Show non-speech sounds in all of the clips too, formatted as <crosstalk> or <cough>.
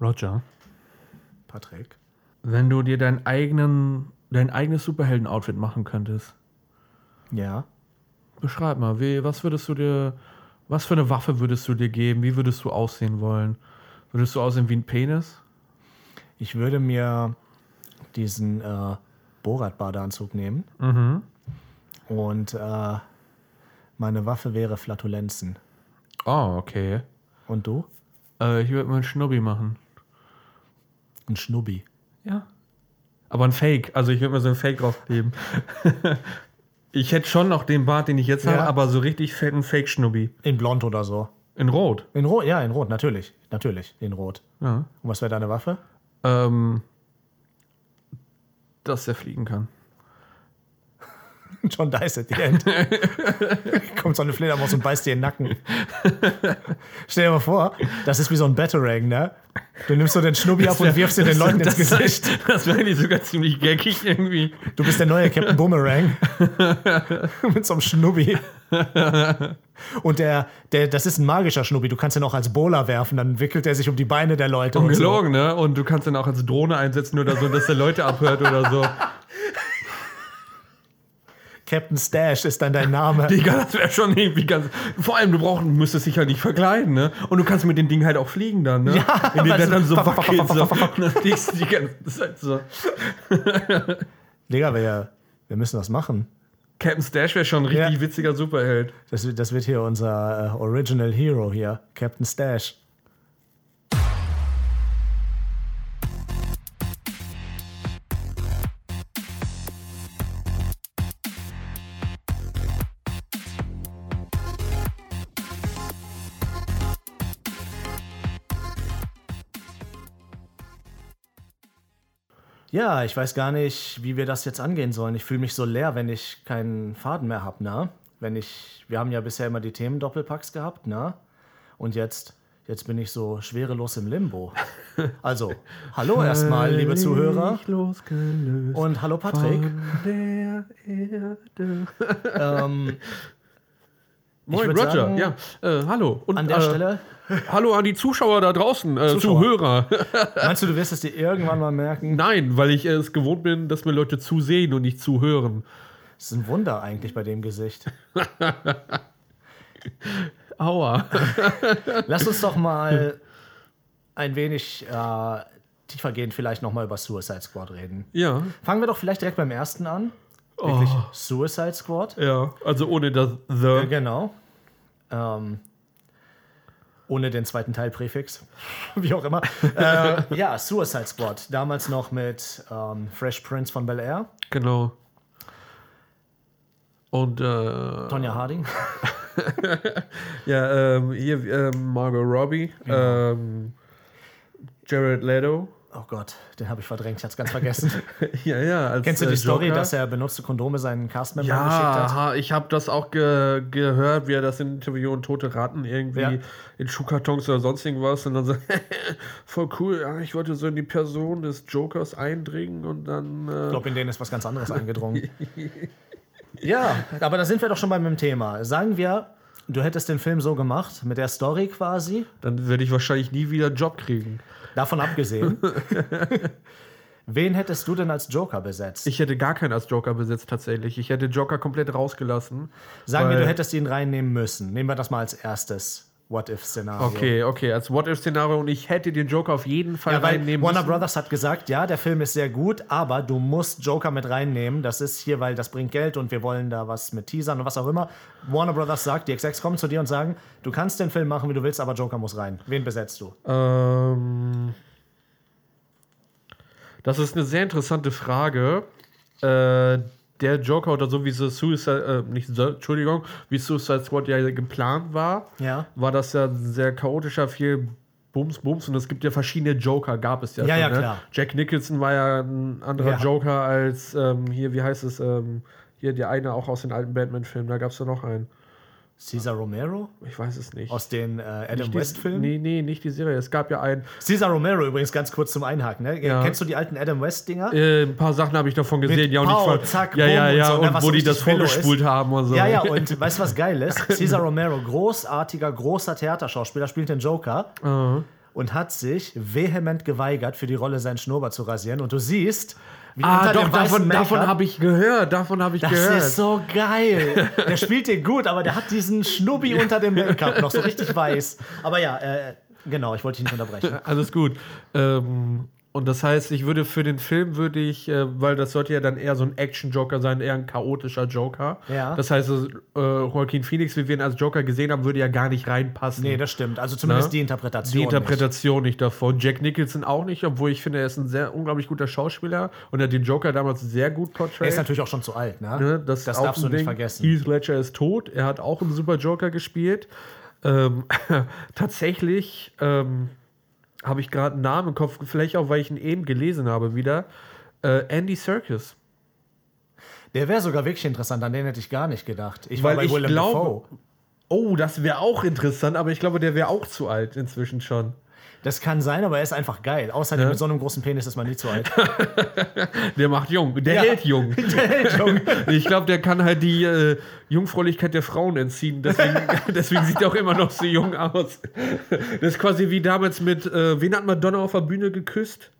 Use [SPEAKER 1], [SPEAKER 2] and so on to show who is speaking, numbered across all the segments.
[SPEAKER 1] Roger,
[SPEAKER 2] Patrick.
[SPEAKER 1] wenn du dir deinen eigenen, dein eigenes Superhelden-Outfit machen könntest,
[SPEAKER 2] Ja.
[SPEAKER 1] beschreib mal, wie, was würdest du dir, was für eine Waffe würdest du dir geben? Wie würdest du aussehen wollen? Würdest du aussehen wie ein Penis?
[SPEAKER 2] Ich würde mir diesen äh, Borat-Badeanzug nehmen. Und äh, meine Waffe wäre Flatulenzen.
[SPEAKER 1] Oh, okay.
[SPEAKER 2] Und du?
[SPEAKER 1] Äh, ich würde mal einen Schnubbi machen.
[SPEAKER 2] Ein Schnubbi.
[SPEAKER 1] Ja. Aber ein Fake. Also ich würde mir so ein Fake draufkleben. <laughs> ich hätte schon noch den Bart, den ich jetzt habe,
[SPEAKER 2] Ja.
[SPEAKER 1] aber so richtig fetten Fake-Schnubbi.
[SPEAKER 2] In Blond oder so.
[SPEAKER 1] In Rot.
[SPEAKER 2] In Rot, ja, in Rot, natürlich. Natürlich, in Rot.
[SPEAKER 1] Ja.
[SPEAKER 2] Und was wäre deine Waffe?
[SPEAKER 1] Ähm, dass er fliegen kann. <laughs>
[SPEAKER 2] John Dice at the end. <laughs> Kommt so eine Fledermaus und beißt dir den Nacken. Stell dir mal vor, das ist wie so ein Batarang, ne? Du nimmst so den Schnubbi ab und wirfst dir den Leuten ins
[SPEAKER 1] das,
[SPEAKER 2] Gesicht.
[SPEAKER 1] Das wäre eigentlich sogar ziemlich gaggig irgendwie.
[SPEAKER 2] Du bist der neue Captain Boomerang. <laughs> Mit so einem Schnubbi. Und der, der, das ist ein magischer Schnubbi. Du kannst ihn auch als Bowler werfen, dann wickelt er sich um die Beine der Leute. Und so.
[SPEAKER 1] Ungelogen, ne? Und du kannst dann auch als Drohne einsetzen oder so, dass der Leute abhört oder so.
[SPEAKER 2] Captain Stash ist dann dein Name. <laughs>
[SPEAKER 1] Digga, das wäre schon irgendwie ganz. Vor allem, du brauchst, müsstest dich halt nicht verkleiden, ne? Und du kannst mit dem Ding halt auch fliegen dann, ne?
[SPEAKER 2] Ja, weil
[SPEAKER 1] der
[SPEAKER 2] so-
[SPEAKER 1] dann so wackelt. So. dann fliegst du die ganze Zeit so.
[SPEAKER 2] Digga, wir, wir müssen das machen.
[SPEAKER 1] Captain Stash wäre schon ein richtig
[SPEAKER 2] Ja.
[SPEAKER 1] witziger Superheld.
[SPEAKER 2] Das, wird- das wird hier unser äh, Original Hero hier. Captain Stash. Ja, ich weiß gar nicht, wie wir das jetzt angehen sollen. Ich fühle mich so leer, wenn ich keinen Faden mehr habe, ne? Wenn ich, wir haben ja bisher immer die Themen-Doppelpacks gehabt, ne? Und jetzt, jetzt bin ich so schwerelos im Limbo. Also, hallo erstmal, liebe Zuhörer. Und hallo Patrick.
[SPEAKER 1] von der Erde. <laughs>
[SPEAKER 2] Ähm,
[SPEAKER 1] Moin, Roger.
[SPEAKER 2] sagen,
[SPEAKER 1] ja, äh, hallo. Und,
[SPEAKER 2] an der
[SPEAKER 1] äh,
[SPEAKER 2] Stelle,
[SPEAKER 1] Hallo an die Zuschauer da draußen, äh,
[SPEAKER 2] Zuschauer.
[SPEAKER 1] Zuhörer.
[SPEAKER 2] meinst du, du wirst es dir irgendwann mal merken?
[SPEAKER 1] Nein, weil ich es gewohnt bin, dass mir Leute zusehen und nicht zuhören.
[SPEAKER 2] Das ist ein Wunder eigentlich bei dem Gesicht. <laughs>
[SPEAKER 1] Aua.
[SPEAKER 2] Lass uns doch mal ein wenig äh, tiefergehend vielleicht nochmal über Suicide Squad reden.
[SPEAKER 1] ja.
[SPEAKER 2] Fangen wir doch vielleicht direkt beim ersten an. Wirklich
[SPEAKER 1] Oh.
[SPEAKER 2] Suicide Squad.
[SPEAKER 1] Ja, also ohne das The.
[SPEAKER 2] Äh, genau. Ähm, ohne den zweiten Teilpräfix. <laughs> Wie auch immer. äh, <laughs> ja, Suicide Squad. Damals noch mit ähm, Fresh Prince von Bel Air.
[SPEAKER 1] Genau. Und äh,
[SPEAKER 2] Tonya Harding. <laughs>
[SPEAKER 1] ja, ähm, hier ähm, Margot Robbie, ähm, Jared Leto.
[SPEAKER 2] Oh Gott, den habe ich verdrängt. Ich hatte es ganz vergessen. <laughs>
[SPEAKER 1] ja, ja.
[SPEAKER 2] Kennst du die
[SPEAKER 1] äh,
[SPEAKER 2] Story, dass er benutzte Kondome seinen Castmembern geschickt
[SPEAKER 1] Ja,
[SPEAKER 2] hat?
[SPEAKER 1] ha, ich habe das auch ge gehört, wie er das im Interview und tote Ratten irgendwie
[SPEAKER 2] Ja.
[SPEAKER 1] in Schuhkartons oder sonst irgendwas und dann so, <laughs> voll cool, ja, ich wollte so in die Person des Jokers eindringen und dann. Äh,
[SPEAKER 2] Ich glaube, in denen ist was ganz anderes eingedrungen. <laughs> ja, aber da sind wir doch schon bei meinem Thema. Sagen wir, du hättest den Film so gemacht, mit der Story quasi,
[SPEAKER 1] dann würde ich wahrscheinlich nie wieder einen Job kriegen.
[SPEAKER 2] Davon abgesehen. <laughs> Wen hättest du denn als Joker besetzt?
[SPEAKER 1] Ich hätte gar keinen als Joker besetzt tatsächlich. Ich hätte Joker komplett rausgelassen.
[SPEAKER 2] Sagen wir, du hättest ihn reinnehmen müssen. Nehmen wir das mal als erstes What-If-Szenario.
[SPEAKER 1] Okay, okay, als What-If-Szenario und ich hätte den Joker auf jeden Fall
[SPEAKER 2] Ja,
[SPEAKER 1] reinnehmen
[SPEAKER 2] Warner
[SPEAKER 1] müssen.
[SPEAKER 2] Brothers hat gesagt, ja, der Film ist sehr gut, aber du musst Joker mit reinnehmen. Das ist hier, weil das bringt Geld und wir wollen da was mit Teasern und was auch immer. Warner Brothers sagt, die Execs kommen zu dir und sagen, du kannst den Film machen, wie du willst, aber Joker muss rein. Wen besetzt du?
[SPEAKER 1] Ähm, das ist eine sehr interessante Frage. Äh, der Joker oder so wie so Suicide, äh, nicht so, Entschuldigung, wie Suicide Squad ja geplant war,
[SPEAKER 2] Ja.
[SPEAKER 1] war das ja sehr chaotischer, viel Bums, Bums und es gibt ja verschiedene Joker, gab es ja.
[SPEAKER 2] Ja,
[SPEAKER 1] schon,
[SPEAKER 2] ja,
[SPEAKER 1] ne?
[SPEAKER 2] klar.
[SPEAKER 1] Jack Nicholson war ja ein anderer
[SPEAKER 2] Ja.
[SPEAKER 1] Joker als ähm, hier, wie heißt es, ähm, hier der eine auch aus den alten Batman-Filmen, da gab es ja noch einen.
[SPEAKER 2] Caesar Romero?
[SPEAKER 1] Ich weiß es nicht.
[SPEAKER 2] Aus den äh, Adam West-Filmen?
[SPEAKER 1] Nee, nee, nicht die Serie. Es gab ja einen,
[SPEAKER 2] Caesar Romero übrigens ganz kurz zum Einhaken. Ne?
[SPEAKER 1] Ja.
[SPEAKER 2] Kennst du die alten Adam West-Dinger?
[SPEAKER 1] Äh, ein paar Sachen habe ich davon gesehen,
[SPEAKER 2] Mit
[SPEAKER 1] ja, und ich
[SPEAKER 2] Pow,
[SPEAKER 1] fand,
[SPEAKER 2] zack,
[SPEAKER 1] ja, ja,
[SPEAKER 2] bumm und
[SPEAKER 1] ja,
[SPEAKER 2] so,
[SPEAKER 1] und,
[SPEAKER 2] ne,
[SPEAKER 1] wo die das
[SPEAKER 2] Fellow ist.
[SPEAKER 1] vorgespult haben und so.
[SPEAKER 2] Ja, ja, und <laughs> weißt du, was geil ist? Caesar Romero, großartiger, großer Theaterschauspieler, spielt den Joker. Und hat sich vehement geweigert, für die Rolle seinen Schnurrbart zu rasieren. Und du siehst, wie
[SPEAKER 1] Ah, doch, davon, davon habe ich gehört. Davon habe ich
[SPEAKER 2] das
[SPEAKER 1] gehört.
[SPEAKER 2] ist so geil. Der spielt den gut, aber der hat diesen Schnubbi unter dem Make-up noch so richtig weiß. Aber ja, äh, genau, ich wollte dich nicht unterbrechen.
[SPEAKER 1] Alles gut. Ähm, und das heißt, ich würde für den Film würde ich, äh, weil das sollte ja dann eher so ein Action-Joker sein, eher ein chaotischer Joker.
[SPEAKER 2] Ja.
[SPEAKER 1] Das heißt, äh, Joaquin Phoenix, wie wir ihn als Joker gesehen haben, würde ja gar nicht reinpassen.
[SPEAKER 2] Nee, das stimmt. Also zumindest
[SPEAKER 1] Na?
[SPEAKER 2] die Interpretation.
[SPEAKER 1] die Interpretation nicht davon. Jack Nicholson auch nicht, obwohl ich finde, er ist ein sehr unglaublich guter Schauspieler und er hat den Joker damals sehr gut
[SPEAKER 2] Nicht. Er
[SPEAKER 1] portrayed.
[SPEAKER 2] ist natürlich auch schon zu alt, ne?
[SPEAKER 1] Ne, das
[SPEAKER 2] das darfst du nicht
[SPEAKER 1] Ding.
[SPEAKER 2] vergessen.
[SPEAKER 1] Heath Ledger ist tot. Er hat auch einen super Joker gespielt. Ähm, <laughs> tatsächlich ähm, habe ich gerade einen Namen im Kopf, vielleicht auch, weil ich ihn eben gelesen habe wieder. Äh, Andy Serkis.
[SPEAKER 2] Der wäre sogar wirklich interessant, an den hätte ich gar nicht gedacht. Ich
[SPEAKER 1] Weil
[SPEAKER 2] war bei
[SPEAKER 1] ich
[SPEAKER 2] Willem
[SPEAKER 1] glaube-
[SPEAKER 2] Dafoe.
[SPEAKER 1] Oh, das wäre auch interessant, aber ich glaube, der wäre auch zu alt inzwischen schon.
[SPEAKER 2] Das kann sein, aber er ist einfach geil. Außerdem mit so einem großen Penis ist man nie zu alt. <laughs>
[SPEAKER 1] Der macht jung. Der
[SPEAKER 2] Ja.
[SPEAKER 1] hält jung. <laughs>
[SPEAKER 2] Der hält jung. <laughs>
[SPEAKER 1] Ich glaube, der kann halt die äh, Jungfräulichkeit der Frauen entziehen. Deswegen, deswegen sieht er auch immer noch so jung aus. Das ist quasi wie damals mit, äh, wen hat Madonna auf der Bühne geküsst?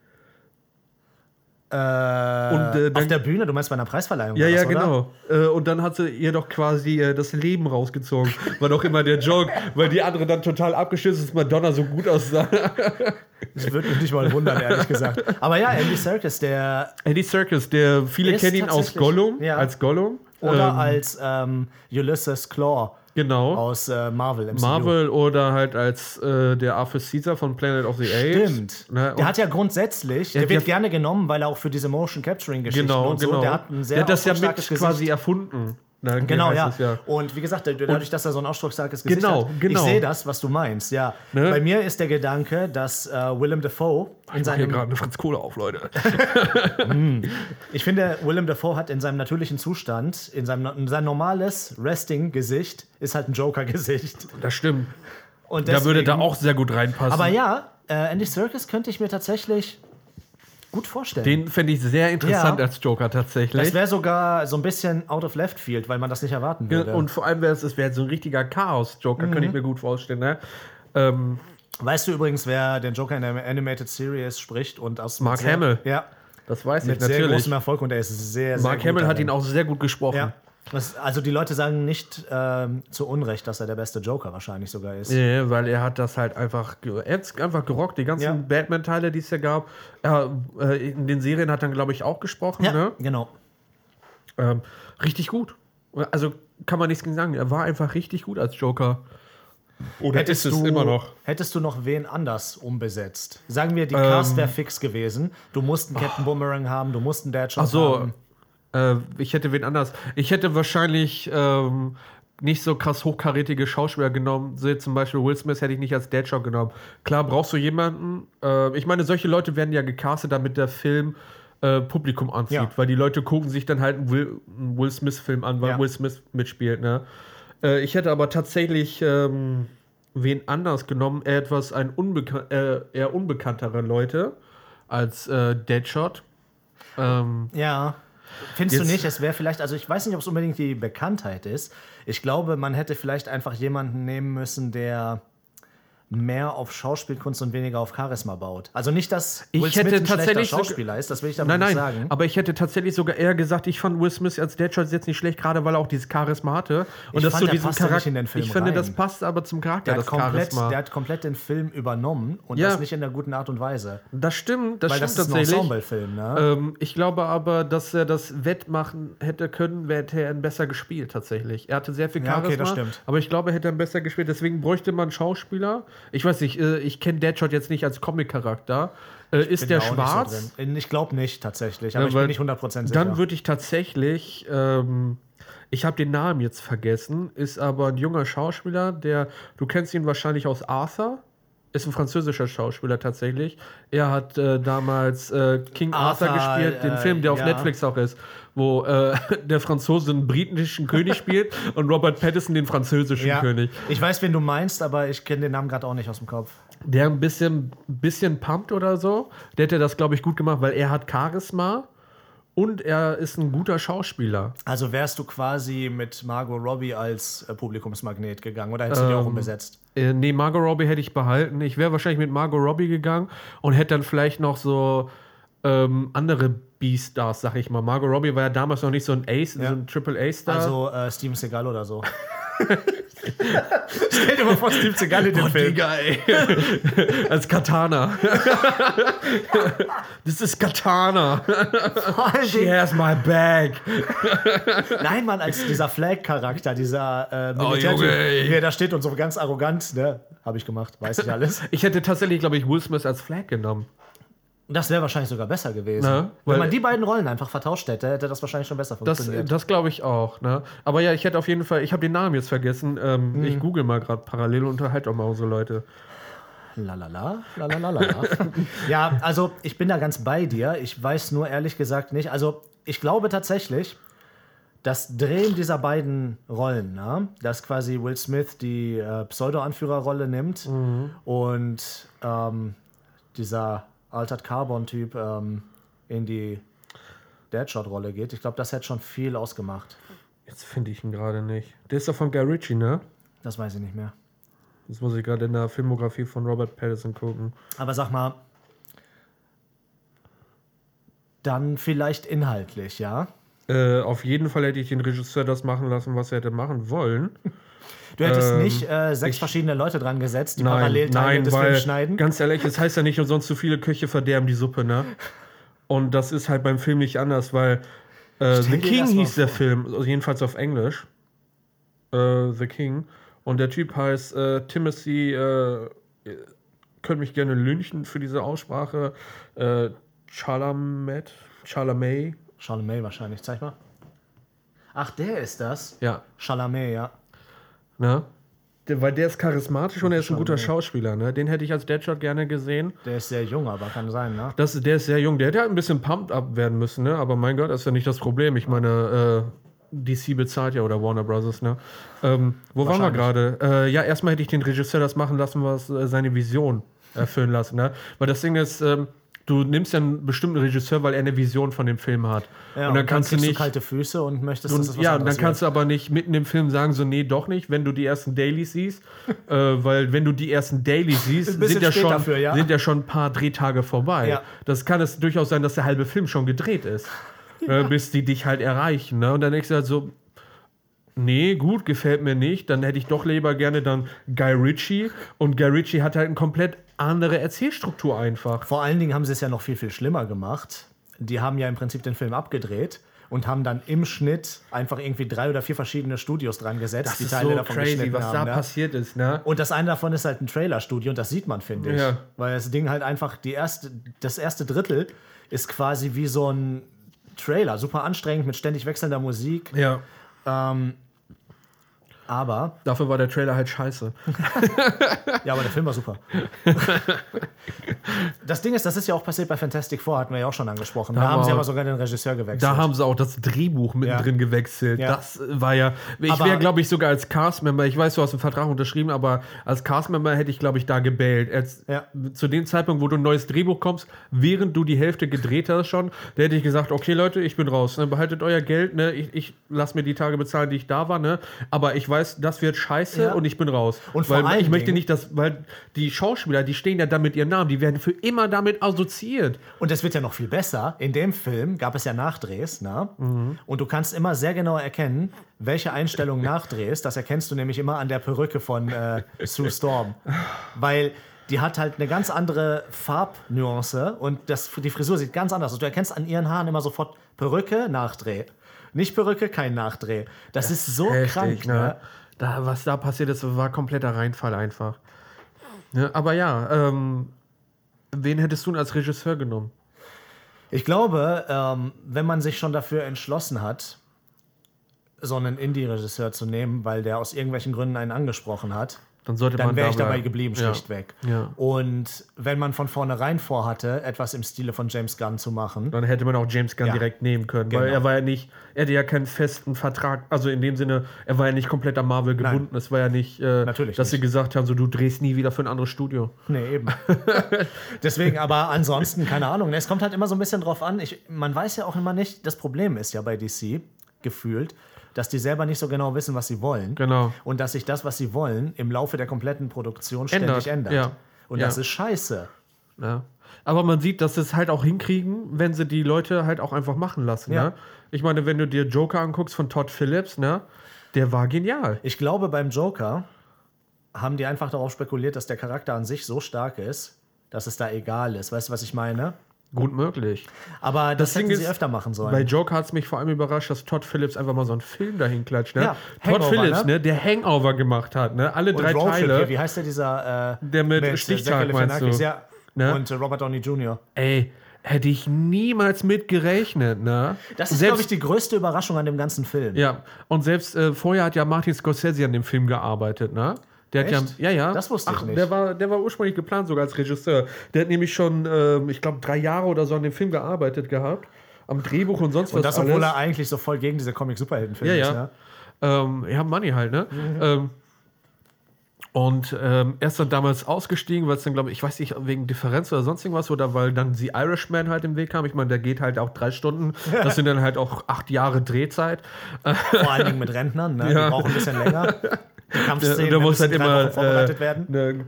[SPEAKER 2] Äh,
[SPEAKER 1] äh,
[SPEAKER 2] auf
[SPEAKER 1] dann-
[SPEAKER 2] der Bühne, du meinst bei einer Preisverleihung?
[SPEAKER 1] Ja, ja,
[SPEAKER 2] das, oder?
[SPEAKER 1] genau. Äh, und dann hat sie ihr doch quasi äh, das Leben rausgezogen. War doch immer der Joke, weil die andere dann total abgeschissen ist, dass Madonna so gut aussah.
[SPEAKER 2] Das würde mich nicht mal wundern, ehrlich gesagt. Aber ja, Andy Serkis, der
[SPEAKER 1] Andy Serkis, der viele kennen ihn aus Gollum,
[SPEAKER 2] ja.
[SPEAKER 1] als Gollum.
[SPEAKER 2] oder
[SPEAKER 1] Ähm,
[SPEAKER 2] als ähm, Ulysses Claw
[SPEAKER 1] genau.
[SPEAKER 2] aus äh, Marvel. MCU.
[SPEAKER 1] Marvel oder halt als äh, der Arthur Caesar von Planet of the Apes.
[SPEAKER 2] Stimmt.
[SPEAKER 1] Ne,
[SPEAKER 2] der hat ja grundsätzlich, der
[SPEAKER 1] Ja,
[SPEAKER 2] wird
[SPEAKER 1] der-
[SPEAKER 2] gerne genommen, weil er auch für diese Motion Capturing Geschichten
[SPEAKER 1] genau,
[SPEAKER 2] und so,
[SPEAKER 1] genau.
[SPEAKER 2] der hat ein sehr
[SPEAKER 1] der hat das ja mit quasi erfunden. Ne,
[SPEAKER 2] Genau, ja.
[SPEAKER 1] es
[SPEAKER 2] Und wie gesagt, dadurch, dass er so ein ausdrucksstarkes Gesicht
[SPEAKER 1] Genau,
[SPEAKER 2] hat,
[SPEAKER 1] genau.
[SPEAKER 2] ich sehe das, was du meinst, ja.
[SPEAKER 1] Ne?
[SPEAKER 2] Bei mir ist der Gedanke, dass äh, Willem Dafoe in
[SPEAKER 1] Ich mach hier
[SPEAKER 2] seinem,
[SPEAKER 1] gerade eine Fritz Kohle auf, Leute. <laughs>
[SPEAKER 2] ich finde, Willem Dafoe hat in seinem natürlichen Zustand, in seinem in sein normales Resting-Gesicht, ist halt ein Joker-Gesicht.
[SPEAKER 1] Das stimmt.
[SPEAKER 2] Und
[SPEAKER 1] Da würde da
[SPEAKER 2] deswegen-
[SPEAKER 1] auch sehr gut reinpassen.
[SPEAKER 2] Aber ja, äh, Andy Serkis könnte ich mir tatsächlich gut vorstellen.
[SPEAKER 1] Den fände ich sehr interessant
[SPEAKER 2] Ja.
[SPEAKER 1] als Joker tatsächlich.
[SPEAKER 2] das wäre sogar so ein bisschen out of left field, weil man das nicht erwarten
[SPEAKER 1] Ja,
[SPEAKER 2] würde.
[SPEAKER 1] Und vor allem wäre es, es wäre so ein richtiger Chaos-Joker,
[SPEAKER 2] Mhm.
[SPEAKER 1] könnte ich mir gut vorstellen. Ne? Ähm,
[SPEAKER 2] weißt du übrigens, wer den Joker in der Animated Series spricht und aus
[SPEAKER 1] Mark
[SPEAKER 2] mit sehr-
[SPEAKER 1] Hamill.
[SPEAKER 2] Ja,
[SPEAKER 1] das weiß
[SPEAKER 2] mit
[SPEAKER 1] ich
[SPEAKER 2] sehr
[SPEAKER 1] natürlich.
[SPEAKER 2] großem Erfolg und er ist sehr, sehr
[SPEAKER 1] Mark Hamill hat ihn auch sehr gut gesprochen.
[SPEAKER 2] Ja. Das, also die Leute sagen nicht ähm, zu Unrecht, dass er der beste Joker wahrscheinlich sogar ist.
[SPEAKER 1] Ja, weil er hat das halt einfach, er hat's einfach gerockt. Die ganzen
[SPEAKER 2] Ja.
[SPEAKER 1] Batman-Teile, die es ja gab. Er, äh, in den Serien hat er, glaube ich, auch gesprochen.
[SPEAKER 2] Ja,
[SPEAKER 1] Ne?
[SPEAKER 2] genau.
[SPEAKER 1] Ähm, richtig gut. Also kann man nichts gegen sagen. Er war einfach richtig gut als Joker. Oder
[SPEAKER 2] Hättest
[SPEAKER 1] ist es
[SPEAKER 2] du,
[SPEAKER 1] immer noch?
[SPEAKER 2] hättest du noch wen anders umbesetzt? Sagen wir, die
[SPEAKER 1] Ähm.
[SPEAKER 2] Cast wäre fix gewesen. Du musst einen Captain Boomerang haben, du musst einen Deadshot
[SPEAKER 1] Ach so,
[SPEAKER 2] haben.
[SPEAKER 1] Äh, ich hätte wen anders. Ich hätte wahrscheinlich ähm, nicht so krass hochkarätige Schauspieler genommen. Sehe zum Beispiel Will Smith hätte ich nicht als Deadshot genommen. Klar brauchst du jemanden. Äh, ich meine, solche Leute werden ja gecastet, damit der Film äh, Publikum anzieht,
[SPEAKER 2] Ja.
[SPEAKER 1] weil die Leute gucken sich dann halt einen Will, Will Smith-Film an, weil
[SPEAKER 2] Ja.
[SPEAKER 1] Will Smith mitspielt. Ne? Äh, ich hätte aber tatsächlich ähm, wen anders genommen, eher etwas ein unbekan äh, eher unbekanntere Leute als äh, Deadshot. Ähm,
[SPEAKER 2] Ja. Findest du
[SPEAKER 1] Jetzt-
[SPEAKER 2] nicht, es wäre vielleicht, also ich weiß nicht, ob es unbedingt die Bekanntheit ist. Ich glaube, man hätte vielleicht einfach jemanden nehmen müssen, der mehr auf Schauspielkunst und weniger auf Charisma baut. Also nicht, dass
[SPEAKER 1] Ich
[SPEAKER 2] Will Smith
[SPEAKER 1] hätte
[SPEAKER 2] ein
[SPEAKER 1] tatsächlich
[SPEAKER 2] Schauspieler ist, das will ich damit
[SPEAKER 1] Nein, nein,
[SPEAKER 2] nicht sagen.
[SPEAKER 1] aber ich hätte tatsächlich sogar eher gesagt, ich fand Will Smith als Deadshot jetzt nicht schlecht, gerade weil er auch dieses Charisma hatte. Und
[SPEAKER 2] Ich
[SPEAKER 1] das
[SPEAKER 2] fand,
[SPEAKER 1] so
[SPEAKER 2] nicht
[SPEAKER 1] Charakter.
[SPEAKER 2] in den Film
[SPEAKER 1] ich finde, das
[SPEAKER 2] rein.
[SPEAKER 1] passt aber zum Charakter,
[SPEAKER 2] Der hat,
[SPEAKER 1] das
[SPEAKER 2] komplett,
[SPEAKER 1] Charisma.
[SPEAKER 2] der hat komplett den Film übernommen und
[SPEAKER 1] Ja.
[SPEAKER 2] das nicht in der guten Art und Weise.
[SPEAKER 1] das stimmt, das
[SPEAKER 2] Weil
[SPEAKER 1] stimmt
[SPEAKER 2] das ist ein
[SPEAKER 1] tatsächlich.
[SPEAKER 2] Ensemble-Film, ne?
[SPEAKER 1] Ähm, ich glaube aber, dass er das wettmachen hätte können, hätte er ihn besser gespielt tatsächlich. Er hatte sehr viel
[SPEAKER 2] Ja,
[SPEAKER 1] Charisma,
[SPEAKER 2] okay, das stimmt.
[SPEAKER 1] aber ich glaube, er hätte ihn besser gespielt. Deswegen bräuchte man einen Schauspieler. Ich weiß nicht, äh, ich kenne Deadshot jetzt nicht als Comic-Charakter. Äh, ist der
[SPEAKER 2] nicht so
[SPEAKER 1] schwarz?
[SPEAKER 2] drin. ich glaube nicht tatsächlich, aber
[SPEAKER 1] Ja,
[SPEAKER 2] ich bin nicht 100% sicher.
[SPEAKER 1] Dann würde ich tatsächlich, ähm, ich habe den Namen jetzt vergessen, ist aber ein junger Schauspieler, der, du kennst ihn wahrscheinlich aus Arthur, ist ein französischer Schauspieler tatsächlich. Er hat äh, damals äh, King Arthur,
[SPEAKER 2] Arthur,
[SPEAKER 1] gespielt, den
[SPEAKER 2] äh,
[SPEAKER 1] Film, der auf
[SPEAKER 2] ja.
[SPEAKER 1] Netflix auch ist, wo äh, <laughs> der Franzose einen britischen König spielt <laughs> und Robert Pattinson den französischen
[SPEAKER 2] ja.
[SPEAKER 1] König.
[SPEAKER 2] Ich weiß, wen du meinst, aber ich kenne den Namen gerade auch nicht aus dem Kopf.
[SPEAKER 1] Der ein bisschen, bisschen pumpt oder so. Der hätte das, glaube ich, gut gemacht, weil er hat Charisma und er ist ein guter Schauspieler.
[SPEAKER 2] Also wärst du quasi mit Margot Robbie als äh, Publikumsmagnet gegangen oder hättest du die auch
[SPEAKER 1] Ähm,
[SPEAKER 2] umbesetzt?
[SPEAKER 1] Äh, nee, Margot Robbie hätte ich behalten. Ich wäre wahrscheinlich mit Margot Robbie gegangen und hätte dann vielleicht noch so ähm, andere B-Stars, sag ich mal. Margot Robbie war ja damals noch nicht so ein Ace,
[SPEAKER 2] Ja.
[SPEAKER 1] so ein Triple-A-Star.
[SPEAKER 2] Also äh, Steven Seagal oder so. <laughs> Stell dir mal vor, Steven Seagal in dem
[SPEAKER 1] Oh,
[SPEAKER 2] Film.
[SPEAKER 1] Digga, ey. <laughs> Als Katana. <laughs> das ist Katana. She has my bag.
[SPEAKER 2] Nein, Mann, als dieser Flag-Charakter, dieser äh, Militärtyp,
[SPEAKER 1] Oh, Junge,
[SPEAKER 2] der da steht und so ganz arrogant, ne? Habe ich gemacht, weiß ich alles.
[SPEAKER 1] Ich hätte tatsächlich, glaube ich, Will Smith als Flag genommen.
[SPEAKER 2] Das wäre wahrscheinlich sogar besser gewesen.
[SPEAKER 1] Ne?
[SPEAKER 2] Wenn man die beiden Rollen einfach vertauscht hätte, hätte das wahrscheinlich schon besser
[SPEAKER 1] Das,
[SPEAKER 2] funktioniert.
[SPEAKER 1] das glaube ich auch. Ne? Aber ja, ich hätte auf jeden Fall, ich habe den Namen jetzt vergessen. Ähm, Ich google mal gerade parallel und unterhalte auch mal unsere Leute.
[SPEAKER 2] Lalala, lalalala. <laughs> ja, also ich bin da ganz bei dir. Ich weiß nur ehrlich gesagt nicht. Also ich glaube tatsächlich, das Drehen dieser beiden Rollen, ne? dass quasi Will Smith die äh, Pseudo-Anführerrolle nimmt und ähm, dieser Altered Carbon-Typ ähm, in die Deadshot-Rolle geht. Ich glaube, das hätte schon viel ausgemacht.
[SPEAKER 1] Jetzt finde ich ihn gerade nicht. Der ist doch von Guy Ritchie, ne?
[SPEAKER 2] Das weiß ich nicht mehr.
[SPEAKER 1] Das muss ich gerade in der Filmografie von Robert Pattinson gucken.
[SPEAKER 2] Aber sag mal, dann vielleicht inhaltlich, ja?
[SPEAKER 1] Äh, auf jeden Fall hätte ich den Regisseur das machen lassen, was er hätte machen wollen. <laughs>
[SPEAKER 2] Du hättest
[SPEAKER 1] Ähm,
[SPEAKER 2] nicht äh, sechs
[SPEAKER 1] ich-
[SPEAKER 2] verschiedene Leute dran gesetzt, die
[SPEAKER 1] Nein,
[SPEAKER 2] parallel Teile des Films schneiden.
[SPEAKER 1] ganz ehrlich, es heißt ja nicht umsonst, zu viele Köche verderben die Suppe, ne? Und das ist halt beim Film nicht anders, weil äh, The King
[SPEAKER 2] das
[SPEAKER 1] hieß der. Film, also jedenfalls auf Englisch. Äh, The King. Und der Typ heißt äh, Timothy, äh, könnt mich gerne lynchen für diese Aussprache. Äh, Chalamet, Chalamet.
[SPEAKER 2] Chalamet wahrscheinlich, zeig mal. Ach, der ist das?
[SPEAKER 1] Ja,
[SPEAKER 2] Chalamet, ja.
[SPEAKER 1] Ne? Der, weil der ist charismatisch und er ist ein guter. Schauspieler, ne? Den hätte ich als Deadshot gerne gesehen.
[SPEAKER 2] Der ist sehr jung, aber kann sein, ne?
[SPEAKER 1] Das, der ist sehr jung. Der hätte halt ein bisschen pumped up werden müssen, ne? Aber mein Gott, das ist ja nicht das Problem. Ich meine, äh, DC bezahlt ja oder Warner Brothers, ne? Ähm, wo waren wir gerade? Äh, ja, erstmal hätte ich den Regisseur das machen lassen, was äh, seine Vision erfüllen lassen, ne? Weil das Ding ist, ähm, du nimmst ja einen bestimmten Regisseur, weil er eine Vision von dem Film hat.
[SPEAKER 2] Ja,
[SPEAKER 1] und dann kannst du
[SPEAKER 2] kriegst
[SPEAKER 1] nicht.
[SPEAKER 2] kalte Füße und möchtest, dass es
[SPEAKER 1] Und,
[SPEAKER 2] was
[SPEAKER 1] ja, und dann kannst du aber nicht mitten im Film sagen, so, nee, doch nicht, wenn du die ersten Dailies siehst. <laughs> äh, weil, wenn du die ersten Dailies siehst, sind ja, schon,
[SPEAKER 2] dafür, ja.
[SPEAKER 1] sind ja schon ein paar Drehtage vorbei.
[SPEAKER 2] Ja.
[SPEAKER 1] Das kann es durchaus sein, dass der halbe Film schon gedreht ist. <laughs> äh, bis die dich halt erreichen. Ne? Und dann denkst du halt so, nee, gut, gefällt mir nicht. Dann hätte ich doch lieber gerne dann Guy Ritchie. Und Guy Ritchie hat halt eine komplett andere Erzählstruktur einfach.
[SPEAKER 2] Vor allen Dingen haben sie es ja noch viel, viel schlimmer gemacht. Die haben ja im Prinzip den Film abgedreht und haben dann im Schnitt einfach irgendwie drei oder vier verschiedene Studios dran gesetzt,
[SPEAKER 1] Das
[SPEAKER 2] die
[SPEAKER 1] ist
[SPEAKER 2] Teile
[SPEAKER 1] so
[SPEAKER 2] davon
[SPEAKER 1] crazy,
[SPEAKER 2] geschnitten
[SPEAKER 1] was da
[SPEAKER 2] haben. ne?
[SPEAKER 1] passiert ist. Ne?
[SPEAKER 2] Und das eine davon ist halt ein Trailerstudio und das sieht man, finde ich.
[SPEAKER 1] Ja.
[SPEAKER 2] Weil das Ding halt einfach, die erste, das erste Drittel ist quasi wie so ein Trailer. Super anstrengend mit ständig wechselnder Musik.
[SPEAKER 1] Ja.
[SPEAKER 2] Aber,
[SPEAKER 1] Dafür war der Trailer halt scheiße. <laughs>
[SPEAKER 2] ja, aber der Film war super. <laughs> das Ding ist, das ist ja auch passiert bei Fantastic Four, hatten wir ja auch schon angesprochen. Da,
[SPEAKER 1] Da
[SPEAKER 2] haben sie aber sogar den Regisseur gewechselt.
[SPEAKER 1] Da haben sie auch das Drehbuch mittendrin gewechselt.
[SPEAKER 2] Ja.
[SPEAKER 1] Das war ja. Ich wäre, glaube ich, sogar als Castmember, ich weiß, du hast einen Vertrag unterschrieben, aber als Castmember hätte ich, glaube ich, da gebellt. Als,
[SPEAKER 2] Ja.
[SPEAKER 1] Zu dem Zeitpunkt, wo du ein neues Drehbuch kommst, während du die Hälfte gedreht hast schon, da hätte ich gesagt, okay, Leute, ich bin raus. Ne? Behaltet euer Geld, ne? ich, ich lasse mir die Tage bezahlen, die ich da war, ne? aber ich weiß, das wird scheiße
[SPEAKER 2] Ja.
[SPEAKER 1] und ich bin raus.
[SPEAKER 2] Und vor
[SPEAKER 1] weil ich möchte
[SPEAKER 2] Dingen-
[SPEAKER 1] nicht, dass, weil die Schauspieler, die stehen ja da mit ihrem Namen, die werden für immer damit assoziiert.
[SPEAKER 2] Und es wird ja noch viel besser. In dem Film gab es ja Nachdrehs, ne?
[SPEAKER 1] Mhm.
[SPEAKER 2] Und du kannst immer sehr genau erkennen, welche Einstellung nachdrehst. Das erkennst du nämlich immer an der Perücke von äh, Sue Storm. Weil die hat halt eine ganz andere Farbnuance und das, die Frisur sieht ganz anders aus. Du erkennst an ihren Haaren immer sofort Perücke, Nachdreh. Nicht Perücke, kein Nachdreh. Das, ist so
[SPEAKER 1] Heftig,
[SPEAKER 2] krank,
[SPEAKER 1] ne?
[SPEAKER 2] ne?
[SPEAKER 1] Da, was da passiert ist, war kompletter Reinfall einfach. Ne? Aber ja, ähm, wen hättest du denn als Regisseur genommen?
[SPEAKER 2] Ich glaube, ähm, wenn man sich schon dafür entschlossen hat, so einen Indie-Regisseur zu nehmen, weil der aus irgendwelchen Gründen einen angesprochen hat,
[SPEAKER 1] Dann sollte
[SPEAKER 2] dann
[SPEAKER 1] man
[SPEAKER 2] wäre ich dabei
[SPEAKER 1] bleiben.
[SPEAKER 2] geblieben,
[SPEAKER 1] Ja.
[SPEAKER 2] schlichtweg.
[SPEAKER 1] Ja.
[SPEAKER 2] Und wenn man von vornherein vorhatte, etwas im Stile von James Gunn zu machen,
[SPEAKER 1] Dann hätte man auch James Gunn
[SPEAKER 2] Ja.
[SPEAKER 1] direkt nehmen können, weil
[SPEAKER 2] Genau.
[SPEAKER 1] er war ja nicht, er hatte ja keinen festen Vertrag, also in dem Sinne, er war ja nicht komplett an Marvel gebunden. Es war ja nicht, äh,
[SPEAKER 2] Natürlich
[SPEAKER 1] dass sie
[SPEAKER 2] nicht.
[SPEAKER 1] gesagt haben, so du drehst nie wieder für ein anderes Studio.
[SPEAKER 2] Nee, eben. <laughs> Deswegen, aber ansonsten, keine Ahnung. Es kommt halt immer so ein bisschen drauf an. Ich, man weiß ja auch immer nicht, das Problem ist ja bei DC gefühlt, dass die selber nicht so genau wissen, was sie wollen.
[SPEAKER 1] Genau.
[SPEAKER 2] Und dass sich das, was sie wollen, im Laufe der kompletten Produktion ständig
[SPEAKER 1] Ändert,
[SPEAKER 2] ändert.
[SPEAKER 1] ja.
[SPEAKER 2] Und
[SPEAKER 1] Ja.
[SPEAKER 2] das ist scheiße.
[SPEAKER 1] Ja. Aber man sieht, dass sie es halt auch hinkriegen, wenn sie die Leute halt auch einfach machen lassen.
[SPEAKER 2] Ja.
[SPEAKER 1] Ne? Ich meine, wenn du dir Joker anguckst von Todd Phillips, ne, der war genial.
[SPEAKER 2] Ich glaube, beim Joker haben die einfach darauf spekuliert, dass der Charakter an sich so stark ist, dass es da egal ist. Weißt du, was ich meine?
[SPEAKER 1] Gut möglich.
[SPEAKER 2] Aber das,
[SPEAKER 1] Das Ding
[SPEAKER 2] hätten sie
[SPEAKER 1] ist,
[SPEAKER 2] öfter machen sollen.
[SPEAKER 1] Bei Joker hat es mich vor allem überrascht, dass Todd Phillips einfach mal so einen Film dahin klatscht. Ne?
[SPEAKER 2] Ja,
[SPEAKER 1] Todd
[SPEAKER 2] Hangover,
[SPEAKER 1] Phillips,
[SPEAKER 2] ne?
[SPEAKER 1] ne? der Hangover gemacht hat, ne? alle
[SPEAKER 2] und
[SPEAKER 1] drei
[SPEAKER 2] Roadtrip
[SPEAKER 1] Teile.
[SPEAKER 2] hier, wie heißt der dieser? Äh,
[SPEAKER 1] Der mit
[SPEAKER 2] äh,
[SPEAKER 1] Stichtag, meinst du?
[SPEAKER 2] Ja.
[SPEAKER 1] Ne?
[SPEAKER 2] Und äh, Robert Downey Jr.
[SPEAKER 1] Ey, hätte ich niemals mit gerechnet. Ne?
[SPEAKER 2] Das ist, glaube ich, die größte Überraschung an dem ganzen Film.
[SPEAKER 1] Ja, und selbst äh, vorher hat ja Martin Scorsese an dem Film gearbeitet, ne? Der hat
[SPEAKER 2] Echt?
[SPEAKER 1] ja, ja, ja.
[SPEAKER 2] Das wusste ich nicht.
[SPEAKER 1] Der war, der war ursprünglich geplant sogar als Regisseur. Der hat nämlich schon, ähm, ich glaube, drei Jahre oder so an dem Film gearbeitet gehabt. Am Drehbuch und sonst was
[SPEAKER 2] Und das,
[SPEAKER 1] alles.
[SPEAKER 2] obwohl er eigentlich so voll gegen diese Comic-Superhelden-Filme
[SPEAKER 1] Ja,
[SPEAKER 2] ist.
[SPEAKER 1] ja. Ähm, ja, Money halt, ne? Ähm, und ähm, er ist dann damals ausgestiegen, weil es dann, glaube ich, ich weiß nicht, wegen Differenz oder sonst irgendwas oder weil dann The Irishman halt im Weg kam. Ich meine, der geht halt auch drei Stunden. <laughs> Das sind dann halt auch acht Jahre Drehzeit.
[SPEAKER 2] Vor allen Dingen mit Rentnern. Ne?
[SPEAKER 1] Ja.
[SPEAKER 2] Die brauchen ein bisschen länger. <laughs> Kampfszenen
[SPEAKER 1] da muss halt immer
[SPEAKER 2] vorbereitet
[SPEAKER 1] äh,
[SPEAKER 2] werden.
[SPEAKER 1] Eine,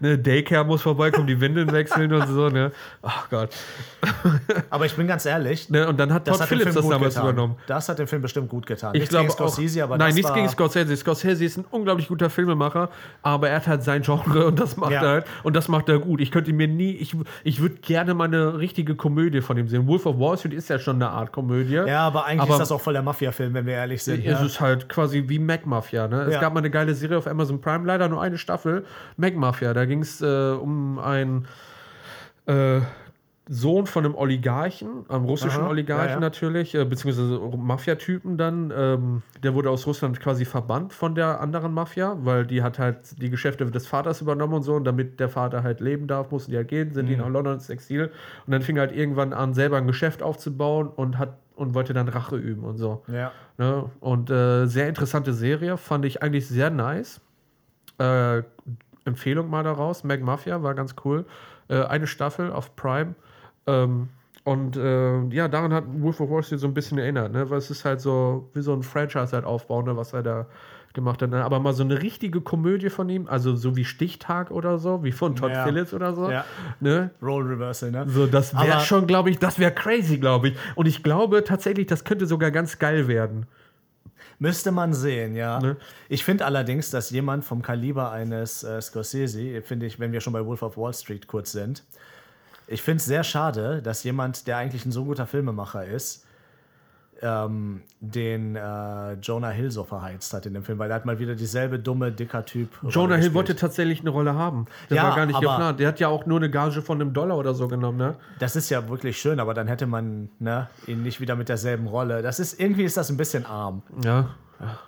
[SPEAKER 1] eine <laughs> Daycare muss vorbeikommen, die Windeln wechseln und so, ne? Ach Gott. <laughs>
[SPEAKER 2] Aber ich bin ganz ehrlich,
[SPEAKER 1] Ne, und dann hat Todd
[SPEAKER 2] hat
[SPEAKER 1] Phillips
[SPEAKER 2] Film
[SPEAKER 1] das damals
[SPEAKER 2] getan.
[SPEAKER 1] übernommen.
[SPEAKER 2] Das hat dem Film bestimmt gut getan.
[SPEAKER 1] Ich
[SPEAKER 2] Nichts gegen Scorsese,
[SPEAKER 1] auch,
[SPEAKER 2] aber
[SPEAKER 1] Nein, nichts gegen Scorsese. Scorsese ist ein unglaublich guter Filmemacher, aber er hat halt sein Genre und das macht
[SPEAKER 2] Ja.
[SPEAKER 1] er halt und das macht er gut. Ich könnte mir nie, ich, ich würde gerne mal eine richtige Komödie von ihm sehen. Wolf of Wall Street ist ja schon eine Art Komödie.
[SPEAKER 2] Ja, aber eigentlich
[SPEAKER 1] Aber-
[SPEAKER 2] ist das auch voll der Mafia-Film, wenn wir ehrlich sind.
[SPEAKER 1] Es
[SPEAKER 2] Ne?
[SPEAKER 1] ist halt quasi wie Mac Mafia. Ne? Es
[SPEAKER 2] Ja.
[SPEAKER 1] gab mal eine geile Serie auf Amazon Prime, leider nur eine Staffel. Mac Mafia. Da ging es äh, um einen äh, Sohn von einem Oligarchen, einem russischen
[SPEAKER 2] Aha,
[SPEAKER 1] Oligarchen
[SPEAKER 2] ja, ja.
[SPEAKER 1] natürlich, äh, beziehungsweise Mafia-Typen dann. Ähm, der wurde aus Russland quasi verbannt von der anderen Mafia, weil die hat halt die Geschäfte des Vaters übernommen und so. Und damit der Vater halt leben darf, mussten die halt gehen, sind die nach London ins Exil. Und dann fing er halt irgendwann an, selber ein Geschäft aufzubauen und hat und wollte dann Rache üben und so.
[SPEAKER 2] Ja.
[SPEAKER 1] Ne? Und äh, sehr interessante Serie, fand ich eigentlich sehr nice. Äh, Empfehlung mal daraus. Mag Mafia war ganz cool. Äh, eine Staffel auf Prime. Ähm, und äh, ja, daran hat Wolf of Wall Street so ein bisschen erinnert, ne? weil es ist halt so wie so ein Franchise halt aufbauen, ne? was er da gemacht hat. Ne? Aber mal so eine richtige Komödie von ihm, also so wie Stichtag oder so, wie von Todd
[SPEAKER 2] Ja.
[SPEAKER 1] Phillips oder so.
[SPEAKER 2] Ja.
[SPEAKER 1] Ne?
[SPEAKER 2] Role Reversal, ne?
[SPEAKER 1] So, das wäre schon, glaube ich, das wäre crazy, glaube ich. Und ich glaube tatsächlich, das könnte sogar ganz geil werden.
[SPEAKER 2] Müsste man sehen, ja.
[SPEAKER 1] Ne?
[SPEAKER 2] Ich finde allerdings, dass jemand vom Kaliber eines äh, Scorsese, finde ich, wenn wir schon bei Wolf of Wall Street kurz sind, ich finde es sehr schade, dass jemand, der eigentlich ein so guter Filmemacher ist, ähm, den äh, Jonah Hill so verheizt hat in dem Film, weil er hat mal wieder dieselbe dumme, dicker Typ.
[SPEAKER 1] Jonah Hill wollte tatsächlich eine Rolle haben. Der
[SPEAKER 2] Ja,
[SPEAKER 1] war gar nicht
[SPEAKER 2] aber-
[SPEAKER 1] geplant. Der hat ja auch nur eine Gage von einem Dollar oder so genommen, ne?
[SPEAKER 2] Das ist ja wirklich schön, aber dann hätte man ne, ihn nicht wieder mit derselben Rolle. Das ist irgendwie ist das ein bisschen arm.
[SPEAKER 1] Ja. ja.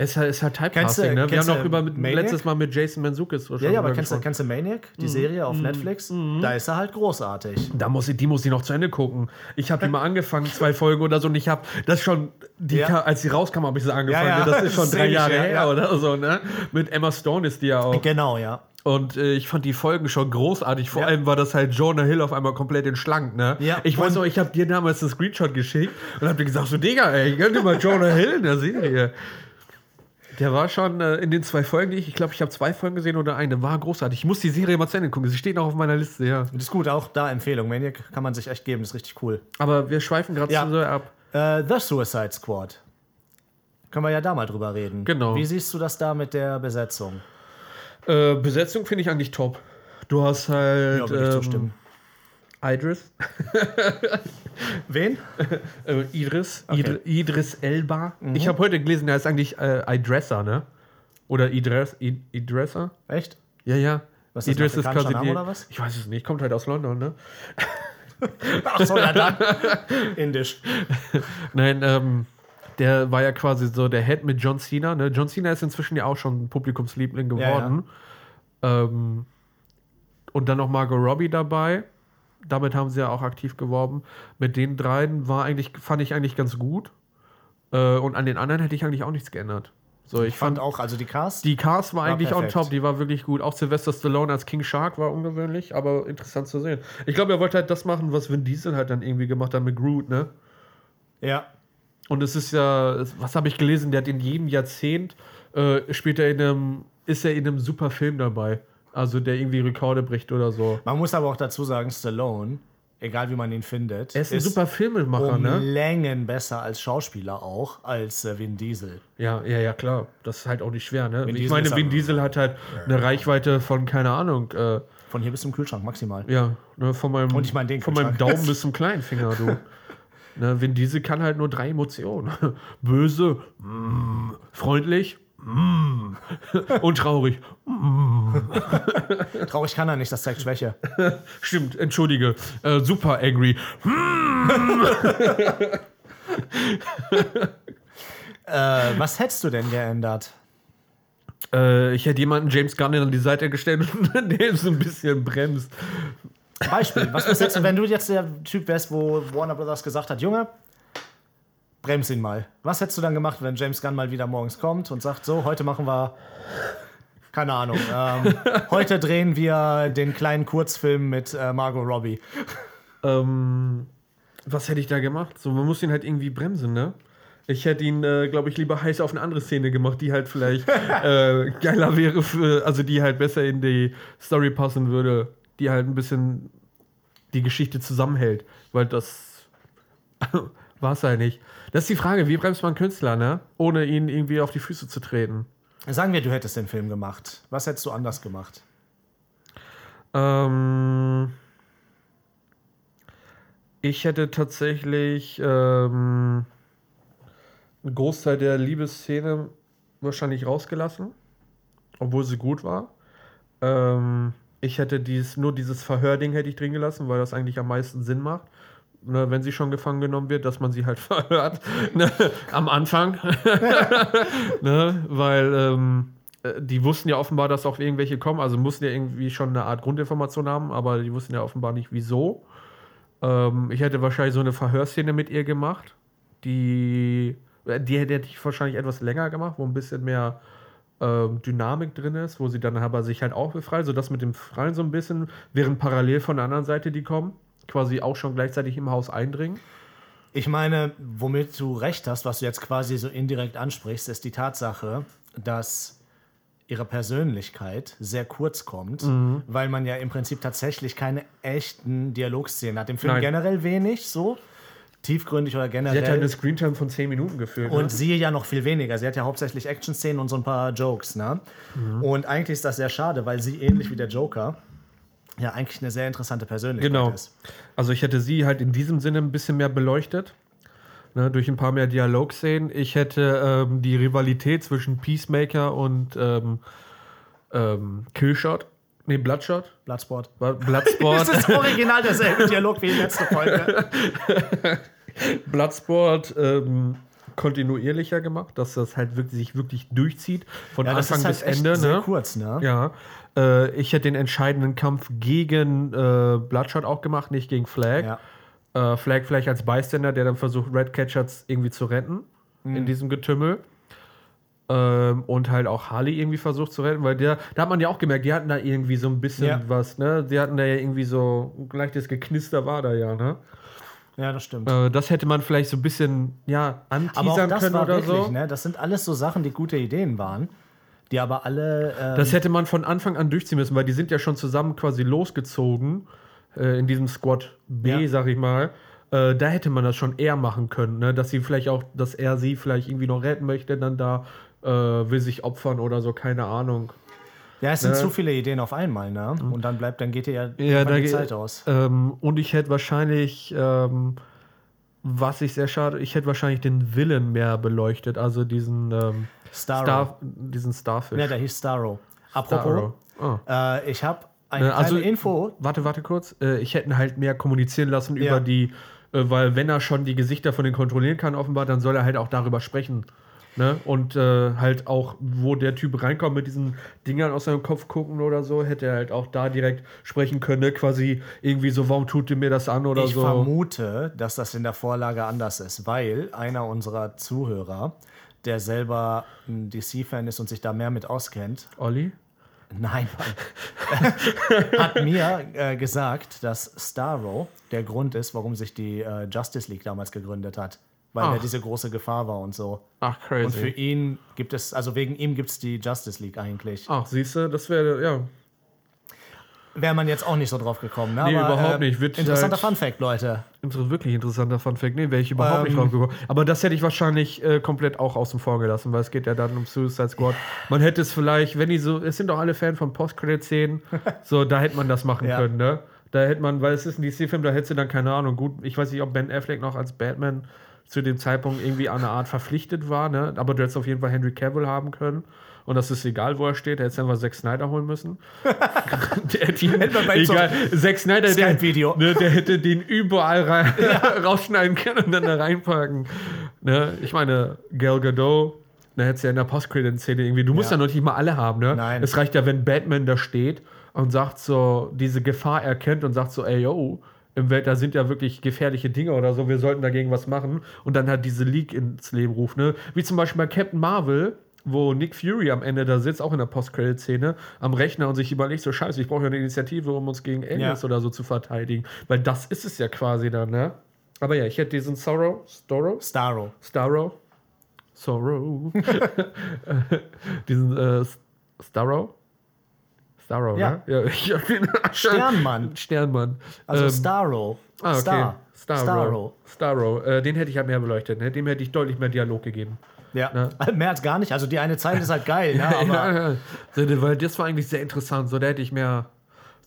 [SPEAKER 1] Es ist halt, ist halt Typecasting, ne? Wir haben
[SPEAKER 2] du
[SPEAKER 1] doch über, mit,
[SPEAKER 2] Maniac?
[SPEAKER 1] letztes Mal mit Jason Manzukis so
[SPEAKER 2] Ja, ja, aber kennst kennst du Maniac, die Serie auf Netflix? Da ist er halt großartig.
[SPEAKER 1] Da muss ich, die muss ich noch zu Ende gucken. Ich habe die mal angefangen, <laughs> zwei Folgen oder so, und ich habe das schon, die,
[SPEAKER 2] Ja.
[SPEAKER 1] als sie rauskam, habe ich sie angefangen.
[SPEAKER 2] Ja, ja.
[SPEAKER 1] Das ist schon
[SPEAKER 2] Das <laughs>
[SPEAKER 1] drei
[SPEAKER 2] ich,
[SPEAKER 1] Jahre
[SPEAKER 2] ja,
[SPEAKER 1] her oder so, ne? Mit Emma Stone ist die ja auch.
[SPEAKER 2] Genau, ja.
[SPEAKER 1] Und äh, ich fand die Folgen schon großartig. Vor
[SPEAKER 2] Ja.
[SPEAKER 1] allem war das halt Jonah Hill auf einmal komplett in schlank, ne?
[SPEAKER 2] Ja,
[SPEAKER 1] Ich weiß noch, ich habe dir damals einen Screenshot geschickt und hab dir gesagt, so Digga, ey, gönn dir mal Jonah Hill in der Serie. Der war schon äh, in den zwei Folgen, die ich, ich glaube, ich habe zwei Folgen gesehen oder eine, war großartig. Ich muss die Serie mal zu Ende gucken. Sie steht noch auf meiner Liste, ja.
[SPEAKER 2] Das ist gut, auch da Empfehlung. Maniac kann man sich echt geben, ist richtig cool.
[SPEAKER 1] Aber wir schweifen gerade
[SPEAKER 2] Ja.
[SPEAKER 1] zu sehr ab.
[SPEAKER 2] Äh, The Suicide Squad. Können wir ja da mal drüber reden.
[SPEAKER 1] Genau.
[SPEAKER 2] Wie siehst du das da mit der Besetzung?
[SPEAKER 1] Äh, Besetzung finde ich eigentlich top. Du hast halt
[SPEAKER 2] Ja, ich zustimmen.
[SPEAKER 1] Idris, <laughs>
[SPEAKER 2] Wen?
[SPEAKER 1] äh, Idris,
[SPEAKER 2] Okay.
[SPEAKER 1] Idr- Idris Elba.
[SPEAKER 2] Mhm.
[SPEAKER 1] Ich habe heute gelesen, der ist eigentlich äh, Idressa, ne? Oder Idres, Id- Idressa?
[SPEAKER 2] Echt?
[SPEAKER 1] Ja, ja.
[SPEAKER 2] Was ist das, ein afrikanischer Name oder was?
[SPEAKER 1] Ich weiß es nicht, kommt halt aus London, ne? <laughs>
[SPEAKER 2] Ach so, ja dann. <laughs> Indisch.
[SPEAKER 1] Nein, ähm, der war ja quasi so der Head mit John Cena, ne? John Cena ist inzwischen ja auch schon Publikumsliebling geworden. Ähm, und dann noch Margot Robbie dabei. Damit haben sie ja auch aktiv geworben. Mit den dreien war eigentlich, fand ich eigentlich ganz gut. Äh, und an den anderen hätte ich eigentlich auch nichts geändert. So, ich,
[SPEAKER 2] Ich fand
[SPEAKER 1] fand,
[SPEAKER 2] auch, also die Cast.
[SPEAKER 1] die Cast war, eigentlich on
[SPEAKER 2] perfekt.
[SPEAKER 1] top, die war wirklich gut. Auch Sylvester Stallone als King Shark war ungewöhnlich, aber interessant zu sehen. Ich glaube, er wollte halt das machen, was Vin Diesel halt dann irgendwie gemacht hat mit Groot, ne?
[SPEAKER 2] ja.
[SPEAKER 1] Und es ist ja, was habe ich gelesen, der hat in jedem Jahrzehnt, äh, spielt er in einem, ist er in einem super Film dabei. Also der irgendwie Rekorde bricht oder so.
[SPEAKER 2] Man muss aber auch dazu sagen, Stallone, egal wie man ihn findet,
[SPEAKER 1] Er ist ein super Filmemacher,
[SPEAKER 2] um
[SPEAKER 1] ne?
[SPEAKER 2] Längen besser als Schauspieler auch, als äh, Vin Diesel.
[SPEAKER 1] Ja, ja, ja, klar. Das ist halt auch nicht schwer, ne?
[SPEAKER 2] Vin
[SPEAKER 1] ich
[SPEAKER 2] Diesel
[SPEAKER 1] meine,
[SPEAKER 2] ist
[SPEAKER 1] Vin
[SPEAKER 2] aber-
[SPEAKER 1] Diesel hat halt eine Reichweite von, keine Ahnung, äh,
[SPEAKER 2] Von hier bis zum Kühlschrank maximal.
[SPEAKER 1] ja, ne, von meinem,
[SPEAKER 2] Und ich meine den
[SPEAKER 1] von meinem. Daumen <laughs> bis zum kleinen Finger, du. ne, Vin Diesel kann halt nur drei Emotionen. <laughs> Böse, mm, freundlich mm, und traurig.
[SPEAKER 2] Traurig kann er nicht, das zeigt Schwäche.
[SPEAKER 1] Stimmt, entschuldige. Äh, super angry.
[SPEAKER 2] äh, was hättest du denn geändert?
[SPEAKER 1] Äh, ich hätte jemanden James Gunn an die Seite gestellt, <laughs> der so ein bisschen bremst.
[SPEAKER 2] Beispiel, was hättest du, wenn du jetzt der Typ wärst, wo Warner Brothers gesagt hat, Junge, brems ihn mal. Was hättest du dann gemacht, wenn James Gunn mal wieder morgens kommt und sagt, so, heute machen wir, keine Ahnung, ähm, <laughs> heute drehen wir den kleinen Kurzfilm mit äh, Margot Robbie.
[SPEAKER 1] Ähm, was hätte ich da gemacht? So, man muss ihn halt irgendwie bremsen, ne? Ich hätte ihn, äh, glaube ich, lieber heiß auf eine andere Szene gemacht, die halt vielleicht <laughs> äh, geiler wäre für, also die halt besser in die Story passen würde, die halt ein bisschen die Geschichte zusammenhält, weil das <laughs> war es halt nicht. Das ist die Frage, wie bremst man Künstler, ne? Ohne ihn irgendwie auf die Füße zu treten.
[SPEAKER 2] Sagen wir, du hättest den Film gemacht. Was hättest du anders gemacht?
[SPEAKER 1] Ähm, ich hätte tatsächlich ähm, einen Großteil der Liebesszene wahrscheinlich rausgelassen, obwohl sie gut war. Ähm, ich hätte dies, nur dieses Verhörding hätte ich drin gelassen, weil das eigentlich am meisten Sinn macht. Ne, wenn sie schon gefangen genommen wird, dass man sie halt <laughs> verhört. Ne, am Anfang. <laughs> ne, weil ähm, äh, die wussten ja offenbar, dass auch irgendwelche kommen. Also mussten ja irgendwie schon eine Art Grundinformation haben, aber die wussten ja offenbar nicht wieso. Ähm, ich hätte wahrscheinlich so eine Verhörszene mit ihr gemacht. Die, äh, die hätte ich wahrscheinlich etwas länger gemacht, wo ein bisschen mehr ähm, Dynamik drin ist, wo sie dann aber sich halt auch befreit, sodass mit dem Freien so ein bisschen, während parallel von der anderen Seite die kommen, quasi auch schon gleichzeitig im Haus eindringen.
[SPEAKER 2] Ich meine, womit du recht hast, was du jetzt quasi so indirekt ansprichst, ist die Tatsache, dass ihre Persönlichkeit sehr kurz kommt,
[SPEAKER 1] Mhm.
[SPEAKER 2] weil man ja im Prinzip tatsächlich keine echten Dialogszenen hat. Im Film
[SPEAKER 1] Nein.
[SPEAKER 2] generell wenig so, tiefgründig oder
[SPEAKER 1] Sie hat
[SPEAKER 2] generell.
[SPEAKER 1] eine Screentime von 10 Minuten gefühlt.
[SPEAKER 2] Und
[SPEAKER 1] ne?
[SPEAKER 2] sie ja noch viel weniger. Sie hat ja hauptsächlich Action-Szenen und so ein paar Jokes. Ne?
[SPEAKER 1] Mhm.
[SPEAKER 2] Und eigentlich ist das sehr schade, weil sie ähnlich wie der Joker ja eigentlich eine sehr interessante Persönlichkeit
[SPEAKER 1] Genau.
[SPEAKER 2] ist.
[SPEAKER 1] Also ich hätte sie halt in diesem Sinne ein bisschen mehr beleuchtet. Ne, durch ein paar mehr Dialogszenen. Ich hätte ähm, die Rivalität zwischen Peacemaker und ähm, ähm, Killshot, nee, Bloodshot,
[SPEAKER 2] Bloodsport.
[SPEAKER 1] Bloodsport, <laughs>
[SPEAKER 2] Das ist original derselbe Dialog wie die letzte Folge. <laughs>
[SPEAKER 1] Bloodsport ähm, kontinuierlicher gemacht, dass das halt wirklich, sich wirklich durchzieht, von
[SPEAKER 2] Ja, das
[SPEAKER 1] Anfang
[SPEAKER 2] ist halt
[SPEAKER 1] bis
[SPEAKER 2] echt
[SPEAKER 1] Ende.
[SPEAKER 2] sehr
[SPEAKER 1] Ne?
[SPEAKER 2] kurz, ne?
[SPEAKER 1] Ja. Äh, ich hätte den entscheidenden Kampf gegen äh, Bloodshot auch gemacht, nicht gegen Flag.
[SPEAKER 2] Ja.
[SPEAKER 1] Äh, Flag vielleicht als Bystander, der dann versucht, Red Catchers irgendwie zu retten
[SPEAKER 2] Mhm.
[SPEAKER 1] in diesem Getümmel. Ähm, und halt auch Harley irgendwie versucht zu retten, weil der, da hat man ja auch gemerkt, die hatten da irgendwie so ein bisschen
[SPEAKER 2] Ja.
[SPEAKER 1] was, ne? Die hatten da ja irgendwie so ein leichtes Geknister war da ja, ne?
[SPEAKER 2] Ja, das stimmt.
[SPEAKER 1] Äh, das hätte man vielleicht so ein bisschen, ja,
[SPEAKER 2] aber auch
[SPEAKER 1] anteasern
[SPEAKER 2] das
[SPEAKER 1] können
[SPEAKER 2] war
[SPEAKER 1] oder
[SPEAKER 2] wirklich,
[SPEAKER 1] so.
[SPEAKER 2] ne? Das sind alles so Sachen, die gute Ideen waren, die aber alle. Ähm,
[SPEAKER 1] Das hätte man von Anfang an durchziehen müssen, weil die sind ja schon zusammen quasi losgezogen äh, in diesem Squad B,
[SPEAKER 2] Ja.
[SPEAKER 1] sag ich mal. Äh, da hätte man das schon eher machen können, ne? dass sie vielleicht auch, dass er sie vielleicht irgendwie noch retten möchte, dann da äh, will sich opfern oder so, keine Ahnung.
[SPEAKER 2] Ja, es sind
[SPEAKER 1] ne?
[SPEAKER 2] zu viele Ideen auf einmal, ne? Und dann bleibt, dann geht dir ja,
[SPEAKER 1] Ja, da
[SPEAKER 2] die Zeit aus.
[SPEAKER 1] Ähm, und ich hätte wahrscheinlich, ähm, was ich sehr schade, ich hätte wahrscheinlich den Willen mehr beleuchtet, also diesen ähm,
[SPEAKER 2] Starro.
[SPEAKER 1] Star, diesen Starfish.
[SPEAKER 2] Ja, der hieß Starro. Apropos,
[SPEAKER 1] Starro. Oh.
[SPEAKER 2] äh, ich habe eine
[SPEAKER 1] Ne, also-
[SPEAKER 2] Info.
[SPEAKER 1] Warte, warte kurz. Äh, ich hätte ihn halt mehr kommunizieren lassen
[SPEAKER 2] Ja.
[SPEAKER 1] über die, äh, weil wenn er schon die Gesichter von denen kontrollieren kann, offenbar, dann soll er halt auch darüber sprechen. Ne? Und äh, halt auch, wo der Typ reinkommt mit diesen Dingern aus seinem Kopf gucken oder so, hätte er halt auch da direkt sprechen können. Ne? Quasi irgendwie so, warum tut ihr mir das an oder
[SPEAKER 2] Ich
[SPEAKER 1] so.
[SPEAKER 2] vermute, dass das in der Vorlage anders ist, weil einer unserer Zuhörer, der selber ein DC-Fan ist und sich da mehr mit auskennt,
[SPEAKER 1] Olli?
[SPEAKER 2] Nein, <laughs> hat mir äh, gesagt, dass Starro der Grund ist, warum sich die äh, Justice League damals gegründet hat. Weil
[SPEAKER 1] Ach.
[SPEAKER 2] er diese große Gefahr war und so.
[SPEAKER 1] Ach,
[SPEAKER 2] Und für
[SPEAKER 1] crazy.
[SPEAKER 2] ihn gibt es, also wegen ihm gibt es die Justice League eigentlich.
[SPEAKER 1] Ach, siehst du, das wäre, ja.
[SPEAKER 2] Wäre man jetzt auch nicht so drauf gekommen, ne?
[SPEAKER 1] Nee,
[SPEAKER 2] Aber,
[SPEAKER 1] überhaupt
[SPEAKER 2] äh,
[SPEAKER 1] nicht. Wird
[SPEAKER 2] interessanter
[SPEAKER 1] halt-
[SPEAKER 2] Fun Fact, Leute.
[SPEAKER 1] Inter wirklich interessanter Funfact. Nee, wäre ich überhaupt nicht
[SPEAKER 2] Ähm.
[SPEAKER 1] drauf gekommen. Aber das hätte ich wahrscheinlich äh, komplett auch außen vor gelassen, weil es geht ja dann um Suicide Squad. Man hätte es vielleicht, wenn die so, es sind doch alle Fan von Post-Credit-Szenen, <laughs> so, da hätte man das machen
[SPEAKER 2] Ja.
[SPEAKER 1] können, ne? Da hätte man, weil es ist ein DC-Film, da hättest du dann keine Ahnung. Gut, ich weiß nicht, ob Ben Affleck noch als Batman zu dem Zeitpunkt irgendwie an eine Art verpflichtet war, ne? Aber du hättest auf jeden Fall Henry Cavill haben können. Und das ist egal, wo er steht. Hättest du einfach Zack Snyder holen müssen. <laughs> der hätte ihn,
[SPEAKER 2] Hätte ihm so
[SPEAKER 1] egal. Zack Snyder, der,
[SPEAKER 2] Skype-Video.
[SPEAKER 1] ne, der hätte den überall rein, <laughs> <laughs> rausschneiden können und dann da reinpacken. Ne? Ich meine, Gal Gadot, da hättest du ja in der Post-Credit-Szene irgendwie, du musst ja.
[SPEAKER 2] Ja.
[SPEAKER 1] noch nicht mal alle haben, ne?
[SPEAKER 2] Nein.
[SPEAKER 1] Es reicht ja, wenn Batman da steht und sagt so, diese Gefahr erkennt und sagt so, ey, yo, im Welt, da sind ja wirklich gefährliche Dinge oder so, wir sollten dagegen was machen und dann halt diese League ins Leben ruft, ne? Wie zum Beispiel bei Captain Marvel, wo Nick Fury am Ende da sitzt, auch in der Post-Credit-Szene, am Rechner und sich überlegt, so scheiße, ich brauche ja eine Initiative, um uns gegen Aliens
[SPEAKER 2] Ja.
[SPEAKER 1] oder so zu verteidigen. Weil das ist es ja quasi dann, ne? Aber ja, ich hätte diesen Sorrow, Storrow,
[SPEAKER 2] Starro.
[SPEAKER 1] Starrow, Sorrow, <laughs> diesen äh, Starrow, Starrow,
[SPEAKER 2] Ja.
[SPEAKER 1] ne? Ja, <laughs> ich hab den <laughs>
[SPEAKER 2] Sternmann.
[SPEAKER 1] Sternmann.
[SPEAKER 2] Also
[SPEAKER 1] Ähm,
[SPEAKER 2] Starro.
[SPEAKER 1] Ah, okay.
[SPEAKER 2] Star.
[SPEAKER 1] Starrow.
[SPEAKER 2] Starro.
[SPEAKER 1] Starrow. Äh, den hätte ich halt mehr beleuchtet. Ne? Dem hätte ich deutlich mehr Dialog gegeben.
[SPEAKER 2] Ja.
[SPEAKER 1] Ne? <laughs>
[SPEAKER 2] Mehr als gar nicht. Also die eine Zeile ist halt geil, ne? aber
[SPEAKER 1] ja, ja. Weil das war eigentlich sehr interessant. So, da hätte ich mehr.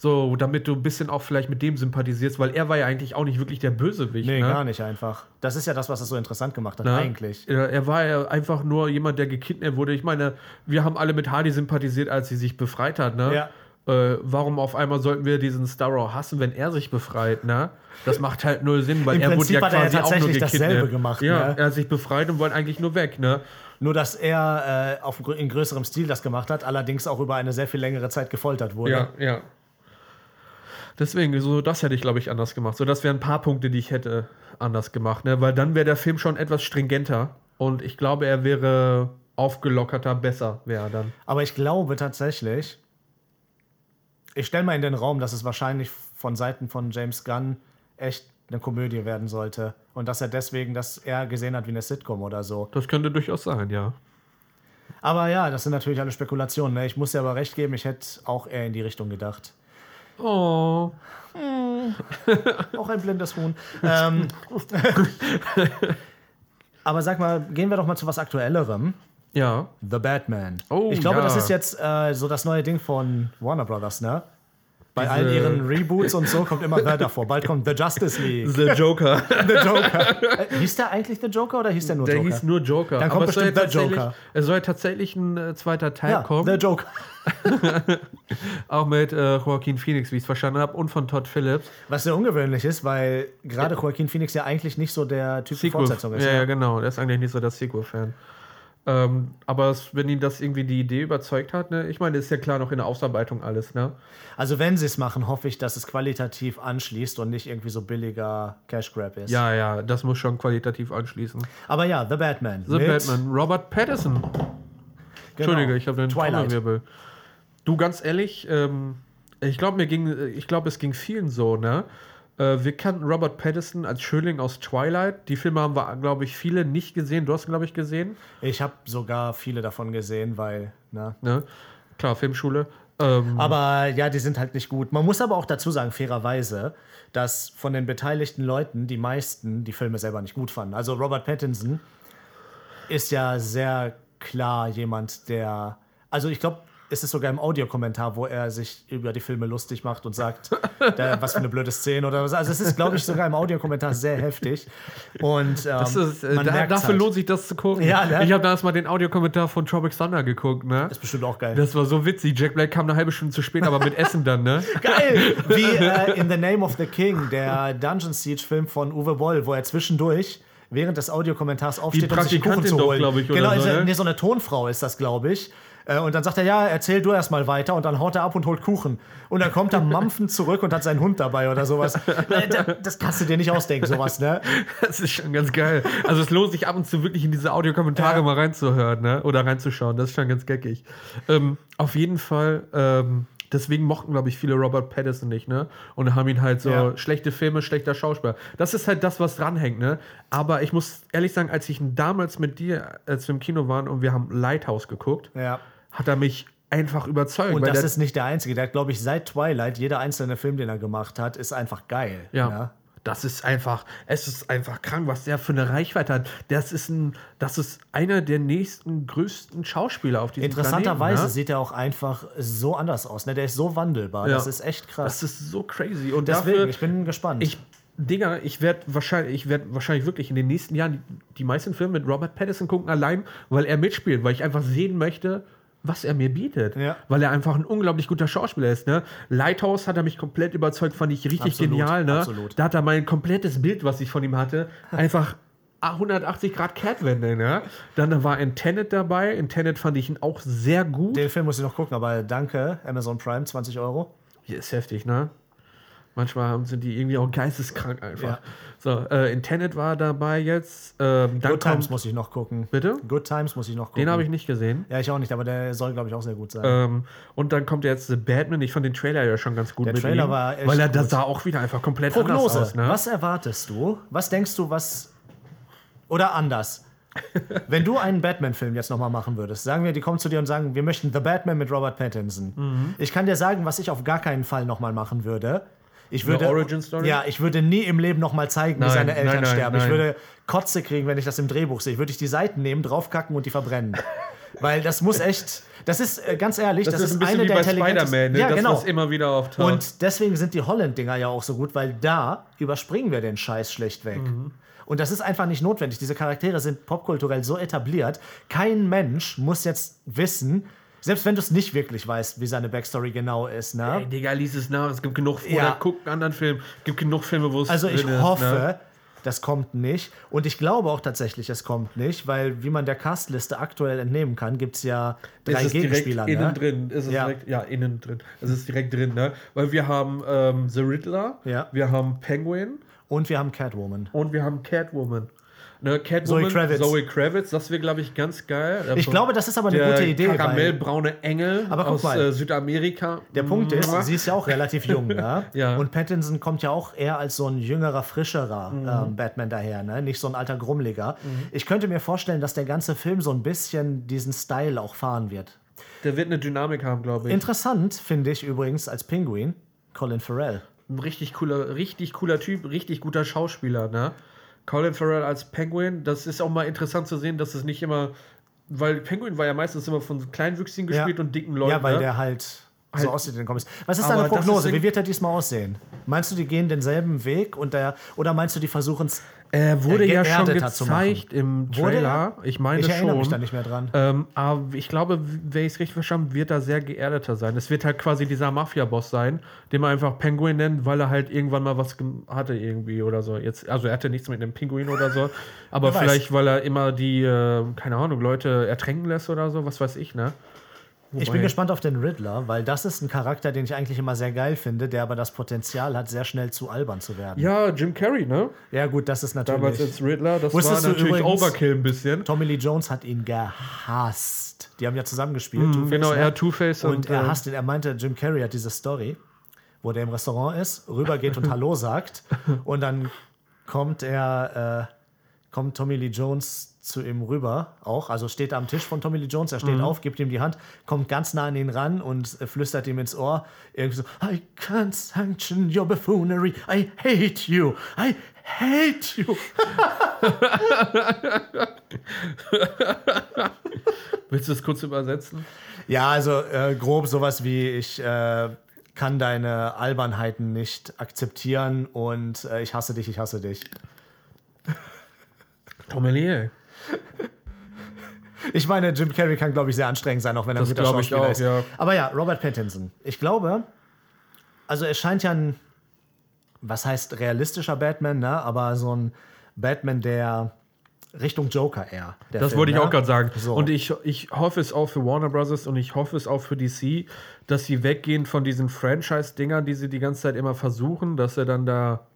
[SPEAKER 1] So, damit du ein bisschen auch vielleicht mit dem sympathisierst, weil er war ja eigentlich auch nicht wirklich der Bösewicht.
[SPEAKER 2] nee,
[SPEAKER 1] ne?
[SPEAKER 2] gar nicht einfach. Das ist ja das, was es so interessant gemacht hat,
[SPEAKER 1] Ne?
[SPEAKER 2] eigentlich.
[SPEAKER 1] Er, war ja einfach nur jemand, der gekidnappt wurde. Ich meine, wir haben alle mit Hardy sympathisiert, als sie sich befreit hat. Ne?
[SPEAKER 2] Ja.
[SPEAKER 1] Äh, warum auf einmal sollten wir diesen Starrow hassen, wenn er sich befreit? Ne? Das macht halt null Sinn, weil
[SPEAKER 2] Im
[SPEAKER 1] er
[SPEAKER 2] Prinzip
[SPEAKER 1] wurde ja
[SPEAKER 2] er
[SPEAKER 1] quasi auch nur gekidnappt.
[SPEAKER 2] dasselbe gemacht,
[SPEAKER 1] Ja,
[SPEAKER 2] ne?
[SPEAKER 1] er hat sich befreit und wollte eigentlich nur weg. Ne?
[SPEAKER 2] Nur, dass er äh, auf, in größerem Stil das gemacht hat, allerdings auch über eine sehr viel längere Zeit gefoltert wurde.
[SPEAKER 1] Ja, ja. Deswegen, so das hätte ich, glaube ich, anders gemacht. So, das wären ein paar Punkte, die ich hätte anders gemacht, ne? Weil dann wäre der Film schon etwas stringenter und ich glaube, er wäre aufgelockerter, besser wäre er dann.
[SPEAKER 2] Aber ich glaube tatsächlich, ich stelle mal in den Raum, dass es wahrscheinlich von Seiten von James Gunn echt eine Komödie werden sollte. Und dass er deswegen das eher gesehen hat wie eine Sitcom oder so.
[SPEAKER 1] Das könnte durchaus sein, ja.
[SPEAKER 2] Aber ja, das sind natürlich alle Spekulationen. Ne? Ich muss dir aber recht geben, ich hätte auch eher in die Richtung gedacht.
[SPEAKER 1] Oh.
[SPEAKER 2] Auch ein blindes Huhn. ähm, <laughs> aber sag mal, gehen wir doch mal zu was Aktuellerem.
[SPEAKER 1] Ja.
[SPEAKER 2] The Batman.
[SPEAKER 1] Oh,
[SPEAKER 2] ich glaube,
[SPEAKER 1] ja.
[SPEAKER 2] das ist jetzt äh, so das neue Ding von Warner Brothers, ne? Bei all ihren Reboots und so kommt immer The davor. Bald kommt The Justice League.
[SPEAKER 1] The Joker.
[SPEAKER 2] The Joker. Äh, hieß der eigentlich The Joker oder hieß der nur
[SPEAKER 1] Der
[SPEAKER 2] Joker?
[SPEAKER 1] hieß nur Joker.
[SPEAKER 2] Dann kommt
[SPEAKER 1] es soll
[SPEAKER 2] bestimmt The
[SPEAKER 1] tatsächlich-
[SPEAKER 2] Joker.
[SPEAKER 1] Es soll tatsächlich ein äh, zweiter Teil
[SPEAKER 2] ja,
[SPEAKER 1] kommen.
[SPEAKER 2] The Joker. <laughs>
[SPEAKER 1] auch mit äh, Joaquin Phoenix, wie ich es verstanden habe, und von Todd Phillips.
[SPEAKER 2] Was sehr ungewöhnlich ist, weil gerade Joaquin Phoenix ja eigentlich nicht so der Typ für. Fortsetzung ist.
[SPEAKER 1] Ja, ja, genau. Der ist eigentlich nicht so der Sequel-Fan. Ähm, aber es, wenn ihn das irgendwie die Idee überzeugt hat, ne, ich meine, ist ja klar noch in der Ausarbeitung alles, ne?
[SPEAKER 2] Also wenn sie es machen, hoffe ich, dass es qualitativ anschließt und nicht irgendwie so billiger Cash Grab ist.
[SPEAKER 1] Ja, ja, das muss schon qualitativ anschließen.
[SPEAKER 2] Aber ja, The Batman.
[SPEAKER 1] The Batman, Robert Pattinson.
[SPEAKER 2] Genau.
[SPEAKER 1] Entschuldige, ich habe den. Trommelwirbel. Du, ganz ehrlich, ähm, ich glaube, mir ging, ich glaube, es ging vielen so, ne? Äh, wir kannten Robert Pattinson als Schöling aus Twilight. Die Filme haben wir, glaube ich, viele nicht gesehen. Du hast glaube ich, gesehen.
[SPEAKER 2] Ich habe sogar viele davon gesehen, weil, ne?
[SPEAKER 1] Ne? Klar, Filmschule. Ähm,
[SPEAKER 2] Aber ja, die sind halt nicht gut. Man muss aber auch dazu sagen, fairerweise, dass von den beteiligten Leuten die meisten die Filme selber nicht gut fanden. Also Robert Pattinson ist ja sehr klar jemand, der. Also ich glaube, es ist sogar im Audiokommentar, wo er sich über die Filme lustig macht und sagt, <laughs> da, was für eine blöde Szene oder was. Also es ist, glaube ich, sogar im Audiokommentar sehr heftig. Und ähm,
[SPEAKER 1] das ist, äh, da, dafür
[SPEAKER 2] halt.
[SPEAKER 1] lohnt sich das zu gucken.
[SPEAKER 2] Ja, ne?
[SPEAKER 1] Ich habe damals mal den Audiokommentar von Tropic Thunder geguckt, ne?
[SPEAKER 2] ist bestimmt auch geil.
[SPEAKER 1] Das war so witzig. Jack Black kam eine halbe Stunde zu spät, aber mit Essen dann, ne? <laughs>
[SPEAKER 2] Geil! Wie äh, in The Name of the King, der Dungeon Siege-Film von Uwe Boll, wo er zwischendurch während des Audiokommentars aufsteht, um sich Kuchen zu
[SPEAKER 1] doch,
[SPEAKER 2] holen.
[SPEAKER 1] glaub ich,
[SPEAKER 2] genau,
[SPEAKER 1] so, ne?
[SPEAKER 2] nee, so eine Tonfrau ist das, glaube ich. Äh, Und dann sagt er, ja, erzähl du erst mal weiter und dann haut er ab und holt Kuchen. Und dann kommt er mampfend zurück und hat seinen Hund dabei oder sowas. Äh, da- Das kannst du dir nicht ausdenken, sowas, ne?
[SPEAKER 1] Das ist schon ganz geil. Also es lohnt sich ab und zu wirklich in diese Audiokommentare
[SPEAKER 2] Ja.
[SPEAKER 1] mal reinzuhören, ne? Oder reinzuschauen. Das ist schon ganz geckig. Ähm, auf jeden Fall, ähm, deswegen mochten, glaube ich, viele Robert Pattinson nicht, ne? Und haben ihn halt so
[SPEAKER 2] Ja.
[SPEAKER 1] schlechte Filme, schlechter Schauspieler. Das ist halt das, was dranhängt, ne? Aber ich muss ehrlich sagen, als ich ihn damals mit dir, als wir im Kino waren und wir haben Lighthouse geguckt,
[SPEAKER 2] Ja.
[SPEAKER 1] Hat er mich einfach überzeugt.
[SPEAKER 2] Und das ist nicht der einzige. Der hat, glaube ich, seit Twilight, jeder einzelne Film, den er gemacht hat, ist einfach geil.
[SPEAKER 1] Ja. Das ist einfach, es ist einfach krank, was der für eine Reichweite hat. Das ist ein, das ist einer der nächsten größten Schauspieler auf diesem
[SPEAKER 2] Interessanterweise
[SPEAKER 1] Planeten.
[SPEAKER 2] sieht er auch einfach so anders aus. Ne? Der ist so wandelbar.
[SPEAKER 1] Ja.
[SPEAKER 2] Das ist echt
[SPEAKER 1] Ne?
[SPEAKER 2] krass.
[SPEAKER 1] Das ist so crazy. Und
[SPEAKER 2] Deswegen,
[SPEAKER 1] dafür,
[SPEAKER 2] ich bin gespannt.
[SPEAKER 1] ich, Digga, ich werde wahrscheinlich, ich werde wahrscheinlich wirklich in den nächsten Jahren die, die meisten Filme mit Robert Pattinson gucken, allein, weil er mitspielt, weil ich einfach sehen möchte, was er mir bietet.
[SPEAKER 2] Ja.
[SPEAKER 1] Weil er einfach ein unglaublich guter Schauspieler ist. Ne? Lighthouse hat er mich komplett überzeugt, fand ich richtig
[SPEAKER 2] Absolut,
[SPEAKER 1] genial. Ne?
[SPEAKER 2] absolut.
[SPEAKER 1] Da hat er mein komplettes Bild, was ich von ihm hatte, <laughs> einfach 180 Grad Kehrtwende. Ne? Dann war in Tenet dabei. In Tenet fand ich ihn auch sehr gut.
[SPEAKER 2] Den Film muss ich noch gucken, aber danke, Amazon Prime, 20 Euro.
[SPEAKER 1] Hier ist heftig, ne? Manchmal sind die irgendwie auch geisteskrank einfach.
[SPEAKER 2] Ja.
[SPEAKER 1] So, äh, in Tenet war dabei jetzt. Ähm,
[SPEAKER 2] Good Times muss ich noch gucken.
[SPEAKER 1] bitte?
[SPEAKER 2] Good Times muss ich noch gucken.
[SPEAKER 1] Den habe ich nicht gesehen.
[SPEAKER 2] Ja, ich auch nicht, aber der soll, glaube ich, auch sehr gut sein.
[SPEAKER 1] Ähm, und dann kommt jetzt The Batman. Ich fand den Trailer ja schon ganz gut
[SPEAKER 2] Der
[SPEAKER 1] mit
[SPEAKER 2] Trailer
[SPEAKER 1] ihm,
[SPEAKER 2] war echt
[SPEAKER 1] Weil er da sah auch wieder einfach komplett
[SPEAKER 2] Prognose.
[SPEAKER 1] anders aus. Ne?
[SPEAKER 2] Was erwartest du? Was denkst du, was. Oder anders. <laughs> Wenn du einen Batman-Film jetzt nochmal machen würdest, sagen wir, die kommen zu dir und sagen, wir möchten The Batman mit Robert Pattinson.
[SPEAKER 1] Mhm.
[SPEAKER 2] Ich kann dir sagen, was ich auf gar keinen Fall nochmal machen würde. Ich würde,
[SPEAKER 1] Origin Story?
[SPEAKER 2] Ja, ich würde nie im Leben nochmal zeigen,
[SPEAKER 1] Nein,
[SPEAKER 2] wie seine Eltern
[SPEAKER 1] nein, nein,
[SPEAKER 2] sterben. Ich würde Kotze kriegen, wenn ich das im Drehbuch sehe. Würde ich die Seiten nehmen, draufkacken und die verbrennen. Weil das muss echt. Das ist äh, ganz ehrlich, das,
[SPEAKER 1] das, ist ein
[SPEAKER 2] eine
[SPEAKER 1] wie
[SPEAKER 2] der
[SPEAKER 1] bei. Spider-Man, ne?
[SPEAKER 2] Ja,
[SPEAKER 1] das,
[SPEAKER 2] genau.
[SPEAKER 1] was immer wieder auftaucht.
[SPEAKER 2] Und deswegen sind die Holland-Dinger ja auch so gut, weil da überspringen wir den Scheiß schlecht weg.
[SPEAKER 1] Mhm.
[SPEAKER 2] Und das ist einfach nicht notwendig. Diese Charaktere sind popkulturell so etabliert. Kein Mensch muss jetzt wissen, selbst wenn du es nicht wirklich weißt, wie seine Backstory genau ist. Ne?
[SPEAKER 1] Ey, Digga, lies es nach. Es gibt genug.
[SPEAKER 2] Ja.
[SPEAKER 1] Oder guck einen anderen Film. Es gibt genug Filme, wo es.
[SPEAKER 2] Also ich
[SPEAKER 1] drin ist,
[SPEAKER 2] hoffe,
[SPEAKER 1] Ne?
[SPEAKER 2] das kommt nicht. Und ich glaube auch tatsächlich, es kommt nicht, weil wie man der Castliste aktuell entnehmen kann, gibt es ja drei
[SPEAKER 1] ist es direkt
[SPEAKER 2] Gegenspieler.
[SPEAKER 1] innen
[SPEAKER 2] Ne?
[SPEAKER 1] drin. Ist es
[SPEAKER 2] Ja.
[SPEAKER 1] direkt, ja, innen drin. Es ist direkt drin, ne? Weil wir haben ähm, The Riddler,
[SPEAKER 2] Ja.
[SPEAKER 1] wir haben Penguin
[SPEAKER 2] Und wir haben Catwoman.
[SPEAKER 1] und wir haben Catwoman. Ne, Catwoman,
[SPEAKER 2] Zoe Kravitz.
[SPEAKER 1] Zoe Kravitz, das wäre, glaube ich, ganz geil.
[SPEAKER 2] Ich glaube, das ist aber eine
[SPEAKER 1] der
[SPEAKER 2] gute Idee.
[SPEAKER 1] Karamellbraune Engel
[SPEAKER 2] Aber guck
[SPEAKER 1] aus
[SPEAKER 2] mal.
[SPEAKER 1] äh, Südamerika.
[SPEAKER 2] Der Punkt ist,
[SPEAKER 1] Mua.
[SPEAKER 2] sie ist ja auch relativ jung, ne? <laughs>
[SPEAKER 1] Ja.
[SPEAKER 2] Und Pattinson kommt ja auch eher als so ein jüngerer, frischerer
[SPEAKER 1] Mhm.
[SPEAKER 2] ähm, Batman daher, ne? Nicht so ein alter Grummeliger. Ich könnte mir vorstellen, dass der ganze Film so ein bisschen diesen Style auch fahren wird.
[SPEAKER 1] Der wird eine Dynamik haben, glaube ich.
[SPEAKER 2] Interessant finde ich übrigens als Penguin Colin Farrell.
[SPEAKER 1] Ein richtig cooler, richtig cooler Typ, richtig guter Schauspieler, ne? Colin Farrell als Penguin, das ist auch mal interessant zu sehen, dass es nicht immer, weil Penguin war ja meistens immer von Kleinwüchsigen gespielt und dicken Leuten.
[SPEAKER 2] Ja, weil
[SPEAKER 1] ne?
[SPEAKER 2] der halt, so
[SPEAKER 1] Halt-
[SPEAKER 2] aussieht in den Comics. Was ist deine Prognose?
[SPEAKER 1] ist-
[SPEAKER 2] Wie wird er diesmal aussehen? Meinst du, die gehen denselben Weg und der, oder meinst du, die versuchen es
[SPEAKER 1] Er wurde ja schon gezeigt im Trailer. Ich meine
[SPEAKER 2] Ich erinnere
[SPEAKER 1] schon.
[SPEAKER 2] mich da nicht mehr dran.
[SPEAKER 1] Ähm, aber ich glaube, wenn ich es richtig verstanden habe, wird er sehr geerdeter sein. Es wird halt quasi dieser Mafia-Boss sein, den man einfach Penguin nennt, weil er halt irgendwann mal was hatte irgendwie oder so. Jetzt, also er hatte nichts mit einem Pinguin oder so, aber vielleicht, weil er immer die, äh, keine Ahnung, Leute ertränken lässt oder so, was weiß ich, ne?
[SPEAKER 2] Ich
[SPEAKER 1] Wobei-
[SPEAKER 2] bin gespannt auf den Riddler, weil das ist ein Charakter, den ich eigentlich immer sehr geil finde, der aber das Potenzial hat, sehr schnell zu albern zu werden.
[SPEAKER 1] Ja, Jim Carrey, ne?
[SPEAKER 2] Ja, gut, das ist
[SPEAKER 1] Damals
[SPEAKER 2] natürlich.
[SPEAKER 1] als Riddler, das
[SPEAKER 2] Wusstest
[SPEAKER 1] war natürlich
[SPEAKER 2] übrigens-
[SPEAKER 1] Overkill ein bisschen.
[SPEAKER 2] Tommy Lee Jones hat ihn gehasst. Die haben ja zusammen gespielt. Two-Face,
[SPEAKER 1] Genau,
[SPEAKER 2] ne?
[SPEAKER 1] er Two-Face
[SPEAKER 2] Und
[SPEAKER 1] und,
[SPEAKER 2] er
[SPEAKER 1] äh,
[SPEAKER 2] hasst ihn. Er meinte, Jim Carrey hat diese Story, wo der im Restaurant ist, rübergeht und <laughs> Hallo sagt. Und dann kommt er, äh, kommt Tommy Lee Jones zu ihm rüber, auch. Also steht er am Tisch von Tommy Lee Jones, er steht
[SPEAKER 1] Mhm.
[SPEAKER 2] auf, gibt ihm die Hand, kommt ganz nah an ihn ran und äh, flüstert ihm ins Ohr. Irgendwie so: I can't sanction your buffoonery. I hate you. I hate you. <laughs>
[SPEAKER 1] Willst du das kurz übersetzen?
[SPEAKER 2] Ja, also äh, grob sowas wie ich äh, kann deine Albernheiten nicht akzeptieren und äh, ich hasse dich, ich hasse dich.
[SPEAKER 1] Tommy Lee.
[SPEAKER 2] Ich meine, Jim Carrey kann, glaube ich, sehr anstrengend sein, auch wenn er
[SPEAKER 1] Das
[SPEAKER 2] ein guter Schauspieler
[SPEAKER 1] auch,
[SPEAKER 2] ist.
[SPEAKER 1] ja.
[SPEAKER 2] Aber ja, Robert Pattinson. Ich glaube, also er scheint ja ein, was heißt realistischer Batman, ne? aber so ein Batman, der Richtung Joker eher.
[SPEAKER 1] Das
[SPEAKER 2] Film,
[SPEAKER 1] wollte ich
[SPEAKER 2] ne?
[SPEAKER 1] auch gerade sagen.
[SPEAKER 2] So.
[SPEAKER 1] Und ich, ich hoffe es auch für Warner Bros. und ich hoffe es auch für DC, dass sie weggehen von diesen Franchise-Dingern, die sie die ganze Zeit immer versuchen, dass er dann da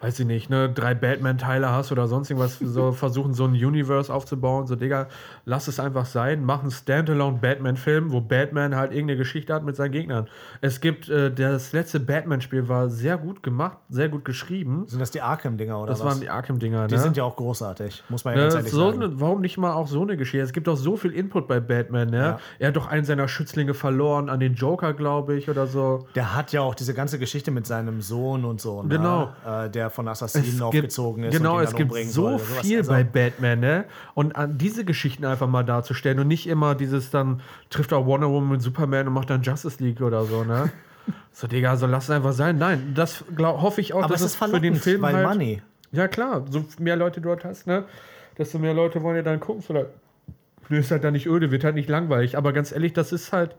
[SPEAKER 1] weiß ich nicht, ne, drei Batman-Teile hast oder sonst irgendwas, <laughs> so versuchen, so ein Universe aufzubauen. So, Digga, lass es einfach sein. Mach einen Standalone-Batman-Film, wo Batman halt irgendeine Geschichte hat mit seinen Gegnern. Es gibt, äh, das letzte Batman-Spiel war sehr gut gemacht, sehr gut geschrieben.
[SPEAKER 2] Sind das die Arkham-Dinger oder
[SPEAKER 1] Das
[SPEAKER 2] was?
[SPEAKER 1] waren die Arkham-Dinger, ne?
[SPEAKER 2] die sind ja auch großartig, muss man ja ganz
[SPEAKER 1] Ne,
[SPEAKER 2] ehrlich
[SPEAKER 1] so
[SPEAKER 2] sagen.
[SPEAKER 1] ne, warum nicht mal auch so eine Geschichte? Es gibt doch so viel Input bei Batman, ne?
[SPEAKER 2] Ja.
[SPEAKER 1] Er hat doch einen seiner Schützlinge verloren an den Joker, glaube ich, oder so.
[SPEAKER 2] Der hat ja auch diese ganze Geschichte mit seinem Sohn und so, ne?
[SPEAKER 1] Genau.
[SPEAKER 2] Äh, der von Assassinen aufgezogen ist.
[SPEAKER 1] Genau,
[SPEAKER 2] und
[SPEAKER 1] es gibt so viel
[SPEAKER 2] Also,
[SPEAKER 1] bei Batman, ne? Und an diese Geschichten einfach mal darzustellen und nicht immer dieses dann trifft auch Wonder Woman mit Superman und macht dann Justice League oder so, ne? <laughs> so, Digga, so lass es einfach sein. Nein, das glaub, hoffe ich auch,
[SPEAKER 2] Aber
[SPEAKER 1] dass
[SPEAKER 2] es
[SPEAKER 1] für den Film
[SPEAKER 2] weil
[SPEAKER 1] halt,
[SPEAKER 2] Money.
[SPEAKER 1] Ja, klar, so mehr Leute dort hast, ne? Desto mehr Leute wollen ja dann gucken. Vielleicht ist halt dann nicht öde, wird halt nicht langweilig. Aber ganz ehrlich, das ist halt.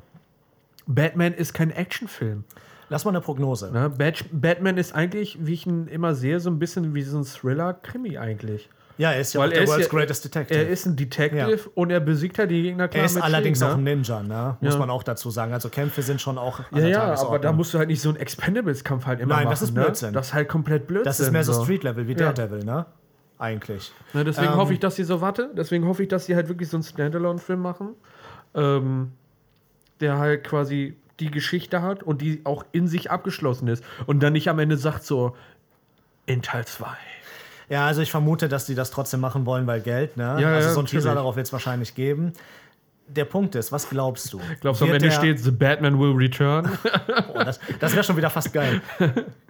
[SPEAKER 1] Batman ist kein Actionfilm.
[SPEAKER 2] Lass mal eine Prognose.
[SPEAKER 1] Ne? Bat Batman ist eigentlich, wie ich ihn immer sehe, so ein bisschen wie so ein Thriller-Krimi eigentlich.
[SPEAKER 2] Ja, er ist ja
[SPEAKER 1] Weil
[SPEAKER 2] auch
[SPEAKER 1] er
[SPEAKER 2] der World's
[SPEAKER 1] ja-
[SPEAKER 2] Greatest Detective.
[SPEAKER 1] Er ist ein Detective und er besiegt halt die Gegner klar
[SPEAKER 2] Er ist allerdings
[SPEAKER 1] Schlägen,
[SPEAKER 2] auch ein
[SPEAKER 1] ne?
[SPEAKER 2] Ninja, ne? muss
[SPEAKER 1] Ja.
[SPEAKER 2] man auch dazu sagen. Also Kämpfe sind schon auch an
[SPEAKER 1] Ja,
[SPEAKER 2] der
[SPEAKER 1] ja, aber da musst du halt nicht so einen Expendables-Kampf halt immer
[SPEAKER 2] Nein,
[SPEAKER 1] machen.
[SPEAKER 2] das ist
[SPEAKER 1] ne?
[SPEAKER 2] Blödsinn.
[SPEAKER 1] Das ist halt komplett Blödsinn.
[SPEAKER 2] Das ist mehr so Street-Level wie
[SPEAKER 1] Ja.
[SPEAKER 2] Daredevil, ne? Eigentlich.
[SPEAKER 1] Ne, deswegen
[SPEAKER 2] Ähm,
[SPEAKER 1] hoffe ich, dass sie so, warte, deswegen hoffe ich, dass sie halt wirklich so einen Standalone-Film machen, ähm, der halt quasi die Geschichte hat und die auch in sich abgeschlossen ist und dann nicht am Ende sagt so, in Teil 2.
[SPEAKER 2] Ja, also ich vermute, dass die das trotzdem machen wollen, weil Geld, ne?
[SPEAKER 1] Ja,
[SPEAKER 2] also
[SPEAKER 1] ja,
[SPEAKER 2] so ein Teaser darauf wird es wahrscheinlich geben. Der Punkt ist, was glaubst du?
[SPEAKER 1] Glaubst du, am Ende
[SPEAKER 2] der-
[SPEAKER 1] steht The Batman will return? <laughs>
[SPEAKER 2] Oh, das das wäre schon wieder fast geil.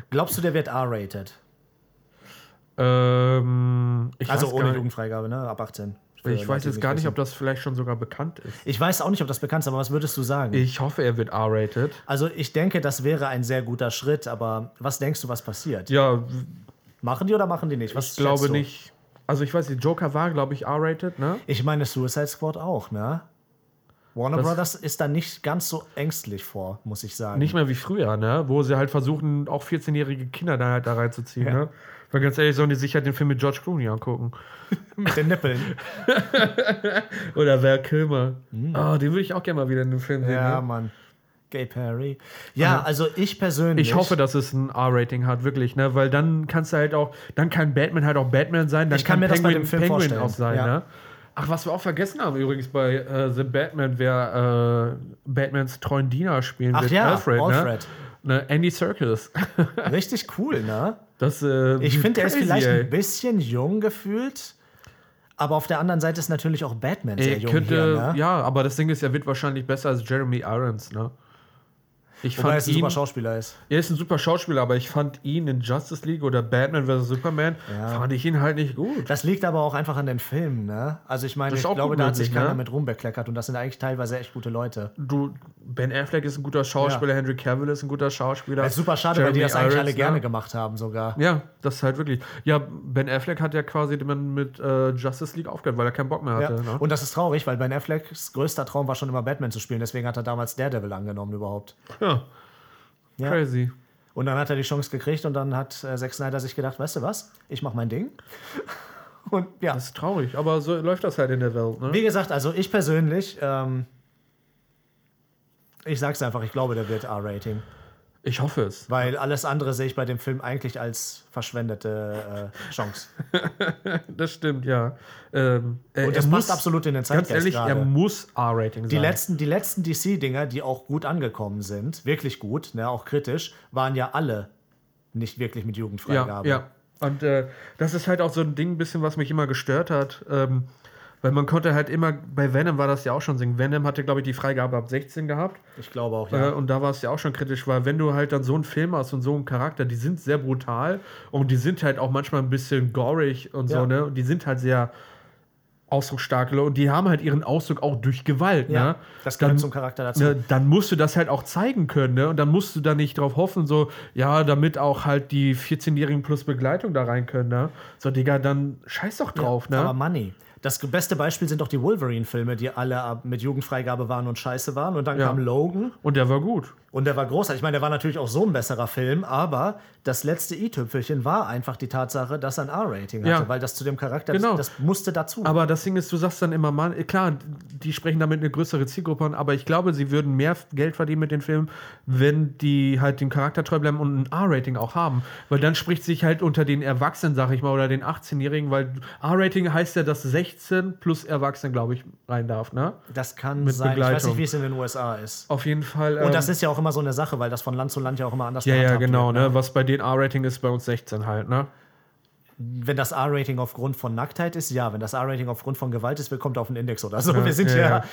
[SPEAKER 2] Glaubst du, der wird R-rated?
[SPEAKER 1] ähm,
[SPEAKER 2] Also ohne Jugendfreigabe, ne? Ab 18.
[SPEAKER 1] Ich weiß jetzt gar nicht, ob das vielleicht schon sogar bekannt ist.
[SPEAKER 2] Ich weiß auch nicht, ob das bekannt ist, aber was würdest du sagen?
[SPEAKER 1] Ich hoffe, er wird R-rated.
[SPEAKER 2] also ich denke, das wäre ein sehr guter Schritt, aber was denkst du, was passiert?
[SPEAKER 1] Ja,
[SPEAKER 2] Machen die oder machen die nicht? Was
[SPEAKER 1] ich glaube
[SPEAKER 2] du?
[SPEAKER 1] nicht. Also ich weiß nicht, Joker war, glaube ich, R-rated, ne?
[SPEAKER 2] Ich meine Suicide Squad auch, ne? Warner
[SPEAKER 1] Das-
[SPEAKER 2] Brothers ist da nicht ganz so ängstlich vor, muss ich sagen.
[SPEAKER 1] Nicht mehr wie früher, ne? Wo sie halt versuchen, auch 14-jährige Kinder da halt da reinzuziehen,
[SPEAKER 2] Ja.
[SPEAKER 1] ne? Weil ganz ehrlich, sollen die sich halt den Film mit George Clooney angucken. <laughs>
[SPEAKER 2] mit den Nippeln. <laughs>
[SPEAKER 1] Oder Val Kilmer. Oh, den würde ich auch gerne mal wieder in den Film sehen.
[SPEAKER 2] Mhm. ja,
[SPEAKER 1] ne?
[SPEAKER 2] Mann. Gay Perry. Ja, also ich persönlich.
[SPEAKER 1] Ich hoffe, dass es ein R-Rating hat, wirklich, ne? Weil dann kannst du halt auch, dann kann Batman halt auch Batman sein, dann
[SPEAKER 2] Ich kann mir das bei dem Film
[SPEAKER 1] Penguin
[SPEAKER 2] vorstellen,
[SPEAKER 1] auch sein,
[SPEAKER 2] ja.
[SPEAKER 1] ne? Ach, was wir auch vergessen haben übrigens bei äh, The Batman, wer äh, Batmans treuen Diener spielen
[SPEAKER 2] Ach
[SPEAKER 1] wird.
[SPEAKER 2] ja,
[SPEAKER 1] Alfred,
[SPEAKER 2] Alfred.
[SPEAKER 1] Ne? ne? Andy Serkis. <laughs>
[SPEAKER 2] Richtig cool, ne?
[SPEAKER 1] Das, äh,
[SPEAKER 2] Ich finde, er ist vielleicht
[SPEAKER 1] ey.
[SPEAKER 2] ein bisschen jung gefühlt. Aber auf der anderen Seite ist natürlich auch Batman sehr
[SPEAKER 1] Er
[SPEAKER 2] jung
[SPEAKER 1] könnte,
[SPEAKER 2] hier, ne?
[SPEAKER 1] ja, aber das Ding ist, er wird wahrscheinlich besser als Jeremy Irons, ne? Ich
[SPEAKER 2] Wobei er
[SPEAKER 1] fand
[SPEAKER 2] ein super
[SPEAKER 1] ihn,
[SPEAKER 2] Schauspieler ist.
[SPEAKER 1] er ist ein super Schauspieler, aber ich fand ihn in Justice League oder Batman vs. Superman,
[SPEAKER 2] Ja.
[SPEAKER 1] fand ich ihn halt nicht gut.
[SPEAKER 2] Das liegt aber auch einfach an den Filmen, ne? Also ich meine, ich glaube, da hat sich keiner
[SPEAKER 1] ne?
[SPEAKER 2] mit rumbekleckert und das sind eigentlich teilweise echt gute Leute.
[SPEAKER 1] Du, Ben Affleck ist ein guter Schauspieler, Henry Cavill ist ein guter Schauspieler.
[SPEAKER 2] Das ist super schade, weil die
[SPEAKER 1] Jeremy
[SPEAKER 2] das eigentlich
[SPEAKER 1] Irons,
[SPEAKER 2] alle gerne
[SPEAKER 1] ne?
[SPEAKER 2] gemacht haben sogar.
[SPEAKER 1] Ja, das ist halt wirklich. Ja, Ben Affleck hat ja quasi mit äh, Justice League aufgehört, weil er keinen Bock mehr
[SPEAKER 2] Ja.
[SPEAKER 1] hatte. Ne?
[SPEAKER 2] Und das ist traurig, weil Ben Afflecks größter Traum war schon immer Batman zu spielen, deswegen hat er damals Daredevil angenommen überhaupt.
[SPEAKER 1] Ja,
[SPEAKER 2] Ja.
[SPEAKER 1] crazy.
[SPEAKER 2] Und dann hat er die Chance gekriegt und dann hat äh, Zack Snyder sich gedacht, weißt du was, ich mach mein Ding. <laughs> Und ja,
[SPEAKER 1] Das ist traurig, aber so läuft das halt in der Welt. Ne?
[SPEAKER 2] wie gesagt, also ich persönlich, ähm, ich sag's einfach, ich glaube, der wird R-Rating.
[SPEAKER 1] Ich hoffe es.
[SPEAKER 2] Weil alles andere sehe ich bei dem Film eigentlich als verschwendete äh, Chance. <laughs>
[SPEAKER 1] Das stimmt, ja. Ähm, äh,
[SPEAKER 2] Und das
[SPEAKER 1] er
[SPEAKER 2] passt absolut in den
[SPEAKER 1] Ganz
[SPEAKER 2] Zeitgeist
[SPEAKER 1] ehrlich, er
[SPEAKER 2] gerade.
[SPEAKER 1] muss R-Rating sein.
[SPEAKER 2] Die letzten, die letzten DC-Dinger, die auch gut angekommen sind, wirklich gut, ne, auch kritisch, waren ja alle nicht wirklich mit
[SPEAKER 1] ja,
[SPEAKER 2] Jugendfreigabe.
[SPEAKER 1] ja. Und äh, das ist halt auch so ein Ding, bisschen, was mich immer gestört hat. Ähm, weil man konnte halt immer, bei Venom war das ja auch schon singen. Venom hatte, glaube ich, die Freigabe ab 16 gehabt.
[SPEAKER 2] Ich glaube auch,
[SPEAKER 1] Äh,
[SPEAKER 2] ja.
[SPEAKER 1] und da war es ja auch schon kritisch, weil wenn du halt dann so einen Film hast und so einen Charakter, die sind sehr brutal und die sind halt auch manchmal ein bisschen gorig und so,
[SPEAKER 2] Ja.
[SPEAKER 1] ne? Und die sind halt sehr ausdrucksstark und die haben halt ihren Ausdruck auch durch Gewalt,
[SPEAKER 2] ja,
[SPEAKER 1] ne?
[SPEAKER 2] das gehört
[SPEAKER 1] Dann-
[SPEAKER 2] zum Charakter dazu.
[SPEAKER 1] Ne, dann musst du das halt auch zeigen können, ne? Und dann musst du da nicht drauf hoffen, so, ja, damit auch halt die 14-Jährigen plus Begleitung da rein können, ne? So, Digga, dann scheiß doch drauf,
[SPEAKER 2] Aber
[SPEAKER 1] ne?
[SPEAKER 2] Money. Das beste Beispiel sind doch die Wolverine-Filme, die alle mit Jugendfreigabe waren und scheiße waren. Und dann
[SPEAKER 1] Ja.
[SPEAKER 2] kam Logan.
[SPEAKER 1] Und der war gut.
[SPEAKER 2] Und der war großartig. Ich meine, der war natürlich auch so ein besserer Film, aber das letzte i-Tüpfelchen war einfach die Tatsache, dass er ein R-Rating hatte,
[SPEAKER 1] Ja.
[SPEAKER 2] weil das zu dem Charakter,
[SPEAKER 1] Genau.
[SPEAKER 2] das, das musste dazu.
[SPEAKER 1] Aber das Ding ist, du sagst dann immer, Mann, klar, die sprechen damit eine größere Zielgruppe an, aber ich glaube, sie würden mehr Geld verdienen mit den Filmen, wenn die halt dem Charakter treu bleiben und ein R-Rating auch haben. Weil dann spricht sich halt unter den Erwachsenen, sag ich mal, oder den 18-Jährigen, weil R-Rating heißt ja, dass 16 plus Erwachsene, glaube ich, rein darf, ne?
[SPEAKER 2] das kann
[SPEAKER 1] mit
[SPEAKER 2] sein. Ich weiß
[SPEAKER 1] Begleitung.
[SPEAKER 2] nicht, wie es in den USA ist.
[SPEAKER 1] Auf jeden Fall.
[SPEAKER 2] Und
[SPEAKER 1] ähm,
[SPEAKER 2] das ist ja auch immer so eine Sache, weil das von Land zu Land ja auch immer anders
[SPEAKER 1] ja, ja, genau,
[SPEAKER 2] wird,
[SPEAKER 1] ne? Was bei den R-Rating ist, bei uns 16 halt, ne?
[SPEAKER 2] Wenn das R-Rating aufgrund von Nacktheit ist, ja. Wenn das R-Rating aufgrund von Gewalt ist, kommt auf einen Index oder so. Wir sind
[SPEAKER 1] ja,
[SPEAKER 2] ja.
[SPEAKER 1] ja.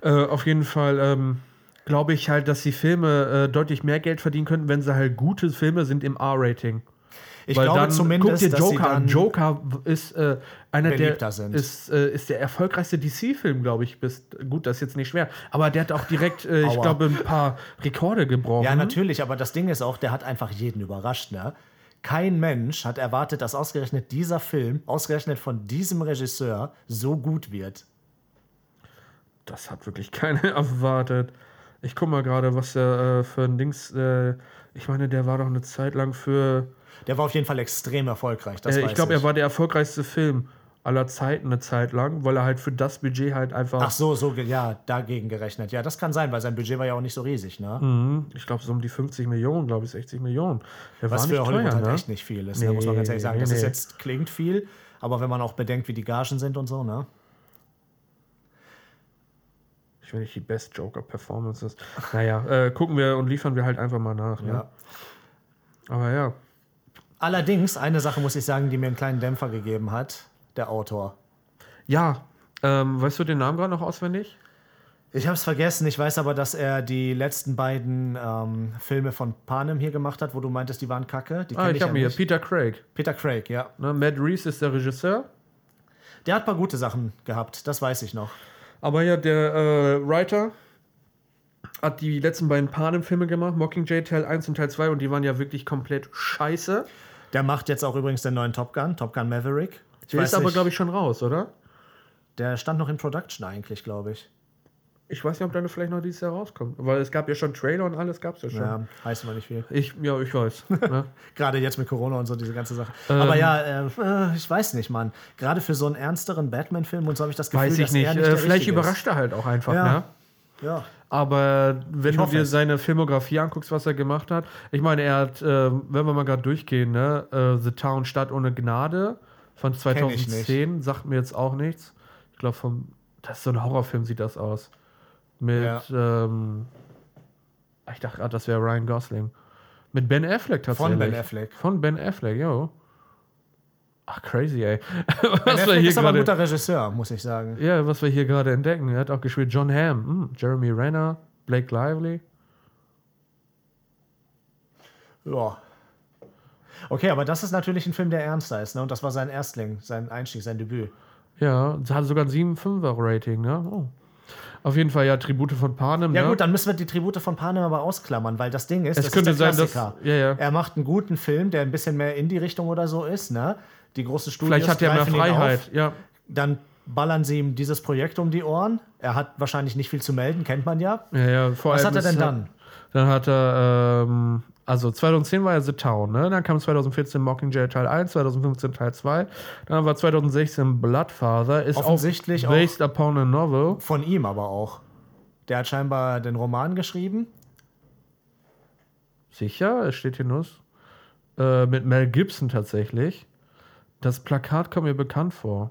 [SPEAKER 1] Äh, auf jeden Fall ähm, glaube ich halt, dass die Filme äh, deutlich mehr Geld verdienen könnten, wenn sie halt gute Filme sind im R-Rating.
[SPEAKER 2] Ich
[SPEAKER 1] Weil
[SPEAKER 2] glaube
[SPEAKER 1] dann,
[SPEAKER 2] zumindest,
[SPEAKER 1] guck dir Joker an. Joker ist äh, einer der
[SPEAKER 2] sind.
[SPEAKER 1] ist, äh, ist der erfolgreichste DC-Film, glaube ich. Bis, gut, das ist jetzt nicht schwer, aber der hat auch direkt, äh, ich glaube, ein paar Rekorde gebrochen.
[SPEAKER 2] Ja, natürlich, aber das Ding ist auch, der hat einfach jeden überrascht, ne? Kein Mensch hat erwartet, dass ausgerechnet dieser Film, ausgerechnet von diesem Regisseur, so gut wird.
[SPEAKER 1] Das hat wirklich keiner <laughs> erwartet. Ich guck mal gerade, was der äh, für ein Dings. Äh, ich meine, der war doch eine Zeit lang für.
[SPEAKER 2] Der war auf jeden Fall extrem erfolgreich. Das
[SPEAKER 1] Äh, ich glaube, er war der erfolgreichste Film aller Zeiten eine Zeit lang, weil er halt für das Budget halt einfach.
[SPEAKER 2] Ach so, so, ja, dagegen gerechnet. Ja, das kann sein, weil sein Budget war ja auch nicht so riesig, ne?
[SPEAKER 1] Mhm, ich glaube, so um die 50 Millionen, glaube ich, 60 Millionen. Der
[SPEAKER 2] Was für
[SPEAKER 1] nicht
[SPEAKER 2] Hollywood
[SPEAKER 1] teuer,
[SPEAKER 2] halt
[SPEAKER 1] ne?
[SPEAKER 2] echt nicht viel ist, ne? muss man ganz ehrlich sagen.
[SPEAKER 1] Nee,
[SPEAKER 2] Das ist
[SPEAKER 1] nee.
[SPEAKER 2] jetzt, klingt viel, aber wenn man auch bedenkt, wie die Gagen sind und so, ne?
[SPEAKER 1] Ich will nicht die Best Joker Performances. Naja, äh, gucken wir und liefern wir halt einfach mal nach. Ne?
[SPEAKER 2] Ja.
[SPEAKER 1] Aber ja.
[SPEAKER 2] Allerdings, eine Sache muss ich sagen, die mir einen kleinen Dämpfer gegeben hat, der Autor.
[SPEAKER 1] Ja, ähm, weißt du den Namen gerade noch auswendig?
[SPEAKER 2] Ich habe es vergessen, ich weiß aber, dass er die letzten beiden ähm, Filme von Panem hier gemacht hat, wo du meintest, die waren kacke. Die
[SPEAKER 1] Ah,
[SPEAKER 2] kenn
[SPEAKER 1] ich habe
[SPEAKER 2] ja
[SPEAKER 1] hier. Peter Craig.
[SPEAKER 2] Peter Craig, ja.
[SPEAKER 1] Ne? Matt Reeves ist der Regisseur.
[SPEAKER 2] Der hat ein paar gute Sachen gehabt, das weiß ich noch.
[SPEAKER 1] Aber ja, der äh, Writer hat die letzten beiden Panem-Filme gemacht, Mockingjay Teil 1 und Teil 2, und die waren ja wirklich komplett scheiße.
[SPEAKER 2] Der macht jetzt auch übrigens den neuen Top Gun, Top Gun Maverick. Ich
[SPEAKER 1] Der ist aber, glaube ich, schon raus, oder?
[SPEAKER 2] Der stand noch in Production eigentlich, glaube ich.
[SPEAKER 1] Ich weiß nicht, ob der vielleicht noch dieses Jahr rauskommt. Weil es gab ja schon Trailer und alles gab es ja schon.
[SPEAKER 2] Ja, heißt immer nicht viel.
[SPEAKER 1] Ich, ja, ich weiß. <laughs> ne?
[SPEAKER 2] Gerade jetzt mit Corona und so, diese ganze Sache.
[SPEAKER 1] Ähm.
[SPEAKER 2] Aber ja, äh, äh, ich weiß nicht, Mann. Gerade für so einen ernsteren Batman-Film und so habe ich das Gefühl,
[SPEAKER 1] Weiß ich
[SPEAKER 2] dass
[SPEAKER 1] nicht.
[SPEAKER 2] er nicht
[SPEAKER 1] Äh, vielleicht überrascht er halt auch einfach,
[SPEAKER 2] Ja.
[SPEAKER 1] ne?
[SPEAKER 2] Ist. Ja.
[SPEAKER 1] Aber wenn du dir
[SPEAKER 2] es.
[SPEAKER 1] seine Filmografie anguckst, was er gemacht hat, ich meine, er hat, äh, wenn wir mal gerade durchgehen, ne, äh, The Town Stadt ohne Gnade von
[SPEAKER 2] ich
[SPEAKER 1] 2010, sagt mir jetzt auch nichts. Ich glaube, vom, das ist so ein Horrorfilm, sieht das aus. Mit, ähm, ich dachte gerade, das wäre Ryan Gosling. Mit Ben Affleck tatsächlich.
[SPEAKER 2] Von Ben Affleck.
[SPEAKER 1] Von Ben Affleck, jo. Ach, crazy, ey. <laughs> Was wir hier
[SPEAKER 2] ist aber ein guter Regisseur, muss ich sagen.
[SPEAKER 1] ja, was wir hier gerade entdecken. Er hat auch gespielt John Hamm, hm, Jeremy Renner, Blake Lively.
[SPEAKER 2] Ja. Okay, aber das ist natürlich ein Film, der ernster ist, ne? Und das war sein Erstling, sein Einstieg, sein Debüt.
[SPEAKER 1] Ja, hatte sogar ein 7,5er Rating, ne? Oh. Auf jeden Fall ja Tribute von Panem.
[SPEAKER 2] Ja
[SPEAKER 1] ne?
[SPEAKER 2] gut, dann müssen wir die Tribute von Panem aber ausklammern, weil das Ding ist,
[SPEAKER 1] Es
[SPEAKER 2] das
[SPEAKER 1] könnte
[SPEAKER 2] ist der
[SPEAKER 1] sein, dass-
[SPEAKER 2] Klassiker.
[SPEAKER 1] ja, ja.
[SPEAKER 2] Er macht einen guten Film, der ein bisschen mehr in die Richtung oder so ist, ne? Die großen Studios
[SPEAKER 1] Vielleicht hat er mehr Freiheit.
[SPEAKER 2] Auf,
[SPEAKER 1] Ja.
[SPEAKER 2] dann ballern sie ihm dieses Projekt um die Ohren. Er hat wahrscheinlich nicht viel zu melden, kennt man ja.
[SPEAKER 1] Ja, ja,
[SPEAKER 2] Was hat er denn dann?
[SPEAKER 1] Dann hat er, ähm, also 2010 war er The Town, ne? Dann kam 2014 Mockingjay Teil 1, 2015 Teil 2. Dann war 2016 Bloodfather. Ist
[SPEAKER 2] Offensichtlich
[SPEAKER 1] auch based upon a novel.
[SPEAKER 2] Von ihm aber auch. Der hat scheinbar den Roman geschrieben.
[SPEAKER 1] Sicher, es steht hier nur. Äh, mit Mel Gibson tatsächlich. Das Plakat kommt mir bekannt vor.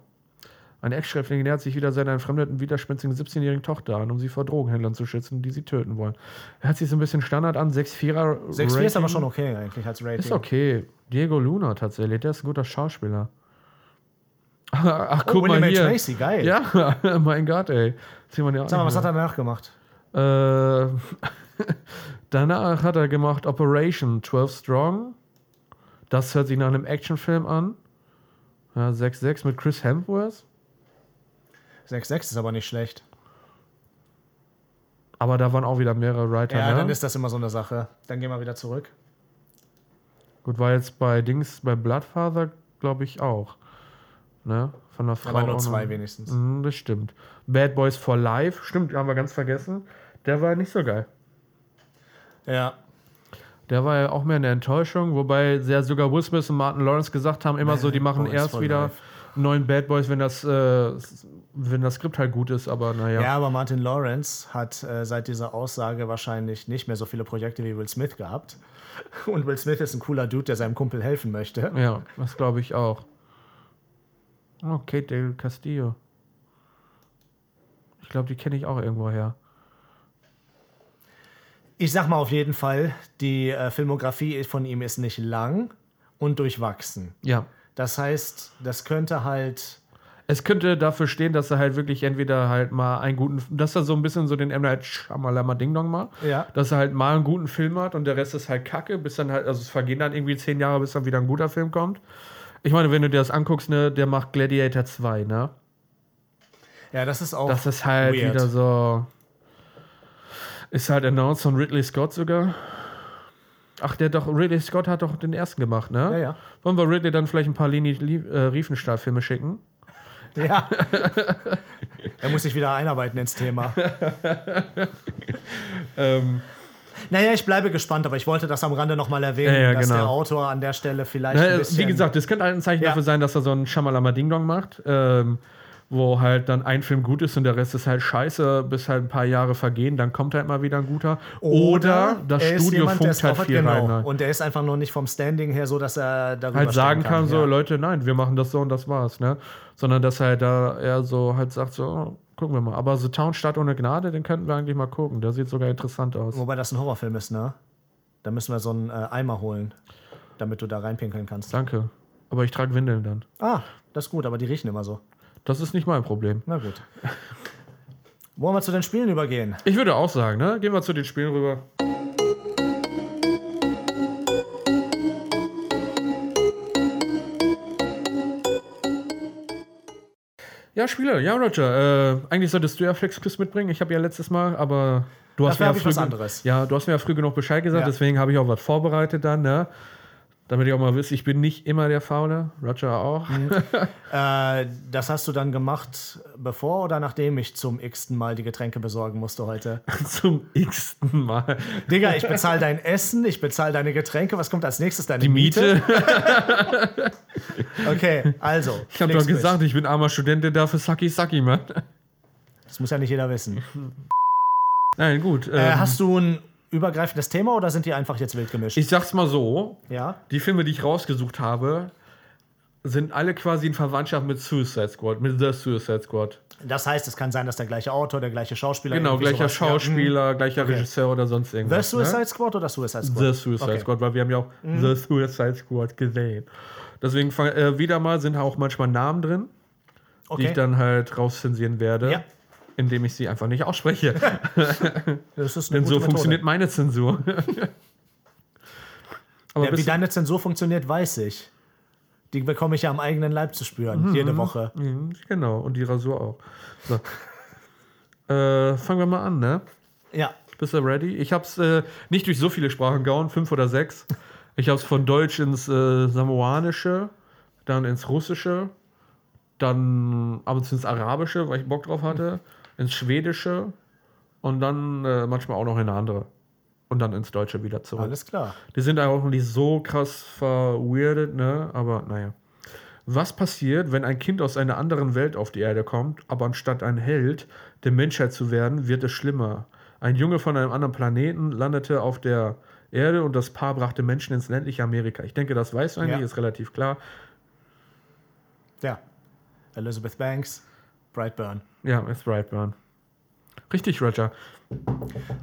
[SPEAKER 1] Ein Ex-Schräfling nähert sich wieder seiner entfremdeten, widerspenstigen 17-jährigen Tochter an, um sie vor Drogenhändlern zu schützen, die sie töten wollen. Er hat sich so ein bisschen Standard an, 6-4er
[SPEAKER 2] 6-4 ist aber schon okay eigentlich als Rating.
[SPEAKER 1] Ist okay. Diego Luna tatsächlich, der ist ein guter Schauspieler. <laughs> Ach,
[SPEAKER 2] Oh,
[SPEAKER 1] guck
[SPEAKER 2] William
[SPEAKER 1] mal
[SPEAKER 2] H.
[SPEAKER 1] hier.
[SPEAKER 2] Macy, geil.
[SPEAKER 1] Ja, <laughs> mein Gott, ey.
[SPEAKER 2] Sag mal, was hat er danach gemacht?
[SPEAKER 1] äh, <laughs> Danach hat er gemacht Operation 12 Strong. Das hört sich nach einem Actionfilm an. Ja, 6-6 mit Chris Hemsworth.
[SPEAKER 2] 6-6 ist aber nicht schlecht.
[SPEAKER 1] Aber da waren auch wieder mehrere Writer.
[SPEAKER 2] Ja,
[SPEAKER 1] ne?
[SPEAKER 2] dann ist das immer so eine Sache. Dann gehen wir wieder zurück.
[SPEAKER 1] Gut, war jetzt bei Dings, bei Bloodfather, glaube ich, auch. Ne? Von der Frau.
[SPEAKER 2] Aber nur zwei
[SPEAKER 1] noch.
[SPEAKER 2] wenigstens.
[SPEAKER 1] Mhm, das stimmt. Bad Boys for Life, stimmt, haben wir ganz vergessen. Der war nicht so geil.
[SPEAKER 2] Ja.
[SPEAKER 1] Der war ja auch mehr eine Enttäuschung, wobei sehr sogar Will Smith und Martin Lawrence gesagt haben, immer so, die machen
[SPEAKER 2] Boys
[SPEAKER 1] erst wieder
[SPEAKER 2] life.
[SPEAKER 1] einen neuen Bad Boys, wenn das, äh, wenn das Skript halt gut ist, aber naja.
[SPEAKER 2] Ja, aber Martin Lawrence hat äh, seit dieser Aussage wahrscheinlich nicht mehr so viele Projekte wie Will Smith gehabt. <laughs> Und Will Smith ist ein cooler Dude, der seinem Kumpel helfen möchte.
[SPEAKER 1] Ja, das glaube ich auch. Oh, Kate Del Castillo. Ich glaube, die kenne ich auch irgendwo her.
[SPEAKER 2] Ich sag mal auf jeden Fall, die äh, Filmografie von ihm ist nicht lang und durchwachsen.
[SPEAKER 1] Ja.
[SPEAKER 2] Das heißt, das könnte halt.
[SPEAKER 1] Es könnte dafür stehen, dass er halt wirklich entweder halt mal einen guten, dass er so ein bisschen so den M. Night Shyamalama Ding Dong mal,
[SPEAKER 2] Ja.
[SPEAKER 1] dass er halt mal einen guten Film hat und der Rest ist halt kacke, bis dann halt, also es vergehen dann irgendwie zehn Jahre, bis dann wieder ein guter Film kommt. Ich meine, wenn du dir das anguckst, ne, der macht Gladiator 2, ne?
[SPEAKER 2] Ja, das ist auch.
[SPEAKER 1] Das ist halt
[SPEAKER 2] weird.
[SPEAKER 1] wieder so. Ist halt announced von Ridley Scott sogar. Ach, der doch, Ridley Scott hat doch den ersten gemacht, ne?
[SPEAKER 2] Ja, ja.
[SPEAKER 1] Wollen wir Ridley dann vielleicht ein paar Leni äh, Riefenstahl-Filme schicken? <laughs>
[SPEAKER 2] Ja. er muss sich wieder einarbeiten ins Thema. <laughs>
[SPEAKER 1] Ähm,
[SPEAKER 2] Naja, ich bleibe gespannt, aber ich wollte das am Rande nochmal erwähnen,
[SPEAKER 1] Ja, ja,
[SPEAKER 2] dass
[SPEAKER 1] genau.
[SPEAKER 2] der Autor an der Stelle vielleicht ein bisschen.
[SPEAKER 1] wie gesagt, das könnte ein Zeichen
[SPEAKER 2] Ja.
[SPEAKER 1] dafür sein, dass er so einen Shamalama Ding Dong macht, ähm, wo halt dann ein Film gut ist und der Rest ist halt scheiße, bis halt ein paar Jahre vergehen, dann kommt halt mal wieder ein guter. Oder, das
[SPEAKER 2] er ist
[SPEAKER 1] Studio
[SPEAKER 2] jemand,
[SPEAKER 1] funkt halt viel
[SPEAKER 2] genau.
[SPEAKER 1] rein. Halt.
[SPEAKER 2] Und der ist einfach nur nicht vom Standing her so, dass er darüber
[SPEAKER 1] halt sagen
[SPEAKER 2] stehen
[SPEAKER 1] kann, so,
[SPEAKER 2] ja.
[SPEAKER 1] Leute, nein, wir machen das so und das war's, ne? Sondern dass er da eher so halt sagt, so, oh, gucken wir mal. Aber The Town Stadt ohne Gnade, den könnten wir eigentlich mal gucken. Der sieht sogar interessant aus.
[SPEAKER 2] Wobei das ein Horrorfilm ist, ne? Da müssen wir so einen äh, Eimer holen, damit du da reinpinkeln kannst.
[SPEAKER 1] Danke. Aber ich trage Windeln dann.
[SPEAKER 2] Ah, das ist gut, aber die riechen immer so.
[SPEAKER 1] Das ist nicht mein Problem.
[SPEAKER 2] Na gut. Wollen wir zu den Spielen übergehen?
[SPEAKER 1] Ich würde auch sagen, ne? Gehen wir zu den Spielen rüber. Ja, Spiele. Ja, Roger. Äh, eigentlich solltest du ja FlexQuiz mitbringen. Ich habe ja letztes Mal, aber du hast
[SPEAKER 2] Dafür
[SPEAKER 1] mir ja früh
[SPEAKER 2] was
[SPEAKER 1] gen-
[SPEAKER 2] anderes.
[SPEAKER 1] Ja, du hast mir ja früh genug Bescheid gesagt,
[SPEAKER 2] Ja.
[SPEAKER 1] deswegen habe ich auch was vorbereitet dann, ne? Damit ihr auch mal wisst, ich bin nicht immer der Faule. Roger auch. <laughs>
[SPEAKER 2] Äh, das hast du dann gemacht, bevor oder nachdem ich zum x-ten Mal die Getränke besorgen musste heute? <laughs>
[SPEAKER 1] Zum x-ten Mal.
[SPEAKER 2] Digga, ich bezahle dein Essen, ich bezahle deine Getränke. Was kommt als nächstes? Deine
[SPEAKER 1] Die Miete. <laughs>
[SPEAKER 2] Okay, also.
[SPEAKER 1] Ich habe doch gesagt, ich bin armer Student, der dafür Saki Saki, Mann.
[SPEAKER 2] Das muss ja nicht jeder wissen.
[SPEAKER 1] Nein, gut.
[SPEAKER 2] Äh,
[SPEAKER 1] Ähm,
[SPEAKER 2] hast du ein übergreifendes Thema oder sind die einfach jetzt wild gemischt?
[SPEAKER 1] ich sag's mal so:
[SPEAKER 2] ja?
[SPEAKER 1] Die Filme, die ich rausgesucht habe, sind alle quasi in Verwandtschaft mit Suicide Squad, mit The Suicide Squad.
[SPEAKER 2] Das heißt, es kann sein, dass der gleiche Autor, der gleiche Schauspieler.
[SPEAKER 1] Genau, gleicher
[SPEAKER 2] Ja,
[SPEAKER 1] Schauspieler, gleicher Regisseur oder sonst
[SPEAKER 2] The
[SPEAKER 1] irgendwas.
[SPEAKER 2] Suicide
[SPEAKER 1] ne?
[SPEAKER 2] Squad oder Suicide Squad?
[SPEAKER 1] The Suicide
[SPEAKER 2] Okay. Mhm.
[SPEAKER 1] Squad, weil wir haben ja auch The Suicide Squad gesehen. Deswegen äh, wieder mal sind auch manchmal Namen drin, die
[SPEAKER 2] Okay.
[SPEAKER 1] ich dann halt rauszensieren werde,
[SPEAKER 2] Ja.
[SPEAKER 1] Indem ich sie einfach nicht ausspreche. <laughs> Denn so funktioniert
[SPEAKER 2] Methode.
[SPEAKER 1] meine Zensur. <laughs> Aber
[SPEAKER 2] Ja, wie deine Zensur funktioniert, weiß ich. Die bekomme ich ja am eigenen Leib zu spüren, jede Woche.
[SPEAKER 1] Mhm, genau, und die Rasur auch. So. <laughs> äh, fangen wir mal an, ne?
[SPEAKER 2] Ja.
[SPEAKER 1] Bist du ready? Ich hab's äh, nicht durch so viele Sprachen gehauen, fünf oder sechs. Ich hab's von Deutsch ins äh, Samoanische, dann ins Russische, dann ab und zu ins Arabische, weil ich Bock drauf hatte, ins Schwedische und dann äh, manchmal auch noch in eine andere. Und dann ins Deutsche wieder zurück.
[SPEAKER 2] Alles klar.
[SPEAKER 1] Die sind auch nicht so krass verweirdet, ne? Aber naja. Was passiert, wenn ein Kind aus einer anderen Welt auf die Erde kommt, aber anstatt ein Held der Menschheit zu werden, wird es schlimmer? Ein Junge von einem anderen Planeten landete auf der Erde und das Paar brachte Menschen ins ländliche Amerika. Ich denke, das weißt du eigentlich,
[SPEAKER 2] Ja.
[SPEAKER 1] ist relativ klar.
[SPEAKER 2] Ja. Elizabeth Banks, Brightburn.
[SPEAKER 1] Ja, ist Brightburn. Richtig, Roger.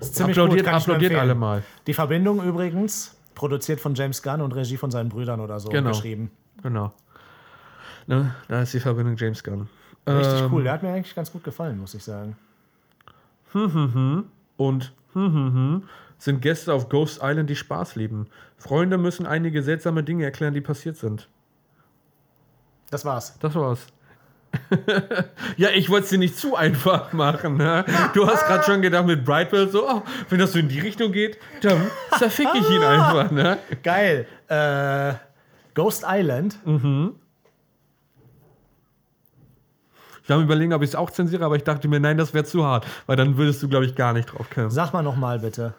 [SPEAKER 2] Ist ziemlich
[SPEAKER 1] Applaudiert,
[SPEAKER 2] gut,
[SPEAKER 1] applaudiert alle mal.
[SPEAKER 2] Die Verbindung übrigens, produziert von James Gunn und Regie von seinen Brüdern oder so
[SPEAKER 1] Genau.
[SPEAKER 2] geschrieben.
[SPEAKER 1] Genau. Ne? Da ist die Verbindung James Gunn.
[SPEAKER 2] Richtig
[SPEAKER 1] Ähm,
[SPEAKER 2] cool. Der hat mir eigentlich ganz gut gefallen, muss ich sagen.
[SPEAKER 1] und hm, hm, hm, sind Gäste auf Ghost Island, die Spaß lieben. Freunde müssen einige seltsame Dinge erklären, die passiert sind.
[SPEAKER 2] Das war's.
[SPEAKER 1] Das war's. <laughs> ja, ich wollte es dir nicht zu einfach machen. Ne? Du hast gerade schon gedacht mit Brightwell so, oh, wenn das so in die Richtung geht, dann zerfick ich ihn <laughs> einfach. Ne?
[SPEAKER 2] Geil. Äh, Ghost Island.
[SPEAKER 1] Ich war am überlegen, ob ich es auch zensiere, aber ich dachte mir, nein, das wäre zu hart, weil dann würdest du, glaube ich, gar nicht drauf kommen.
[SPEAKER 2] Sag mal nochmal bitte.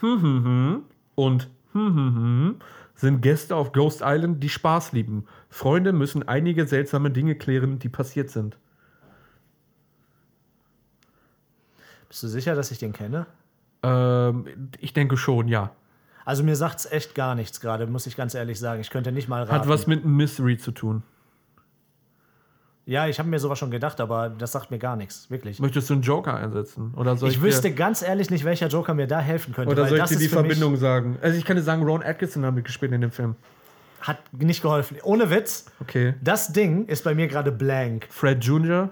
[SPEAKER 1] hm, hm, hm und hm, hm, hm sind Gäste auf Ghost Island, die Spaß lieben. Freunde müssen einige seltsame Dinge klären, die passiert sind.
[SPEAKER 2] Bist du sicher, dass ich den kenne?
[SPEAKER 1] Ähm, ich denke schon, ja.
[SPEAKER 2] Also mir sagt's echt gar nichts gerade, muss ich ganz ehrlich sagen. Ich könnte nicht mal raten.
[SPEAKER 1] Hat was mit einem Mystery zu tun.
[SPEAKER 2] Ja, ich habe mir sowas schon gedacht, aber das sagt mir gar nichts, wirklich.
[SPEAKER 1] Möchtest du einen Joker einsetzen? Oder soll ich,
[SPEAKER 2] ich wüsste ganz ehrlich nicht, welcher Joker mir da helfen könnte.
[SPEAKER 1] Oder soll ich dir die Verbindung sagen? Also ich kann dir sagen, Ron Atkinson hat mitgespielt in dem Film.
[SPEAKER 2] Hat nicht geholfen. Ohne Witz,
[SPEAKER 1] Okay.
[SPEAKER 2] das Ding ist bei mir gerade blank.
[SPEAKER 1] Fred Jr.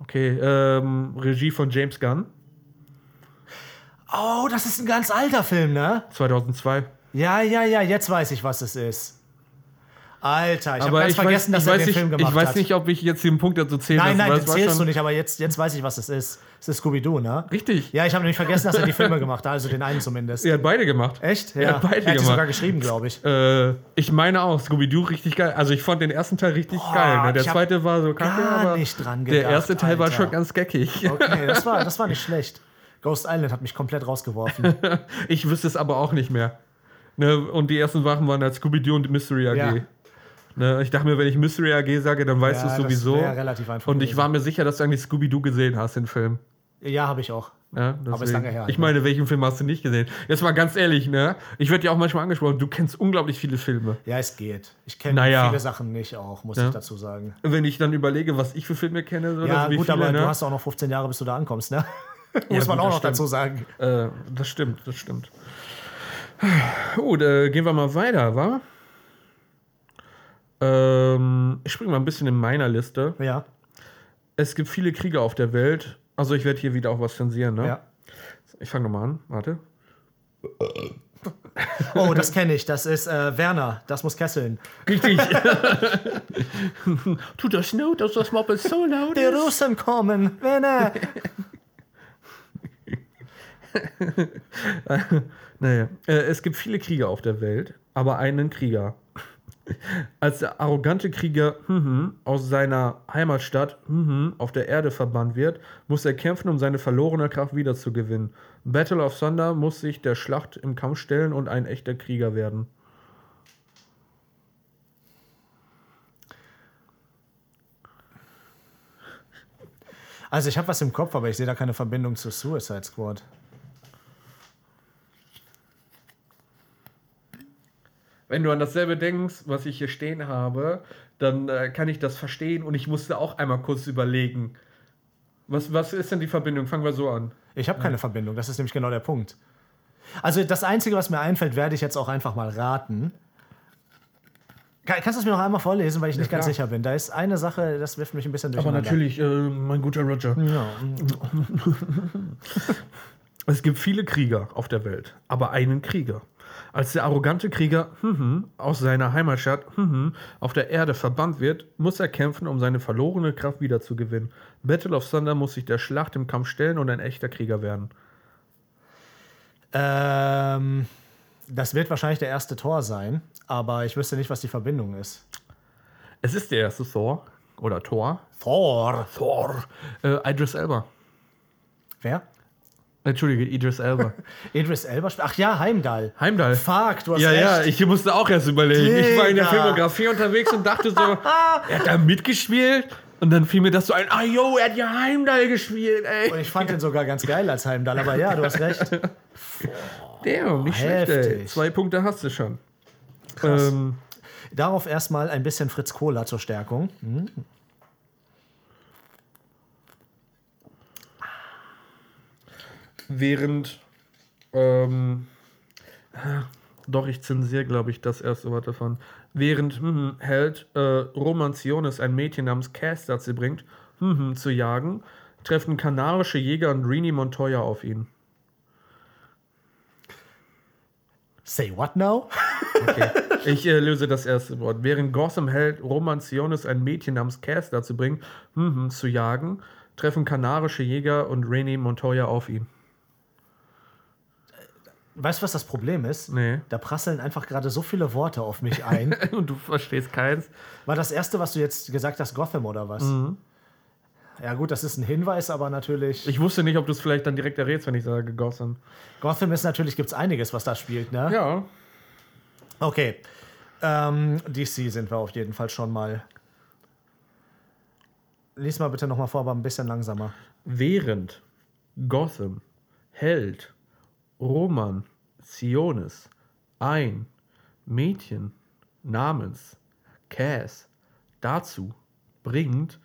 [SPEAKER 1] Okay, ähm, Regie von James Gunn,
[SPEAKER 2] Oh, das ist ein ganz alter Film, ne?
[SPEAKER 1] 2002.
[SPEAKER 2] Ja, ja, ja, jetzt weiß ich, was es ist. Alter, ich habe ganz vergessen,
[SPEAKER 1] weiß,
[SPEAKER 2] dass er den Film
[SPEAKER 1] nicht,
[SPEAKER 2] gemacht
[SPEAKER 1] ich weiß
[SPEAKER 2] hat.
[SPEAKER 1] nicht, ob ich jetzt den Punkt dazu zähle.
[SPEAKER 2] nein, nein,
[SPEAKER 1] das
[SPEAKER 2] den
[SPEAKER 1] war
[SPEAKER 2] zählst du nicht, aber jetzt, jetzt weiß ich, was es ist. Es ist Scooby-Doo, ne?
[SPEAKER 1] Richtig.
[SPEAKER 2] Ja, ich habe nämlich vergessen, dass er die Filme gemacht hat, also den einen zumindest.
[SPEAKER 1] Er hat beide gemacht.
[SPEAKER 2] Echt?
[SPEAKER 1] Er hat beide
[SPEAKER 2] er hat
[SPEAKER 1] gemacht.
[SPEAKER 2] sogar geschrieben, glaube ich.
[SPEAKER 1] Äh, ich meine auch, Scooby-Doo richtig geil. Also ich fand den ersten Teil richtig geil. Ne? Der zweite war so kacke,
[SPEAKER 2] gar
[SPEAKER 1] aber
[SPEAKER 2] nicht dran
[SPEAKER 1] der
[SPEAKER 2] gedacht,
[SPEAKER 1] erste Teil war
[SPEAKER 2] Alter.
[SPEAKER 1] schon ganz geckig.
[SPEAKER 2] Okay, das war, <laughs> das war nicht schlecht. Ghost Island hat mich komplett rausgeworfen. <laughs>
[SPEAKER 1] Ich wüsste es aber auch nicht mehr. Ne? Und die ersten Wachen waren halt Scooby-Doo und Mystery AG.
[SPEAKER 2] Ja.
[SPEAKER 1] Ne? Ich dachte mir, wenn ich Mystery AG sage, dann weißt
[SPEAKER 2] Ja,
[SPEAKER 1] du es sowieso.
[SPEAKER 2] relativ einfach
[SPEAKER 1] Und ich war mir sicher, dass du eigentlich Scooby-Doo gesehen hast, den Film.
[SPEAKER 2] ja, habe ich auch.
[SPEAKER 1] Ja,
[SPEAKER 2] ist
[SPEAKER 1] deswegen.
[SPEAKER 2] lange her,
[SPEAKER 1] Ich
[SPEAKER 2] ne?
[SPEAKER 1] meine, welchen Film hast du nicht gesehen? Jetzt mal ganz ehrlich, ne? Ich werde ja auch manchmal angesprochen, du kennst unglaublich viele Filme.
[SPEAKER 2] Ja, es geht. Ich kenne
[SPEAKER 1] Naja.
[SPEAKER 2] viele Sachen nicht auch, muss
[SPEAKER 1] Ja.
[SPEAKER 2] ich dazu sagen.
[SPEAKER 1] Wenn ich dann überlege, was ich für Filme kenne, so,
[SPEAKER 2] Ja, gut,
[SPEAKER 1] viele,
[SPEAKER 2] aber
[SPEAKER 1] ne?
[SPEAKER 2] du hast auch noch 15 Jahre, bis du da ankommst, ne? <laughs> muss man
[SPEAKER 1] gut,
[SPEAKER 2] auch noch
[SPEAKER 1] stimmt.
[SPEAKER 2] dazu sagen.
[SPEAKER 1] Äh, das stimmt, das stimmt. <sighs> Gut, äh, gehen wir mal weiter, wa? Ähm, ich springe mal ein bisschen in meiner Liste.
[SPEAKER 2] Ja,
[SPEAKER 1] Es gibt viele Kriege auf der Welt. Also ich werde hier wieder auch was zensieren, ne?
[SPEAKER 2] ja.
[SPEAKER 1] Ich fange nochmal an, warte.
[SPEAKER 2] Oh, das kenne ich. Das ist äh, Werner. Das muss kesseln.
[SPEAKER 1] Richtig. <laughs> Tut das not, dass das Moped so laut
[SPEAKER 2] Die Russen kommen, Werner. <laughs>
[SPEAKER 1] Naja, äh, es gibt viele Krieger auf der Welt, aber einen Krieger. Als der arrogante Krieger mhm, aus seiner Heimatstadt mhm, auf der Erde verbannt wird, muss er kämpfen, um seine verlorene Kraft wiederzugewinnen. Battle of Thunder muss sich der Schlacht im Kampf stellen und ein echter Krieger werden.
[SPEAKER 2] Also ich habe was im Kopf, aber ich sehe da keine Verbindung zu Suicide Squad.
[SPEAKER 1] Wenn du an dasselbe denkst, was ich hier stehen habe, dann äh, kann ich das verstehen und ich musste auch einmal kurz überlegen. Was, was ist denn die Verbindung? Fangen wir so an.
[SPEAKER 2] Ich habe keine Verbindung, das ist nämlich genau der Punkt. Also das Einzige, was mir einfällt, werde ich jetzt auch einfach mal raten. Kann- Kannst du es mir noch einmal vorlesen, weil ich nicht ganz
[SPEAKER 1] klar.
[SPEAKER 2] sicher bin? Da ist eine Sache, das wirft mich ein bisschen durcheinander.
[SPEAKER 1] natürlich, äh, mein guter Roger.
[SPEAKER 2] Ja. <laughs>
[SPEAKER 1] Es gibt viele Krieger auf der Welt, aber einen Krieger. Als der arrogante Krieger mhm, aus seiner Heimatstadt mhm, auf der Erde verbannt wird, muss er kämpfen, um seine verlorene Kraft wiederzugewinnen. Battle of Thunder muss sich der Schlacht im Kampf stellen und ein echter Krieger werden.
[SPEAKER 2] Ähm, das wird wahrscheinlich der erste Tor sein, aber ich wüsste nicht, was die Verbindung ist.
[SPEAKER 1] Es ist der erste Thor oder Thor.
[SPEAKER 2] Thor.
[SPEAKER 1] Thor. Äh, Idris Elba.
[SPEAKER 2] Wer?
[SPEAKER 1] Entschuldige, Idris Elba. <laughs>
[SPEAKER 2] Idris Elba? Ach ja, Heimdall.
[SPEAKER 1] Heimdall.
[SPEAKER 2] Fuck, du hast
[SPEAKER 1] Ja,
[SPEAKER 2] recht.
[SPEAKER 1] ja, ich musste auch erst überlegen. Ich war in der
[SPEAKER 2] Digga.
[SPEAKER 1] Filmografie unterwegs und dachte so, <laughs> er hat da mitgespielt. Und dann fiel mir das so ein, ah jo, er hat ja Heimdall gespielt, ey.
[SPEAKER 2] Und ich fand den sogar ganz geil als Heimdall, aber ja, du hast <laughs> recht.
[SPEAKER 1] Damn, nicht schlecht, ey.
[SPEAKER 2] heftig.
[SPEAKER 1] Zwei Punkte hast du schon.
[SPEAKER 2] Krass.
[SPEAKER 1] Ähm,
[SPEAKER 2] Darauf erstmal ein bisschen Fritz Cola zur Stärkung. Hm?
[SPEAKER 1] Während, ähm, doch, ich zensiere, glaube ich, das erste Wort davon. Während mhm, Held äh, Romanciones ein Mädchen namens Cass dazu bringt, mhm, zu jagen, treffen kanarische Jäger und Rini Montoya auf ihn.
[SPEAKER 2] Say what now?
[SPEAKER 1] Okay. <laughs> Ich äh, löse das erste Wort. Während Gotham Held Romanciones ein Mädchen namens Cass dazu bringt, mhm, zu jagen, treffen kanarische Jäger und Rini Montoya auf ihn.
[SPEAKER 2] Weißt du, was das Problem ist?
[SPEAKER 1] Nee.
[SPEAKER 2] Da prasseln einfach gerade so viele Worte auf mich ein. <laughs>
[SPEAKER 1] Und du verstehst keins.
[SPEAKER 2] War das erste, was du jetzt gesagt hast, Gotham oder was?
[SPEAKER 1] Mhm.
[SPEAKER 2] Ja, gut, das ist ein Hinweis, aber natürlich.
[SPEAKER 1] Ich wusste nicht, ob du es vielleicht dann direkt errätst, wenn ich sage Gotham.
[SPEAKER 2] Gotham ist natürlich, gibt es einiges, was da spielt, ne?
[SPEAKER 1] Ja.
[SPEAKER 2] Okay. Ähm, DC sind wir auf jeden Fall schon mal. Lies mal bitte nochmal vor, aber ein bisschen langsamer.
[SPEAKER 1] Während Gotham hält Roman Sionis ein Mädchen namens Cass dazu bringt,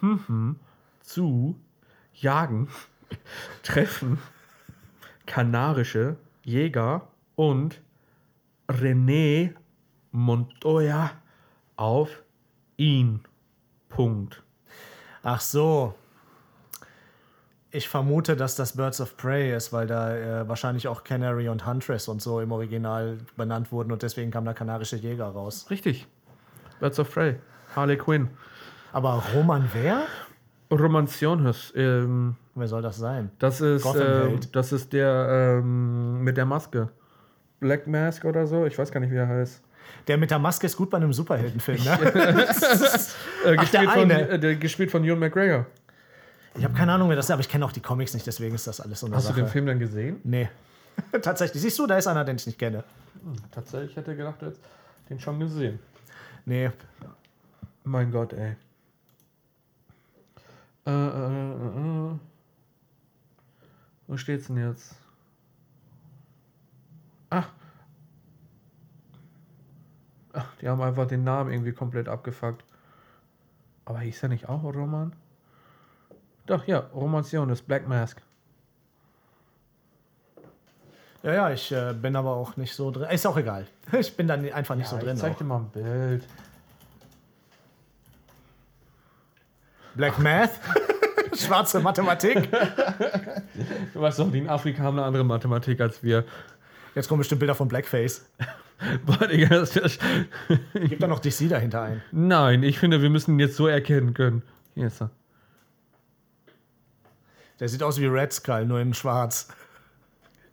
[SPEAKER 1] hm, zu jagen, <laughs> treffen kanarische Jäger und René Montoya auf ihn. Punkt.
[SPEAKER 2] Ach so. Ich vermute, dass das Birds of Prey ist, weil da äh, wahrscheinlich auch Canary und Huntress und so im Original benannt wurden und deswegen kam da kanarische Jäger raus.
[SPEAKER 1] Richtig. Birds of Prey. Harley Quinn.
[SPEAKER 2] Aber Roman wer?
[SPEAKER 1] Roman Sionis. Ähm,
[SPEAKER 2] Wer soll das sein?
[SPEAKER 1] das, ist,
[SPEAKER 2] Held.
[SPEAKER 1] das ist der ähm, mit der Maske. Black Mask oder so. Ich weiß gar nicht, wie er heißt.
[SPEAKER 2] Der mit der Maske ist gut bei einem Superheldenfilm, ne? <laughs>
[SPEAKER 1] Äh,
[SPEAKER 2] Ach,
[SPEAKER 1] gespielt,
[SPEAKER 2] der
[SPEAKER 1] von,
[SPEAKER 2] eine.
[SPEAKER 1] äh, gespielt von Ewan McGregor.
[SPEAKER 2] Ich habe keine Ahnung, wer das ist, aber ich kenne auch die Comics nicht, deswegen ist das alles so eine
[SPEAKER 1] Hast
[SPEAKER 2] Sache.
[SPEAKER 1] du den Film dann gesehen?
[SPEAKER 2] Nee. <laughs> Tatsächlich. Siehst du, da ist einer, den ich nicht kenne.
[SPEAKER 1] Tatsächlich hätte ich gedacht, du hättest den schon gesehen.
[SPEAKER 2] Nee.
[SPEAKER 1] Mein Gott, ey. Äh, äh, äh, äh. Wo steht's denn jetzt? Ach. Ach, die haben einfach den Namen irgendwie komplett abgefuckt. Aber hieß er nicht auch Roman? Doch, ja, Roman Sionis, Black Mask.
[SPEAKER 2] Ja, ja, ich äh, bin aber auch nicht so drin. Ist auch egal. <laughs> Ich bin da ni- einfach nicht so drin.
[SPEAKER 1] ich zeig
[SPEAKER 2] auch.
[SPEAKER 1] dir mal ein Bild.
[SPEAKER 2] Black Math? <laughs> Schwarze Mathematik? <laughs>
[SPEAKER 1] Du weißt doch, die in Afrika haben eine andere Mathematik als wir.
[SPEAKER 2] Jetzt kommen bestimmt Bilder von Blackface.
[SPEAKER 1] Boah, Digga, das ist
[SPEAKER 2] Gib da noch DC dahinter ein.
[SPEAKER 1] Nein, ich finde, wir müssen ihn jetzt so erkennen können. Hier ist er.
[SPEAKER 2] Der sieht aus wie Red Skull, nur in schwarz.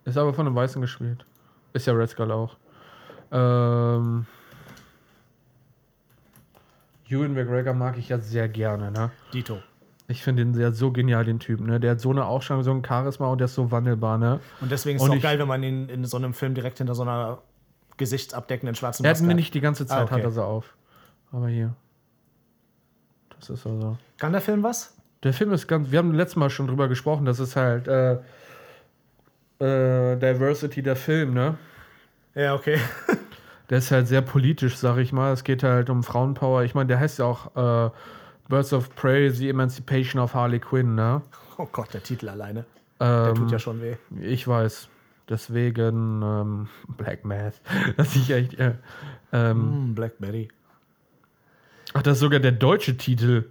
[SPEAKER 1] Ist aber von einem Weißen gespielt. Ist ja Red Skull auch. Ähm. Ewan McGregor mag ich ja sehr gerne, ne?
[SPEAKER 2] Dito.
[SPEAKER 1] Ich finde den sehr so genial, den Typen, ne? Der hat so eine Ausstrahlung, so ein Charisma und der ist so wandelbar, ne?
[SPEAKER 2] Und deswegen ist es auch
[SPEAKER 1] ich-
[SPEAKER 2] geil, wenn man ihn in so einem Film direkt hinter so einer gesichtsabdeckenden schwarzen
[SPEAKER 1] Er hat
[SPEAKER 2] Maske hat.
[SPEAKER 1] nicht die ganze Zeit,
[SPEAKER 2] Ah, okay.
[SPEAKER 1] hat er sie auf. Aber hier. Das ist also.
[SPEAKER 2] Kann der Film was?
[SPEAKER 1] Der Film ist ganz. Wir haben letztes Mal schon drüber gesprochen, das ist halt äh, äh, Diversity der Film, ne?
[SPEAKER 2] Ja, okay. <laughs>
[SPEAKER 1] Der ist halt sehr politisch, sag ich mal. Es geht halt um Frauenpower. Ich meine, der heißt ja auch äh, Birds of Prey, The Emancipation of Harley Quinn, ne?
[SPEAKER 2] Oh Gott, der Titel alleine. Der
[SPEAKER 1] Ähm,
[SPEAKER 2] tut ja schon weh.
[SPEAKER 1] Ich weiß. Deswegen ähm, Black Math. <laughs> Das ich echt. Äh, ähm,
[SPEAKER 2] Mm, Blackberry.
[SPEAKER 1] ach, das ist sogar der deutsche Titel.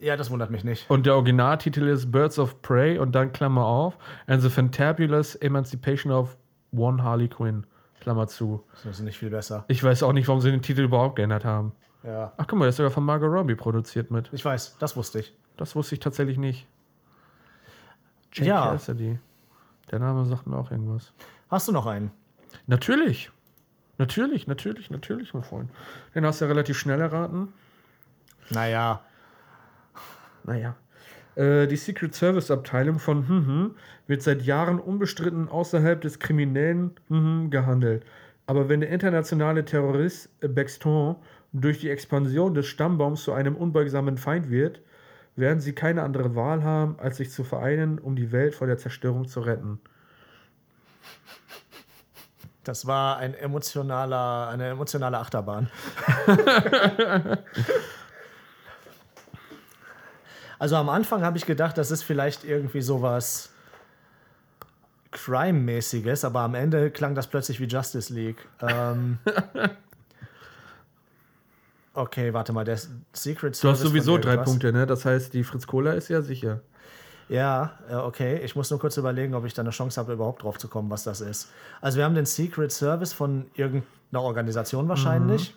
[SPEAKER 2] Ja, das wundert mich nicht.
[SPEAKER 1] Und der Originaltitel ist Birds of Prey und dann Klammer auf. And the Fantabulous Emancipation of One Harley Quinn. Klammer zu.
[SPEAKER 2] Das ist nicht viel besser.
[SPEAKER 1] Ich weiß auch nicht, warum sie den Titel überhaupt geändert haben.
[SPEAKER 2] Ja.
[SPEAKER 1] Ach, guck mal, der ist sogar von Margot Robbie produziert mit.
[SPEAKER 2] Ich weiß, das wusste ich.
[SPEAKER 1] Das wusste ich tatsächlich nicht. Jake
[SPEAKER 2] Ja.
[SPEAKER 1] Cassidy. Der Name sagt mir auch irgendwas.
[SPEAKER 2] Hast du noch einen?
[SPEAKER 1] Natürlich. Natürlich, natürlich, natürlich, mein Freund. Den hast du ja relativ schnell erraten.
[SPEAKER 2] Naja.
[SPEAKER 1] Naja. Äh, die Secret Service Abteilung von hm, hm, wird seit Jahren unbestritten außerhalb des Kriminellen hm, hm, gehandelt. Aber wenn der internationale Terrorist äh, Baxton durch die Expansion des Stammbaums zu einem unbeugsamen Feind wird, werden sie keine andere Wahl haben, als sich zu vereinen, um die Welt vor der Zerstörung zu retten.
[SPEAKER 2] Das war ein emotionaler, eine emotionale Achterbahn. <laughs> also am Anfang habe ich gedacht, das ist vielleicht irgendwie sowas Crime-mäßiges, aber am Ende klang das plötzlich wie Justice League. Ähm, <laughs> okay, warte mal, der Secret Service.
[SPEAKER 1] Du hast sowieso drei. Punkte, ne? Das heißt, die Fritz Cola ist ja sicher.
[SPEAKER 2] Ja, äh, okay. Ich muss nur kurz überlegen, ob ich da eine Chance habe, überhaupt drauf zu kommen, was das ist. Also wir haben den Secret Service von irgendeiner Organisation wahrscheinlich.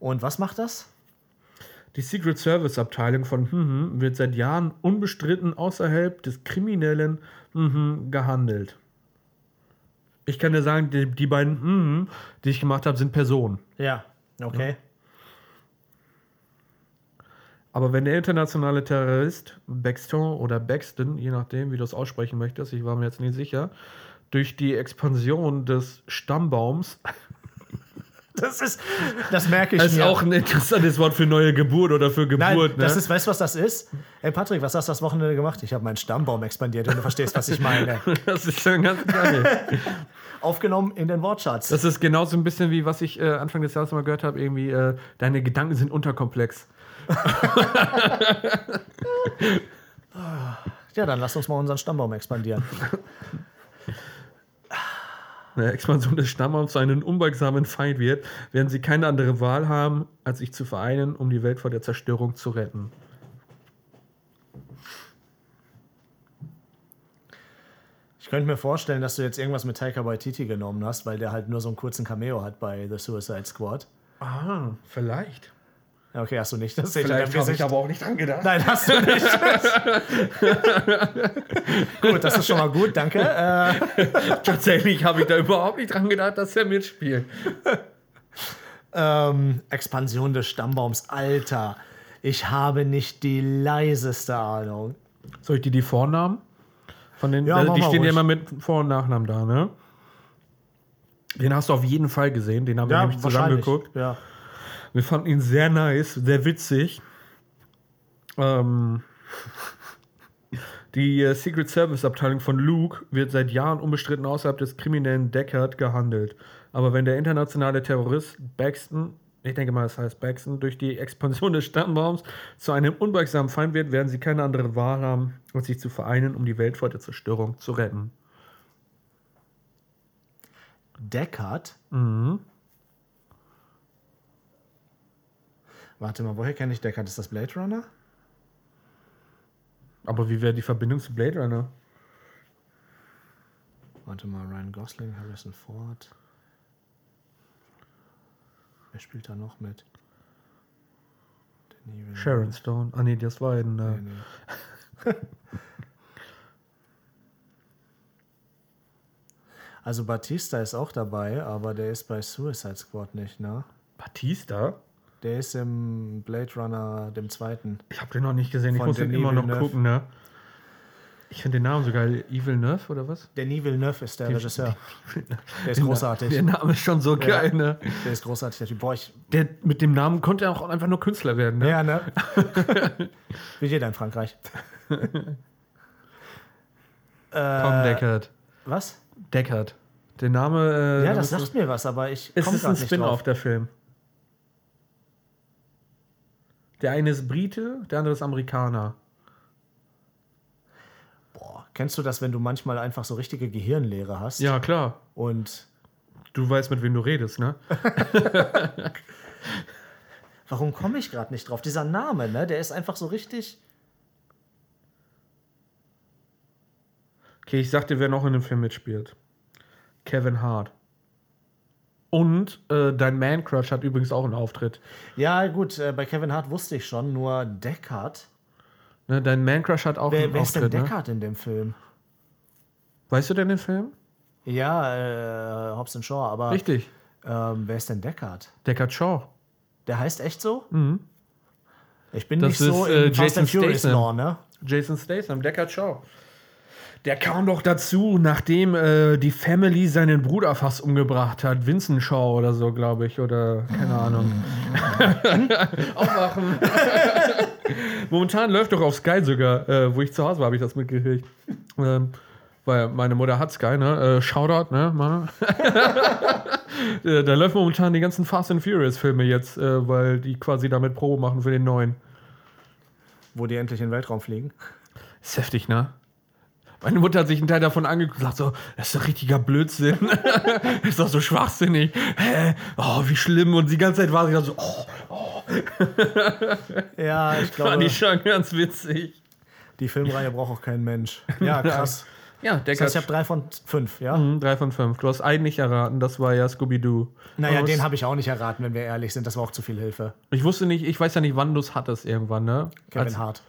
[SPEAKER 2] Und was macht das?
[SPEAKER 1] Die Secret Service Abteilung von hm, hm, wird seit Jahren unbestritten außerhalb des Kriminellen hm, hm, gehandelt. Ich kann dir sagen, die, die beiden hm, hm, die ich gemacht habe, sind Personen.
[SPEAKER 2] Ja, okay.
[SPEAKER 1] Aber wenn der internationale Terrorist Baxton oder Baxton, je nachdem, wie du es aussprechen möchtest, ich war mir jetzt nicht sicher, durch die Expansion des Stammbaums,
[SPEAKER 2] Das ist, das merke ich
[SPEAKER 1] das ist
[SPEAKER 2] mir.
[SPEAKER 1] auch ein interessantes Wort für neue Geburt oder für
[SPEAKER 2] Nein,
[SPEAKER 1] Geburt,
[SPEAKER 2] das
[SPEAKER 1] ne?
[SPEAKER 2] ist, weißt du, was das ist? Ey, Patrick, was hast du das Wochenende gemacht? Ich habe meinen Stammbaum expandiert und du verstehst, was ich meine. <laughs>
[SPEAKER 1] das ist schon ganz geil. <laughs>
[SPEAKER 2] Aufgenommen in den Wortschatz.
[SPEAKER 1] Das ist genauso ein bisschen wie was ich äh, Anfang des Jahres mal gehört habe, irgendwie, äh, deine Gedanken sind unterkomplex. <laughs>
[SPEAKER 2] ja, dann lass uns mal unseren Stammbaum expandieren.
[SPEAKER 1] Eine Expansion des Stammbaums zu einem unbeugsamen Feind wird, werden sie keine andere Wahl haben, als sich zu vereinen, um die Welt vor der Zerstörung zu retten.
[SPEAKER 2] Ich könnte mir vorstellen, dass du jetzt irgendwas mit Taika Waititi genommen hast, weil der halt nur so einen kurzen Cameo hat bei The Suicide Squad.
[SPEAKER 1] Ah, vielleicht.
[SPEAKER 2] Okay, hast du nicht. Das sehe ich in
[SPEAKER 1] Vielleicht habe ich aber auch nicht dran gedacht.
[SPEAKER 2] Nein, hast du nicht. <laughs> gut, das ist schon mal gut, danke. Äh, <laughs>
[SPEAKER 1] Tatsächlich habe ich da überhaupt nicht dran gedacht, dass er mitspielt.
[SPEAKER 2] ähm, Expansion des Stammbaums, Alter. Ich habe nicht die leiseste Ahnung.
[SPEAKER 1] Soll ich dir die Vornamen? Von den,
[SPEAKER 2] Ja,
[SPEAKER 1] äh, die stehen ja immer mit Vor- und Nachnamen da, ne? Den hast du auf jeden Fall gesehen, den haben wir nämlich zusammen geguckt.
[SPEAKER 2] Ja.
[SPEAKER 1] Wir fanden ihn sehr nice, sehr witzig. Ähm, die äh, Secret Service Abteilung von Luke wird seit Jahren unbestritten außerhalb des kriminellen Deckard gehandelt. Aber wenn der internationale Terrorist Baxton, ich denke mal, das heißt Baxton, durch die Expansion des Stammbaums zu einem unbeugsamen Feind wird, werden sie keine andere Wahl haben, als sich zu vereinen, um die Welt vor der Zerstörung zu retten.
[SPEAKER 2] Deckard?
[SPEAKER 1] Mhm.
[SPEAKER 2] Warte mal, woher kenne ich Deckard? Ist das Blade Runner?
[SPEAKER 1] Aber wie wäre die Verbindung zu Blade Runner?
[SPEAKER 2] Warte mal, Ryan Gosling, Harrison Ford. Wer spielt da noch mit?
[SPEAKER 1] Sharon Stone. Ah, nee, das war in. Äh,
[SPEAKER 2] Nee, nee. <laughs> Also Batista ist auch dabei, aber der ist bei Suicide Squad nicht, ne?
[SPEAKER 1] Batista?
[SPEAKER 2] Der ist im Blade Runner, dem zweiten.
[SPEAKER 1] Ich habe den noch nicht gesehen. Ich muss den immer noch
[SPEAKER 2] Villeneuve.
[SPEAKER 1] gucken, ne? Ich finde den Namen sogar Evil Nerve oder was?
[SPEAKER 2] Denis Villeneuve ist der Regisseur. <laughs> Der ist
[SPEAKER 1] Der
[SPEAKER 2] großartig.
[SPEAKER 1] Name ist schon so geil, ne?
[SPEAKER 2] Der ist großartig. Der Typ. Boah, ich,
[SPEAKER 1] Der, mit dem Namen konnte er auch einfach nur Künstler werden, ne?
[SPEAKER 2] ja, ne? <laughs> Wie jeder in Frankreich. <laughs>
[SPEAKER 1] Tom
[SPEAKER 2] äh,
[SPEAKER 1] Deckard.
[SPEAKER 2] was?
[SPEAKER 1] Deckard. Der Name. Äh,
[SPEAKER 2] Ja, das sagt mir was, aber ich
[SPEAKER 1] es
[SPEAKER 2] komme
[SPEAKER 1] ist ein Spin-off, der Film. Der eine ist Brite, der andere ist Amerikaner.
[SPEAKER 2] Boah, kennst du das, wenn du manchmal einfach so richtige Gehirnleere hast?
[SPEAKER 1] Ja, klar.
[SPEAKER 2] Und
[SPEAKER 1] Du weißt, mit wem du redest, ne? <laughs>
[SPEAKER 2] warum komme ich gerade nicht drauf? Dieser Name, ne? Der ist einfach so richtig.
[SPEAKER 1] Okay, ich sag dir, wer noch in dem Film mitspielt. Kevin Hart. Und äh, dein Man-Crush hat übrigens auch einen Auftritt.
[SPEAKER 2] Ja, gut, äh, bei Kevin Hart wusste ich schon, nur Deckard.
[SPEAKER 1] Ne, dein Man-Crush hat auch
[SPEAKER 2] Wer,
[SPEAKER 1] einen
[SPEAKER 2] wer ist denn
[SPEAKER 1] Auftritt. Ne?
[SPEAKER 2] Deckard in dem Film?
[SPEAKER 1] Weißt du denn den Film?
[SPEAKER 2] Ja, äh, Hobbs and Shaw, aber
[SPEAKER 1] Richtig.
[SPEAKER 2] ähm, wer ist denn Deckard?
[SPEAKER 1] Deckard Shaw.
[SPEAKER 2] Der heißt echt so?
[SPEAKER 1] Mhm.
[SPEAKER 2] Ich bin
[SPEAKER 1] Das
[SPEAKER 2] nicht so
[SPEAKER 1] ist, äh,
[SPEAKER 2] in Fast
[SPEAKER 1] Jason
[SPEAKER 2] and Furious
[SPEAKER 1] Statham.
[SPEAKER 2] Lore, ne?
[SPEAKER 1] Jason Statham, Deckard Shaw. Der kam doch dazu, nachdem äh, die Family seinen Bruder fast umgebracht hat. Vincent Shaw oder so, glaube ich. Oder keine Ahnung. <laughs> Aufwachen. <laughs> Momentan läuft doch auf Sky sogar, äh, wo ich zu Hause war, habe ich das mitgekriegt. Ähm, weil meine Mutter hat Sky, ne? Äh, Shoutout, ne? Mann. <laughs> Äh, da läuft momentan die ganzen Fast and Furious Filme jetzt, äh, weil die quasi damit Probe machen für den neuen.
[SPEAKER 2] Wo die endlich in den Weltraum fliegen.
[SPEAKER 1] Ist heftig, ne? Meine Mutter hat sich einen Teil davon angeguckt und sagt so, das ist doch richtiger Blödsinn. das <laughs> ist doch so schwachsinnig. Hä? Oh, wie schlimm. Und die ganze Zeit war sie dann so, oh, <laughs>
[SPEAKER 2] Ja, ich glaube,
[SPEAKER 1] fand ich schon ganz witzig.
[SPEAKER 2] die Filmreihe braucht auch kein Mensch. Ja, <laughs> krass.
[SPEAKER 1] Ja,
[SPEAKER 2] Das
[SPEAKER 1] Deckard.
[SPEAKER 2] heißt, ich habe drei von fünf, ja?
[SPEAKER 1] Mhm, drei von fünf. Du hast einen nicht erraten, das war ja Scooby-Doo.
[SPEAKER 2] Naja,
[SPEAKER 1] Aus-
[SPEAKER 2] den habe ich auch nicht erraten, wenn wir ehrlich sind. Das war auch zu viel Hilfe.
[SPEAKER 1] Ich wusste nicht, ich weiß ja nicht, wann du es hattest irgendwann, ne?
[SPEAKER 2] Kevin
[SPEAKER 1] Als-
[SPEAKER 2] Hart.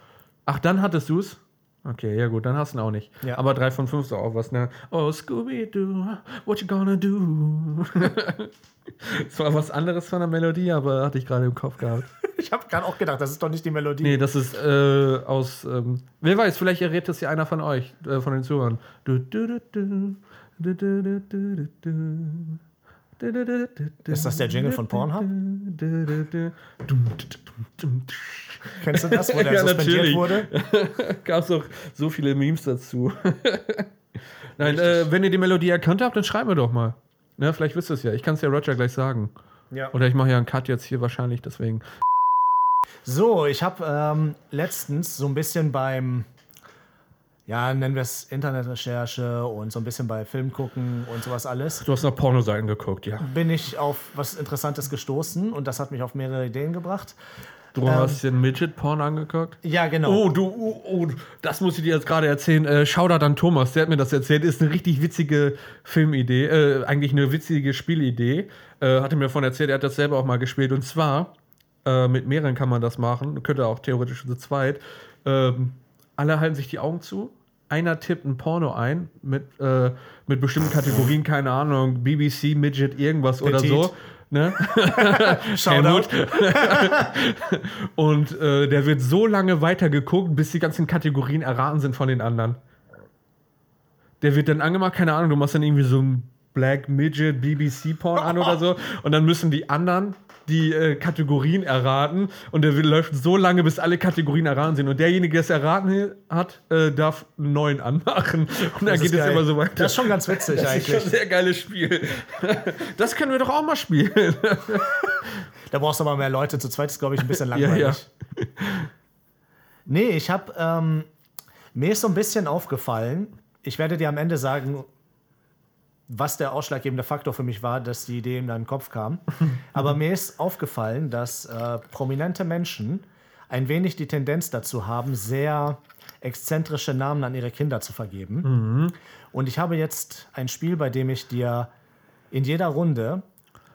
[SPEAKER 1] Ach, dann hattest du es? Okay, ja gut, dann hast du ihn auch nicht.
[SPEAKER 2] Ja.
[SPEAKER 1] Aber 3 von 5 ist auch was, ne? Oh, Scooby-Doo, what you gonna do? Es war was anderes von der Melodie, aber hatte ich gerade im Kopf gehabt.
[SPEAKER 2] ich habe gerade auch gedacht, das ist doch nicht die Melodie.
[SPEAKER 1] Nee, das ist äh, aus. Ähm, wer weiß, vielleicht errät das ja einer von euch, äh, von den Zuhörern.
[SPEAKER 2] Ist das der Jingle von Pornhub? Kennst du das, wo der
[SPEAKER 1] Ja,
[SPEAKER 2] suspendiert
[SPEAKER 1] natürlich.
[SPEAKER 2] wurde? <laughs>
[SPEAKER 1] Gab es auch so viele Memes dazu. <laughs> Nein, äh, wenn ihr die Melodie erkannt habt, dann schreibt mir doch mal. Ne, vielleicht wisst ihr es ja. Ich kann es ja Roger gleich sagen.
[SPEAKER 2] Ja.
[SPEAKER 1] Oder ich mache ja einen Cut jetzt hier wahrscheinlich, deswegen.
[SPEAKER 2] So, ich habe ähm, letztens so ein bisschen beim, ja, nennen wir es Internetrecherche und so ein bisschen bei Film gucken und sowas alles,
[SPEAKER 1] Du hast nach Pornoseiten geguckt, ja.
[SPEAKER 2] bin ich auf was Interessantes gestoßen und das hat mich auf mehrere Ideen gebracht.
[SPEAKER 1] Du hast dir Midget-Porn angeguckt?
[SPEAKER 2] Ja, genau.
[SPEAKER 1] Oh, du, oh, oh, das muss ich dir jetzt gerade erzählen. Äh, Shoutout an Thomas, der hat mir das erzählt. Ist eine richtig witzige Filmidee, äh, eigentlich eine witzige Spielidee. Äh, hatte mir davon erzählt, er hat das selber auch mal gespielt. Und zwar, äh, mit mehreren kann man das machen, könnte auch theoretisch zu zweit. Ähm, alle halten sich die Augen zu. Einer tippt ein Porno ein mit, äh, mit bestimmten Kategorien, keine Ahnung, BBC, Midget, irgendwas oder
[SPEAKER 2] Petit.
[SPEAKER 1] so. Ne? <laughs>
[SPEAKER 2] Shoutout. <laughs>
[SPEAKER 1] Und äh, der wird so lange weitergeguckt, bis die ganzen Kategorien erraten sind von den anderen. Der wird dann angemacht, keine Ahnung, du machst dann irgendwie so ein Black Midget BBC Porn an oder so. <laughs> Und dann müssen die anderen die äh, Kategorien erraten. Und der will- läuft so lange, bis alle Kategorien erraten sind. Und derjenige, der es erraten hat, äh, darf einen neuen anmachen. Und dann
[SPEAKER 2] Das ist
[SPEAKER 1] geht es immer so weiter.
[SPEAKER 2] Das ist schon ganz witzig
[SPEAKER 1] Das ist
[SPEAKER 2] eigentlich.
[SPEAKER 1] schon ein sehr geiles Spiel. <laughs> Das können wir doch auch mal spielen. <laughs>
[SPEAKER 2] Da brauchst du aber mehr Leute. Zu zweit ist, glaube ich, ein bisschen <laughs>
[SPEAKER 1] Ja,
[SPEAKER 2] langweilig.
[SPEAKER 1] ja.
[SPEAKER 2] Nee, ich habe, ähm, mir ist so ein bisschen aufgefallen, ich werde dir am Ende sagen, was der ausschlaggebende Faktor für mich war, dass die Idee in deinen Kopf kam. <laughs> Aber mir ist aufgefallen, dass äh, prominente Menschen ein wenig die Tendenz dazu haben, sehr exzentrische Namen an ihre Kinder zu vergeben. Und ich habe jetzt ein Spiel, bei dem ich dir in jeder Runde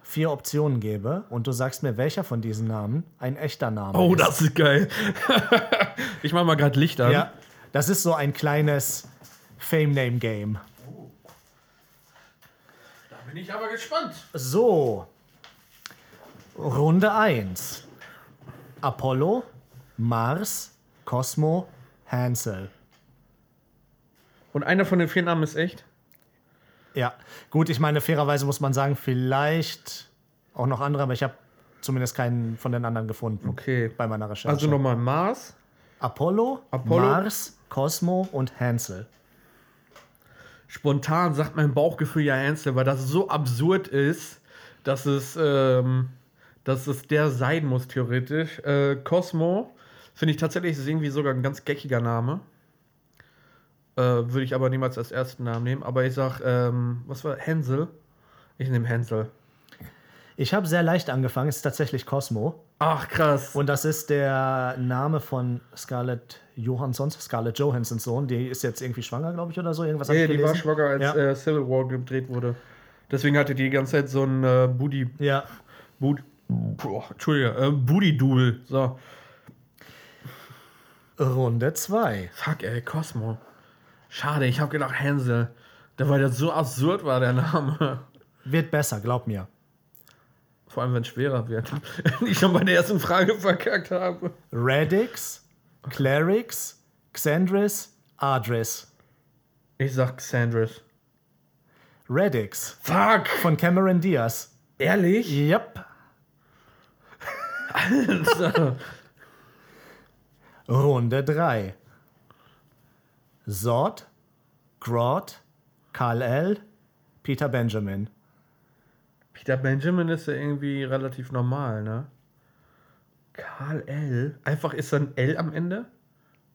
[SPEAKER 2] vier Optionen gebe und du sagst mir, welcher von diesen Namen ein echter Name
[SPEAKER 1] Oh,
[SPEAKER 2] ist.
[SPEAKER 1] das ist geil. <laughs> ich mach mal gerade Licht an.
[SPEAKER 2] Ja, das ist so ein kleines Fame-Name-Game.
[SPEAKER 1] Bin ich aber gespannt.
[SPEAKER 2] So, Runde 1. Apollo, Mars, Cosmo, Hansel.
[SPEAKER 1] Und einer von den vier Namen ist echt?
[SPEAKER 2] Ja, gut, ich meine, fairerweise muss man sagen, vielleicht auch noch andere, aber ich habe zumindest keinen von den anderen gefunden
[SPEAKER 1] Okay.
[SPEAKER 2] bei meiner Recherche.
[SPEAKER 1] Also nochmal Mars.
[SPEAKER 2] Apollo,
[SPEAKER 1] Apollo.
[SPEAKER 2] Mars, Cosmo und Hansel.
[SPEAKER 1] Spontan sagt mein Bauchgefühl ja Hansel, weil das so absurd ist, dass es, ähm, dass es der sein muss, theoretisch. Äh, Cosmo finde ich tatsächlich ist irgendwie sogar ein ganz geckiger Name. Äh, Würde ich aber niemals als ersten Namen nehmen. Aber ich sag, ähm, was war Hänsel? Ich nehme Hänsel.
[SPEAKER 2] Ich habe sehr leicht angefangen, es ist tatsächlich Cosmo.
[SPEAKER 1] Ach, krass.
[SPEAKER 2] Und das ist der Name von Scarlett Johansson, Scarlett Johanssons Sohn. Die ist jetzt irgendwie schwanger, glaube ich, oder so. Irgendwas ich
[SPEAKER 1] die
[SPEAKER 2] gelesen.
[SPEAKER 1] war schwanger, als
[SPEAKER 2] Ja.
[SPEAKER 1] äh, Civil War gedreht wurde. Deswegen hatte die die ganze Zeit so ein äh, Booty.
[SPEAKER 2] Ja.
[SPEAKER 1] Boot, boah, Entschuldige, äh, Booty-Double. So.
[SPEAKER 2] Runde 2.
[SPEAKER 1] Fuck, ey, Cosmo. Schade, ich habe gedacht Hänsel. Da weil das so absurd war, der Name.
[SPEAKER 2] Wird besser, glaub mir.
[SPEAKER 1] Vor allem, wenn es schwerer wird. <laughs> ich schon bei der ersten Frage verkackt habe.
[SPEAKER 2] Radix, Clerics, Xandris, Adris.
[SPEAKER 1] Ich sag Xandris.
[SPEAKER 2] Radix
[SPEAKER 1] Fuck!
[SPEAKER 2] von Cameron Diaz.
[SPEAKER 1] Ehrlich?
[SPEAKER 2] Yep. Runde 3. Zod, Grodd, Kal-El, Peter Benjamin.
[SPEAKER 1] Peter Benjamin ist ja irgendwie relativ normal, ne? Karl L. Einfach ist ein L am Ende?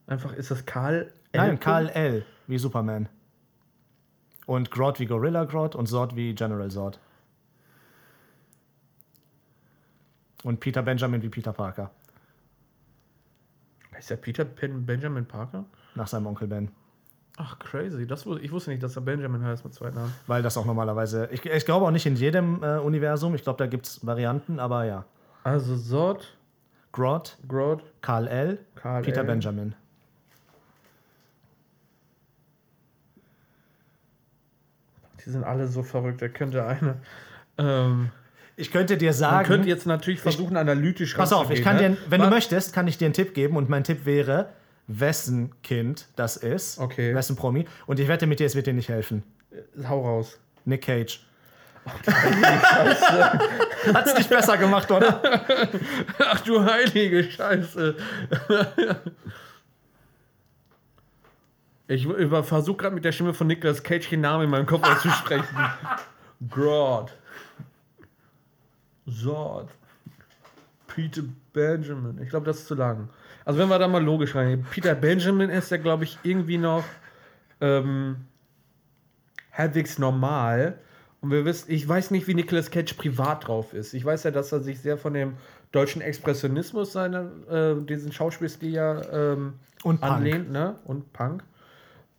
[SPEAKER 1] Einfach ist das Karl L.
[SPEAKER 2] Nein, Kal-El wie Superman. Und Grodd wie Gorilla Grodd und Zod wie General Zod. Und Peter Benjamin wie Peter Parker.
[SPEAKER 1] Ist der Peter Pen Benjamin Parker?
[SPEAKER 2] Nach seinem Onkel Ben.
[SPEAKER 1] Ach, crazy. Das, ich wusste nicht, dass er Benjamin heißt mit zwei Namen.
[SPEAKER 2] Weil das auch normalerweise. Ich, ich glaube auch nicht in jedem äh, Universum. Ich glaube, da gibt es Varianten, aber ja.
[SPEAKER 1] Also Zod,
[SPEAKER 2] Grodd,
[SPEAKER 1] Grodd,
[SPEAKER 2] Kal-El,
[SPEAKER 1] Kal-El.
[SPEAKER 2] Peter Benjamin.
[SPEAKER 1] Die sind alle so verrückt. Da könnte eine. Ähm,
[SPEAKER 2] Ich könnte dir
[SPEAKER 1] Man
[SPEAKER 2] sagen.
[SPEAKER 1] könnte jetzt natürlich versuchen, analytisch
[SPEAKER 2] Pass auf, ich kann
[SPEAKER 1] ranzugehen,
[SPEAKER 2] dir,
[SPEAKER 1] ne?
[SPEAKER 2] wenn du
[SPEAKER 1] Was-
[SPEAKER 2] möchtest, kann ich dir einen Tipp geben und mein Tipp wäre, wessen Kind das ist.
[SPEAKER 1] Okay.
[SPEAKER 2] Wessen Promi. Und ich wette mit dir, es wird dir nicht helfen.
[SPEAKER 1] Hau raus.
[SPEAKER 2] Nick Cage. Hat's nicht besser gemacht, oder? <laughs>
[SPEAKER 1] Ach du heilige Scheiße. Ich versuche gerade mit der Stimme von Nicolas Cage den Namen in meinem Kopf auszusprechen. Grodd. Zod. Peter Benjamin. Ich glaube, das ist zu lang. Also wenn wir da mal logisch reingehen. Peter Benjamin ist ja, glaube ich, irgendwie noch ähm, halbwegs normal. Und wir wissen, ich weiß nicht, wie Nicolas Cage privat drauf ist. Ich weiß ja, dass er sich sehr von dem deutschen Expressionismus seiner, äh, diesen Schauspielstil ja ähm,
[SPEAKER 2] Und Punk.
[SPEAKER 1] anlehnt, ne? Und Punk.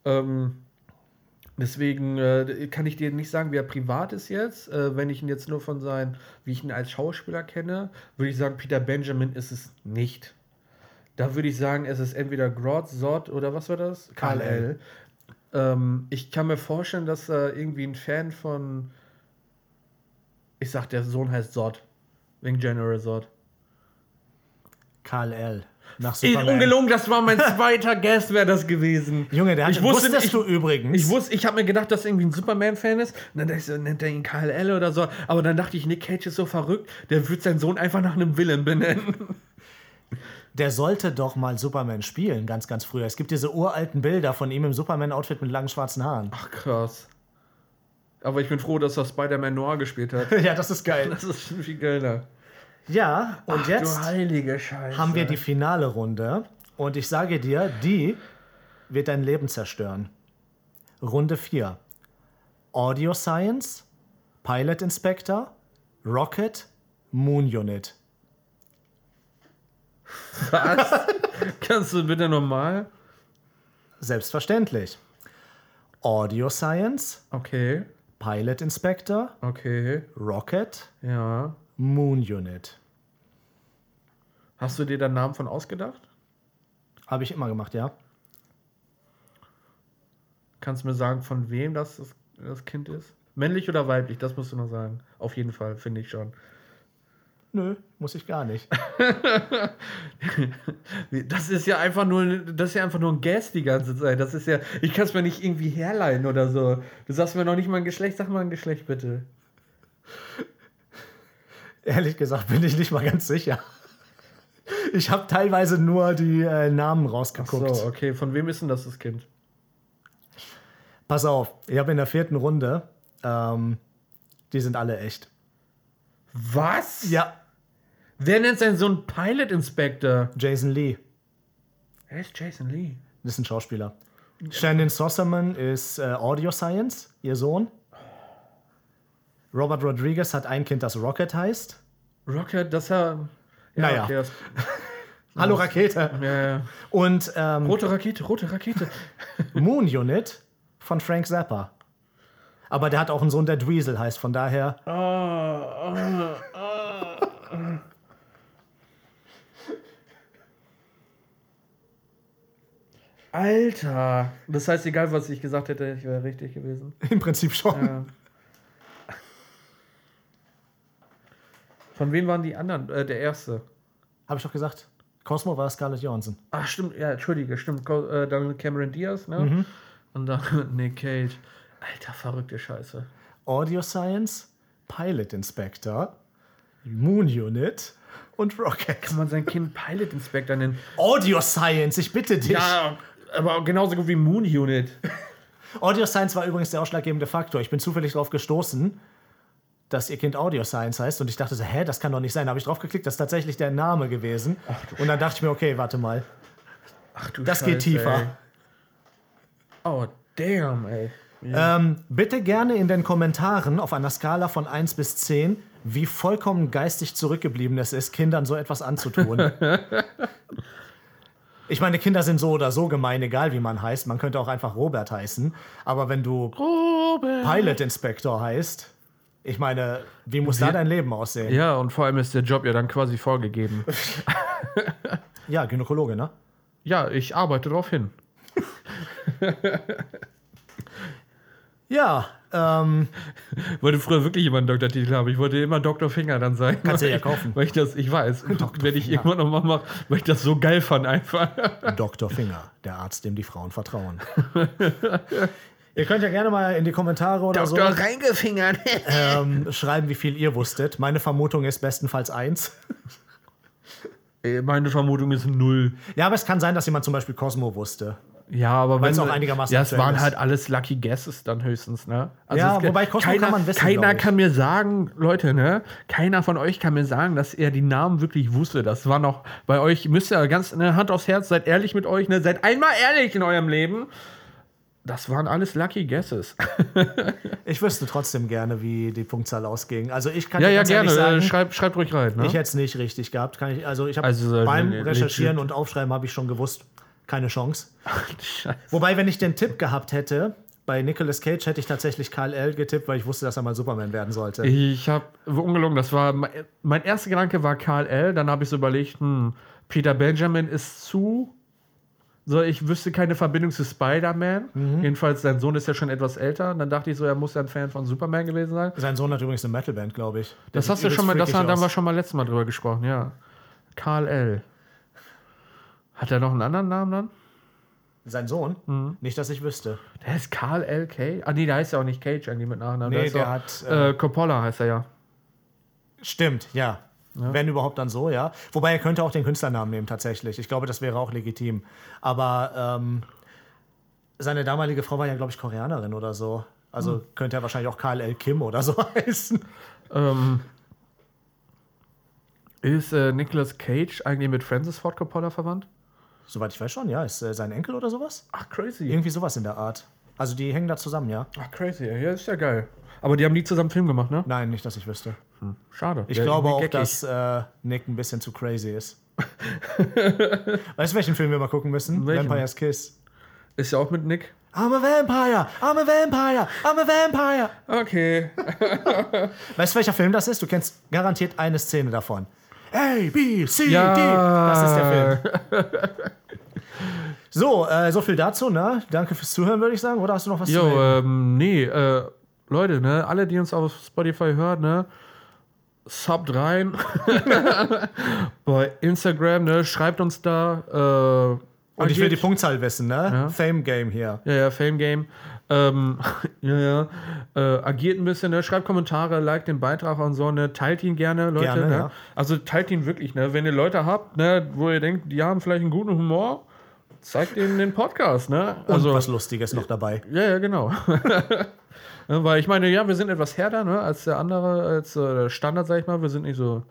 [SPEAKER 1] Ähm, deswegen äh, kann ich dir nicht sagen, wie er privat ist jetzt. Äh, wenn ich ihn jetzt nur von seinen, wie ich ihn als Schauspieler kenne, würde ich sagen, Peter Benjamin ist es nicht. Da würde ich sagen, es ist entweder Grodd, Zod oder was war das?
[SPEAKER 2] Karl L.
[SPEAKER 1] Ähm, ich kann mir vorstellen, dass er irgendwie ein Fan von. Ich sag, der Sohn heißt Zod. Wegen General Zod.
[SPEAKER 2] Karl L. Nach Superman.
[SPEAKER 1] ungelogen, das war mein <laughs> zweiter Guest, wäre das gewesen.
[SPEAKER 2] Junge, der hat,
[SPEAKER 1] Ich wusste-
[SPEAKER 2] wusstest
[SPEAKER 1] ich-
[SPEAKER 2] du übrigens.
[SPEAKER 1] Ich wusste, ich habe mir gedacht, dass er irgendwie ein Superman-Fan ist. Und dann dachte ich so, nennt er ihn KLL oder so. Aber dann dachte ich, Nick Cage ist so verrückt, der wird seinen Sohn einfach nach einem Villain benennen.
[SPEAKER 2] Der sollte doch mal Superman spielen, ganz, ganz früher. Es gibt diese uralten Bilder von ihm im Superman-Outfit mit langen schwarzen Haaren.
[SPEAKER 1] Ach, krass. Aber ich bin froh, dass er Spider-Man Noir gespielt hat. <laughs>
[SPEAKER 2] ja, das ist geil.
[SPEAKER 1] Das ist schon viel geiler.
[SPEAKER 2] Ja, und
[SPEAKER 1] Ach,
[SPEAKER 2] jetzt haben wir die finale Runde. Und ich sage dir, die wird dein Leben zerstören. Runde 4. Audio Science, Pilot Inspector, Rocket, Moon Unit.
[SPEAKER 1] Was? <laughs> Kannst du bitte nochmal?
[SPEAKER 2] Selbstverständlich. Audio Science,
[SPEAKER 1] Okay,
[SPEAKER 2] Pilot Inspector,
[SPEAKER 1] okay,
[SPEAKER 2] Rocket,
[SPEAKER 1] ja.
[SPEAKER 2] Moon Unit.
[SPEAKER 1] Hast du dir da Namen von ausgedacht?
[SPEAKER 2] Habe ich immer gemacht, ja.
[SPEAKER 1] Kannst du mir sagen, von wem das, das, das Kind ist? Männlich oder weiblich? Das musst du noch sagen. Auf jeden Fall, finde ich schon.
[SPEAKER 2] Nö, muss ich gar nicht. <laughs>
[SPEAKER 1] Das ist ja einfach nur, das ist ja einfach nur ein Gas die ganze Zeit. Das ist ja, ich kann es mir nicht irgendwie herleiten oder so. Du sagst mir noch nicht mal ein Geschlecht, sag mal ein Geschlecht bitte.
[SPEAKER 2] Ehrlich gesagt bin ich nicht mal ganz sicher. Ich habe teilweise nur die äh, Namen rausgeguckt.
[SPEAKER 1] So, okay, von wem ist denn das das Kind?
[SPEAKER 2] Pass auf, ich habe in der vierten Runde, ähm, die sind alle echt.
[SPEAKER 1] Was?
[SPEAKER 2] Ja,
[SPEAKER 1] Wer nennt seinen Sohn Pilot Inspector?
[SPEAKER 2] Jason Lee,
[SPEAKER 1] Wer ist Jason Lee?
[SPEAKER 2] das ist ein Schauspieler. Shannon Sossaman ist äh, Audio Science, ihr Sohn. Robert Rodriguez hat ein Kind, das Rocket heißt.
[SPEAKER 1] Rocket, das er. Ja,
[SPEAKER 2] Naja.
[SPEAKER 1] okay, das, <laughs>
[SPEAKER 2] Hallo Rakete.
[SPEAKER 1] ja, ja.
[SPEAKER 2] Und ähm,
[SPEAKER 1] Rote Rakete, rote Rakete. <laughs>
[SPEAKER 2] Moon Unit von Frank Zappa. Aber der hat auch einen Sohn, der Dweezil heißt, von daher.
[SPEAKER 1] Alter. Das heißt, egal was ich gesagt hätte, ich wäre richtig gewesen. <laughs>
[SPEAKER 2] Im Prinzip schon.
[SPEAKER 1] Ja. Von wem waren die anderen? Äh, der erste.
[SPEAKER 2] Habe ich doch gesagt. Cosmo war Scarlett Johansson.
[SPEAKER 1] Ach, stimmt, ja, entschuldige, stimmt. Äh, dann Cameron Diaz, ne? Und dann <laughs> Nick Cage. Alter, verrückte Scheiße.
[SPEAKER 2] Audio Science, Pilot Inspector, Moon Unit und Rocket.
[SPEAKER 1] Kann man sein Kind Pilot Inspector nennen?
[SPEAKER 2] Audio Science, ich bitte dich.
[SPEAKER 1] Ja, aber genauso gut wie Moon Unit. <laughs>
[SPEAKER 2] Audio Science war übrigens der ausschlaggebende Faktor. Ich bin zufällig darauf gestoßen, dass ihr Kind Audio Science heißt und ich dachte so, hä, das kann doch nicht sein. Da habe ich drauf geklickt, das ist tatsächlich der Name gewesen. und dann dachte ich mir, okay, warte mal.
[SPEAKER 1] Ach du
[SPEAKER 2] Das geht tiefer.
[SPEAKER 1] Ey. Oh, damn, ey.
[SPEAKER 2] Ähm, bitte gerne in den Kommentaren auf einer Skala von 1 bis 10, wie vollkommen geistig zurückgeblieben es ist, Kindern so etwas anzutun. <laughs> ich meine, Kinder sind so oder so gemein, egal wie man heißt. Man könnte auch einfach Robert heißen. Aber wenn du
[SPEAKER 1] Robert.
[SPEAKER 2] Pilot Inspector heißt, ich meine, wie muss da dein Leben aussehen?
[SPEAKER 1] Ja, und vor allem ist der Job ja dann quasi vorgegeben. <laughs>
[SPEAKER 2] Ja, Gynäkologe, ne?
[SPEAKER 1] ja, ich arbeite darauf hin.
[SPEAKER 2] Ja, Ähm,
[SPEAKER 1] Ich wollte früher wirklich immer einen Doktortitel haben. Ich wollte immer Dr. Finger dann sein.
[SPEAKER 2] Kannst du ja <laughs> kaufen.
[SPEAKER 1] Weil ich das, ich weiß, wenn ich
[SPEAKER 2] Finger.
[SPEAKER 1] irgendwann nochmal mache, weil ich das so geil fand einfach. <laughs>
[SPEAKER 2] Dr. Finger, der Arzt, dem die Frauen vertrauen. <laughs> ihr könnt ja gerne mal in die Kommentare oder so
[SPEAKER 1] Reingefingert.
[SPEAKER 2] ähm, schreiben, wie viel ihr wusstet. Meine Vermutung ist bestenfalls eins.
[SPEAKER 1] Ey, Meine Vermutung ist null.
[SPEAKER 2] Ja, aber es kann sein, dass jemand zum Beispiel Cosmo wusste.
[SPEAKER 1] Ja, aber wenn
[SPEAKER 2] auch einigermaßen
[SPEAKER 1] Ja, es waren
[SPEAKER 2] ist.
[SPEAKER 1] halt alles Lucky Guesses dann höchstens, ne?
[SPEAKER 2] Ja,
[SPEAKER 1] es-
[SPEAKER 2] wobei Cosmo
[SPEAKER 1] keiner,
[SPEAKER 2] kann man wissen,
[SPEAKER 1] Keiner kann mir sagen, Leute, ne? Keiner von euch kann mir sagen, dass er die Namen wirklich wusste. Das war noch bei euch, müsst ihr ganz ne, Hand aufs Herz, seid ehrlich mit euch, ne? Seid einmal ehrlich in eurem Leben. Das waren alles Lucky Guesses. <laughs>
[SPEAKER 2] Ich wüsste trotzdem gerne, wie die Punktzahl ausging. Also ich kann
[SPEAKER 1] ja, ja, gerne.
[SPEAKER 2] sagen,
[SPEAKER 1] Äh, schreibt, ruhig rein, ne?
[SPEAKER 2] ich hätte es nicht richtig gehabt. Kann ich, also ich habe
[SPEAKER 1] Also, äh,
[SPEAKER 2] beim Recherchieren
[SPEAKER 1] legit.
[SPEAKER 2] und Aufschreiben habe ich schon gewusst, keine Chance. <laughs>
[SPEAKER 1] Scheiße.
[SPEAKER 2] Wobei, wenn ich den Tipp gehabt hätte, bei Nicolas Cage hätte ich tatsächlich Karl L. getippt, weil ich wusste, dass er mal Superman werden sollte.
[SPEAKER 1] Ich habe ungelogen, das war mein, mein erster Gedanke war Karl L. Dann habe ich so überlegt, hm, Peter Benjamin ist zu. So, ich wüsste keine Verbindung zu Spider-Man.
[SPEAKER 2] Mhm.
[SPEAKER 1] Jedenfalls, sein Sohn ist ja schon etwas älter. Und dann dachte ich so, er muss ja ein Fan von Superman gewesen sein.
[SPEAKER 2] Sein Sohn hat übrigens eine Metalband, glaube ich. Der
[SPEAKER 1] Das hast du schon mal, das haben, wir schon mal letztes Mal drüber gesprochen, ja. Karl L. Hat er noch einen anderen Namen dann?
[SPEAKER 2] Sein Sohn?
[SPEAKER 1] Mhm.
[SPEAKER 2] Nicht, dass ich wüsste.
[SPEAKER 1] Der ist Karl L. K. Ah, nee, der heißt ja auch nicht Cage eigentlich mit Nachnamen.
[SPEAKER 2] Nee,
[SPEAKER 1] ist
[SPEAKER 2] der
[SPEAKER 1] doch,
[SPEAKER 2] hat, äh,
[SPEAKER 1] Äh, Coppola heißt er ja.
[SPEAKER 2] Stimmt, ja. Wenn überhaupt dann so, ja. Wobei er könnte auch den Künstlernamen nehmen, tatsächlich. Ich glaube, das wäre auch legitim. Aber ähm, seine damalige Frau war ja, glaube ich, Koreanerin oder so. Also
[SPEAKER 1] Hm.
[SPEAKER 2] könnte er wahrscheinlich auch Karl L. Kim oder so <laughs> heißen.
[SPEAKER 1] Ähm, ist äh, Nicolas Cage eigentlich mit Francis Ford Coppola verwandt?
[SPEAKER 2] Soweit ich weiß schon, ja. Ist äh, sein Enkel oder sowas?
[SPEAKER 1] Ach, crazy.
[SPEAKER 2] Irgendwie sowas in der Art. Also die hängen da zusammen, ja.
[SPEAKER 1] Ach, crazy. Ja, ist ja geil. Aber die haben nie zusammen Film gemacht, ne?
[SPEAKER 2] Nein, nicht, dass ich wüsste.
[SPEAKER 1] Schade.
[SPEAKER 2] Ich
[SPEAKER 1] Ja,
[SPEAKER 2] glaube auch,
[SPEAKER 1] geckig.
[SPEAKER 2] dass äh, Nick ein bisschen zu crazy ist. <laughs> weißt du, welchen Film wir mal gucken müssen?
[SPEAKER 1] Welchen?
[SPEAKER 2] Vampire's Kiss.
[SPEAKER 1] Ist ja auch mit Nick.
[SPEAKER 2] I'm a vampire! I'm a vampire! I'm a vampire!
[SPEAKER 1] Okay. <laughs>
[SPEAKER 2] Weißt du, welcher Film das ist? Du kennst garantiert eine Szene davon. A, B, C,
[SPEAKER 1] Ja.
[SPEAKER 2] D. Das ist der Film. <laughs> So, äh, so viel dazu, ne? Danke fürs Zuhören, würde ich sagen. Oder hast du noch was zu
[SPEAKER 1] Jo,
[SPEAKER 2] melden?
[SPEAKER 1] ähm, nee, äh, Leute, ne, alle, die uns auf Spotify hören, ne, subt rein. <laughs> Bei Instagram, ne, schreibt uns da. Äh,
[SPEAKER 2] Und ich will die Punktzahl wissen, ne? Fame Game hier.
[SPEAKER 1] Ja, ja, Fame Game. Ähm, <laughs> ja, ja. Äh, agiert ein bisschen, ne? schreibt Kommentare, liked den Beitrag und so, ne? Teilt ihn gerne, Leute.
[SPEAKER 2] Gerne,
[SPEAKER 1] ne?
[SPEAKER 2] ja.
[SPEAKER 1] Also teilt ihn wirklich, ne? Wenn ihr Leute habt, ne, wo ihr denkt, die haben vielleicht einen guten Humor, zeigt ihnen den Podcast, ne?
[SPEAKER 2] Und
[SPEAKER 1] Also,
[SPEAKER 2] was Lustiges noch dabei.
[SPEAKER 1] ja, ja, genau. Ja, <laughs> Weil ich meine, ja, wir sind etwas härter, ne, als der andere, als äh, der Standard, sag ich mal. Wir sind nicht so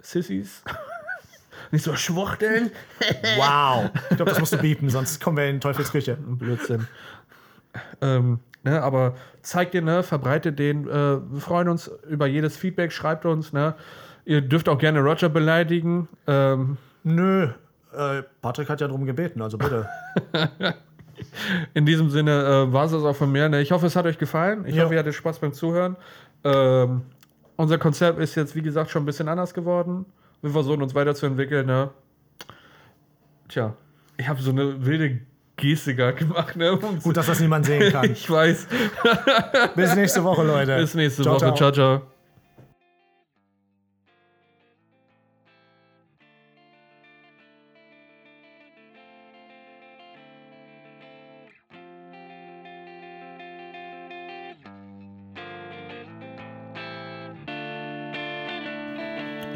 [SPEAKER 1] Sissies. <laughs> nicht so Schwuchteln.
[SPEAKER 2] Wow. Ich glaube, das musst du biepen, sonst kommen wir in Teufelsküche.
[SPEAKER 1] Blödsinn. Ähm, ne, aber zeigt den, ne, verbreitet den. Äh, wir freuen uns über jedes Feedback, schreibt uns. Ne. Ihr dürft auch gerne Roger beleidigen. Ähm,
[SPEAKER 2] Nö. Äh, Patrick hat ja drum gebeten, also bitte. <laughs>
[SPEAKER 1] in diesem Sinne äh, war es das auch von mir. Ne. Ich hoffe, es hat euch gefallen. Ich
[SPEAKER 2] Ja.
[SPEAKER 1] hoffe, ihr hattet Spaß beim Zuhören. Ähm, unser Konzept ist jetzt, wie gesagt, schon ein bisschen anders geworden. Wir versuchen uns weiterzuentwickeln. Ne. Tja, ich habe so eine wilde Geste gerade gemacht. Ne,
[SPEAKER 2] Gut, dass das niemand sehen kann. <laughs>
[SPEAKER 1] ich weiß.
[SPEAKER 2] Bis nächste Woche, Leute.
[SPEAKER 1] Bis nächste
[SPEAKER 2] Ciao,
[SPEAKER 1] Woche.
[SPEAKER 2] ciao.
[SPEAKER 1] ciao. ciao.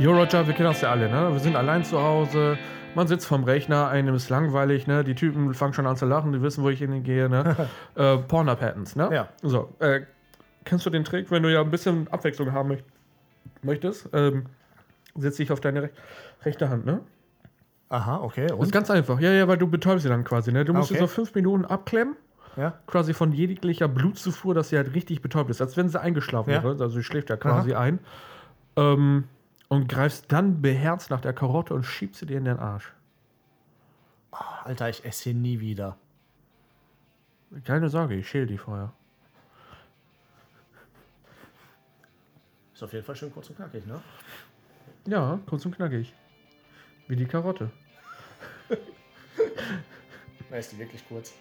[SPEAKER 1] Jo, Roger, wir kennen das ja alle, ne? Wir sind allein zu Hause, man sitzt vorm Rechner, einem ist langweilig, ne? Die Typen fangen schon an zu lachen, die wissen, wo ich hingehe, ne? <laughs> äh, Porno-Patents, ne?
[SPEAKER 2] Ja.
[SPEAKER 1] So, äh, kennst du den Trick, wenn du ja ein bisschen Abwechslung haben möcht möchtest? Ähm, setz dich auf deine rech rechte Hand, ne?
[SPEAKER 2] Aha, okay.
[SPEAKER 1] Ist
[SPEAKER 2] Und?
[SPEAKER 1] ganz einfach. Ja, ja, weil du betäubst sie dann quasi, ne? Du musst
[SPEAKER 2] Okay.
[SPEAKER 1] sie so fünf Minuten abklemmen,
[SPEAKER 2] Ja.
[SPEAKER 1] quasi von jeglicher Blutzufuhr, dass sie halt richtig betäubt ist, als wenn sie eingeschlafen
[SPEAKER 2] Ja.
[SPEAKER 1] wäre. Also sie schläft ja quasi ein. Ähm, und greifst dann beherzt nach der Karotte und schiebst sie dir in den Arsch.
[SPEAKER 2] Alter, ich esse hier nie wieder.
[SPEAKER 1] Keine Sorge, ich schäle die vorher.
[SPEAKER 2] Ist auf jeden Fall schön kurz und knackig, ne?
[SPEAKER 1] Ja, kurz und knackig. Wie die Karotte. <laughs>
[SPEAKER 2] Na, ist die wirklich kurz.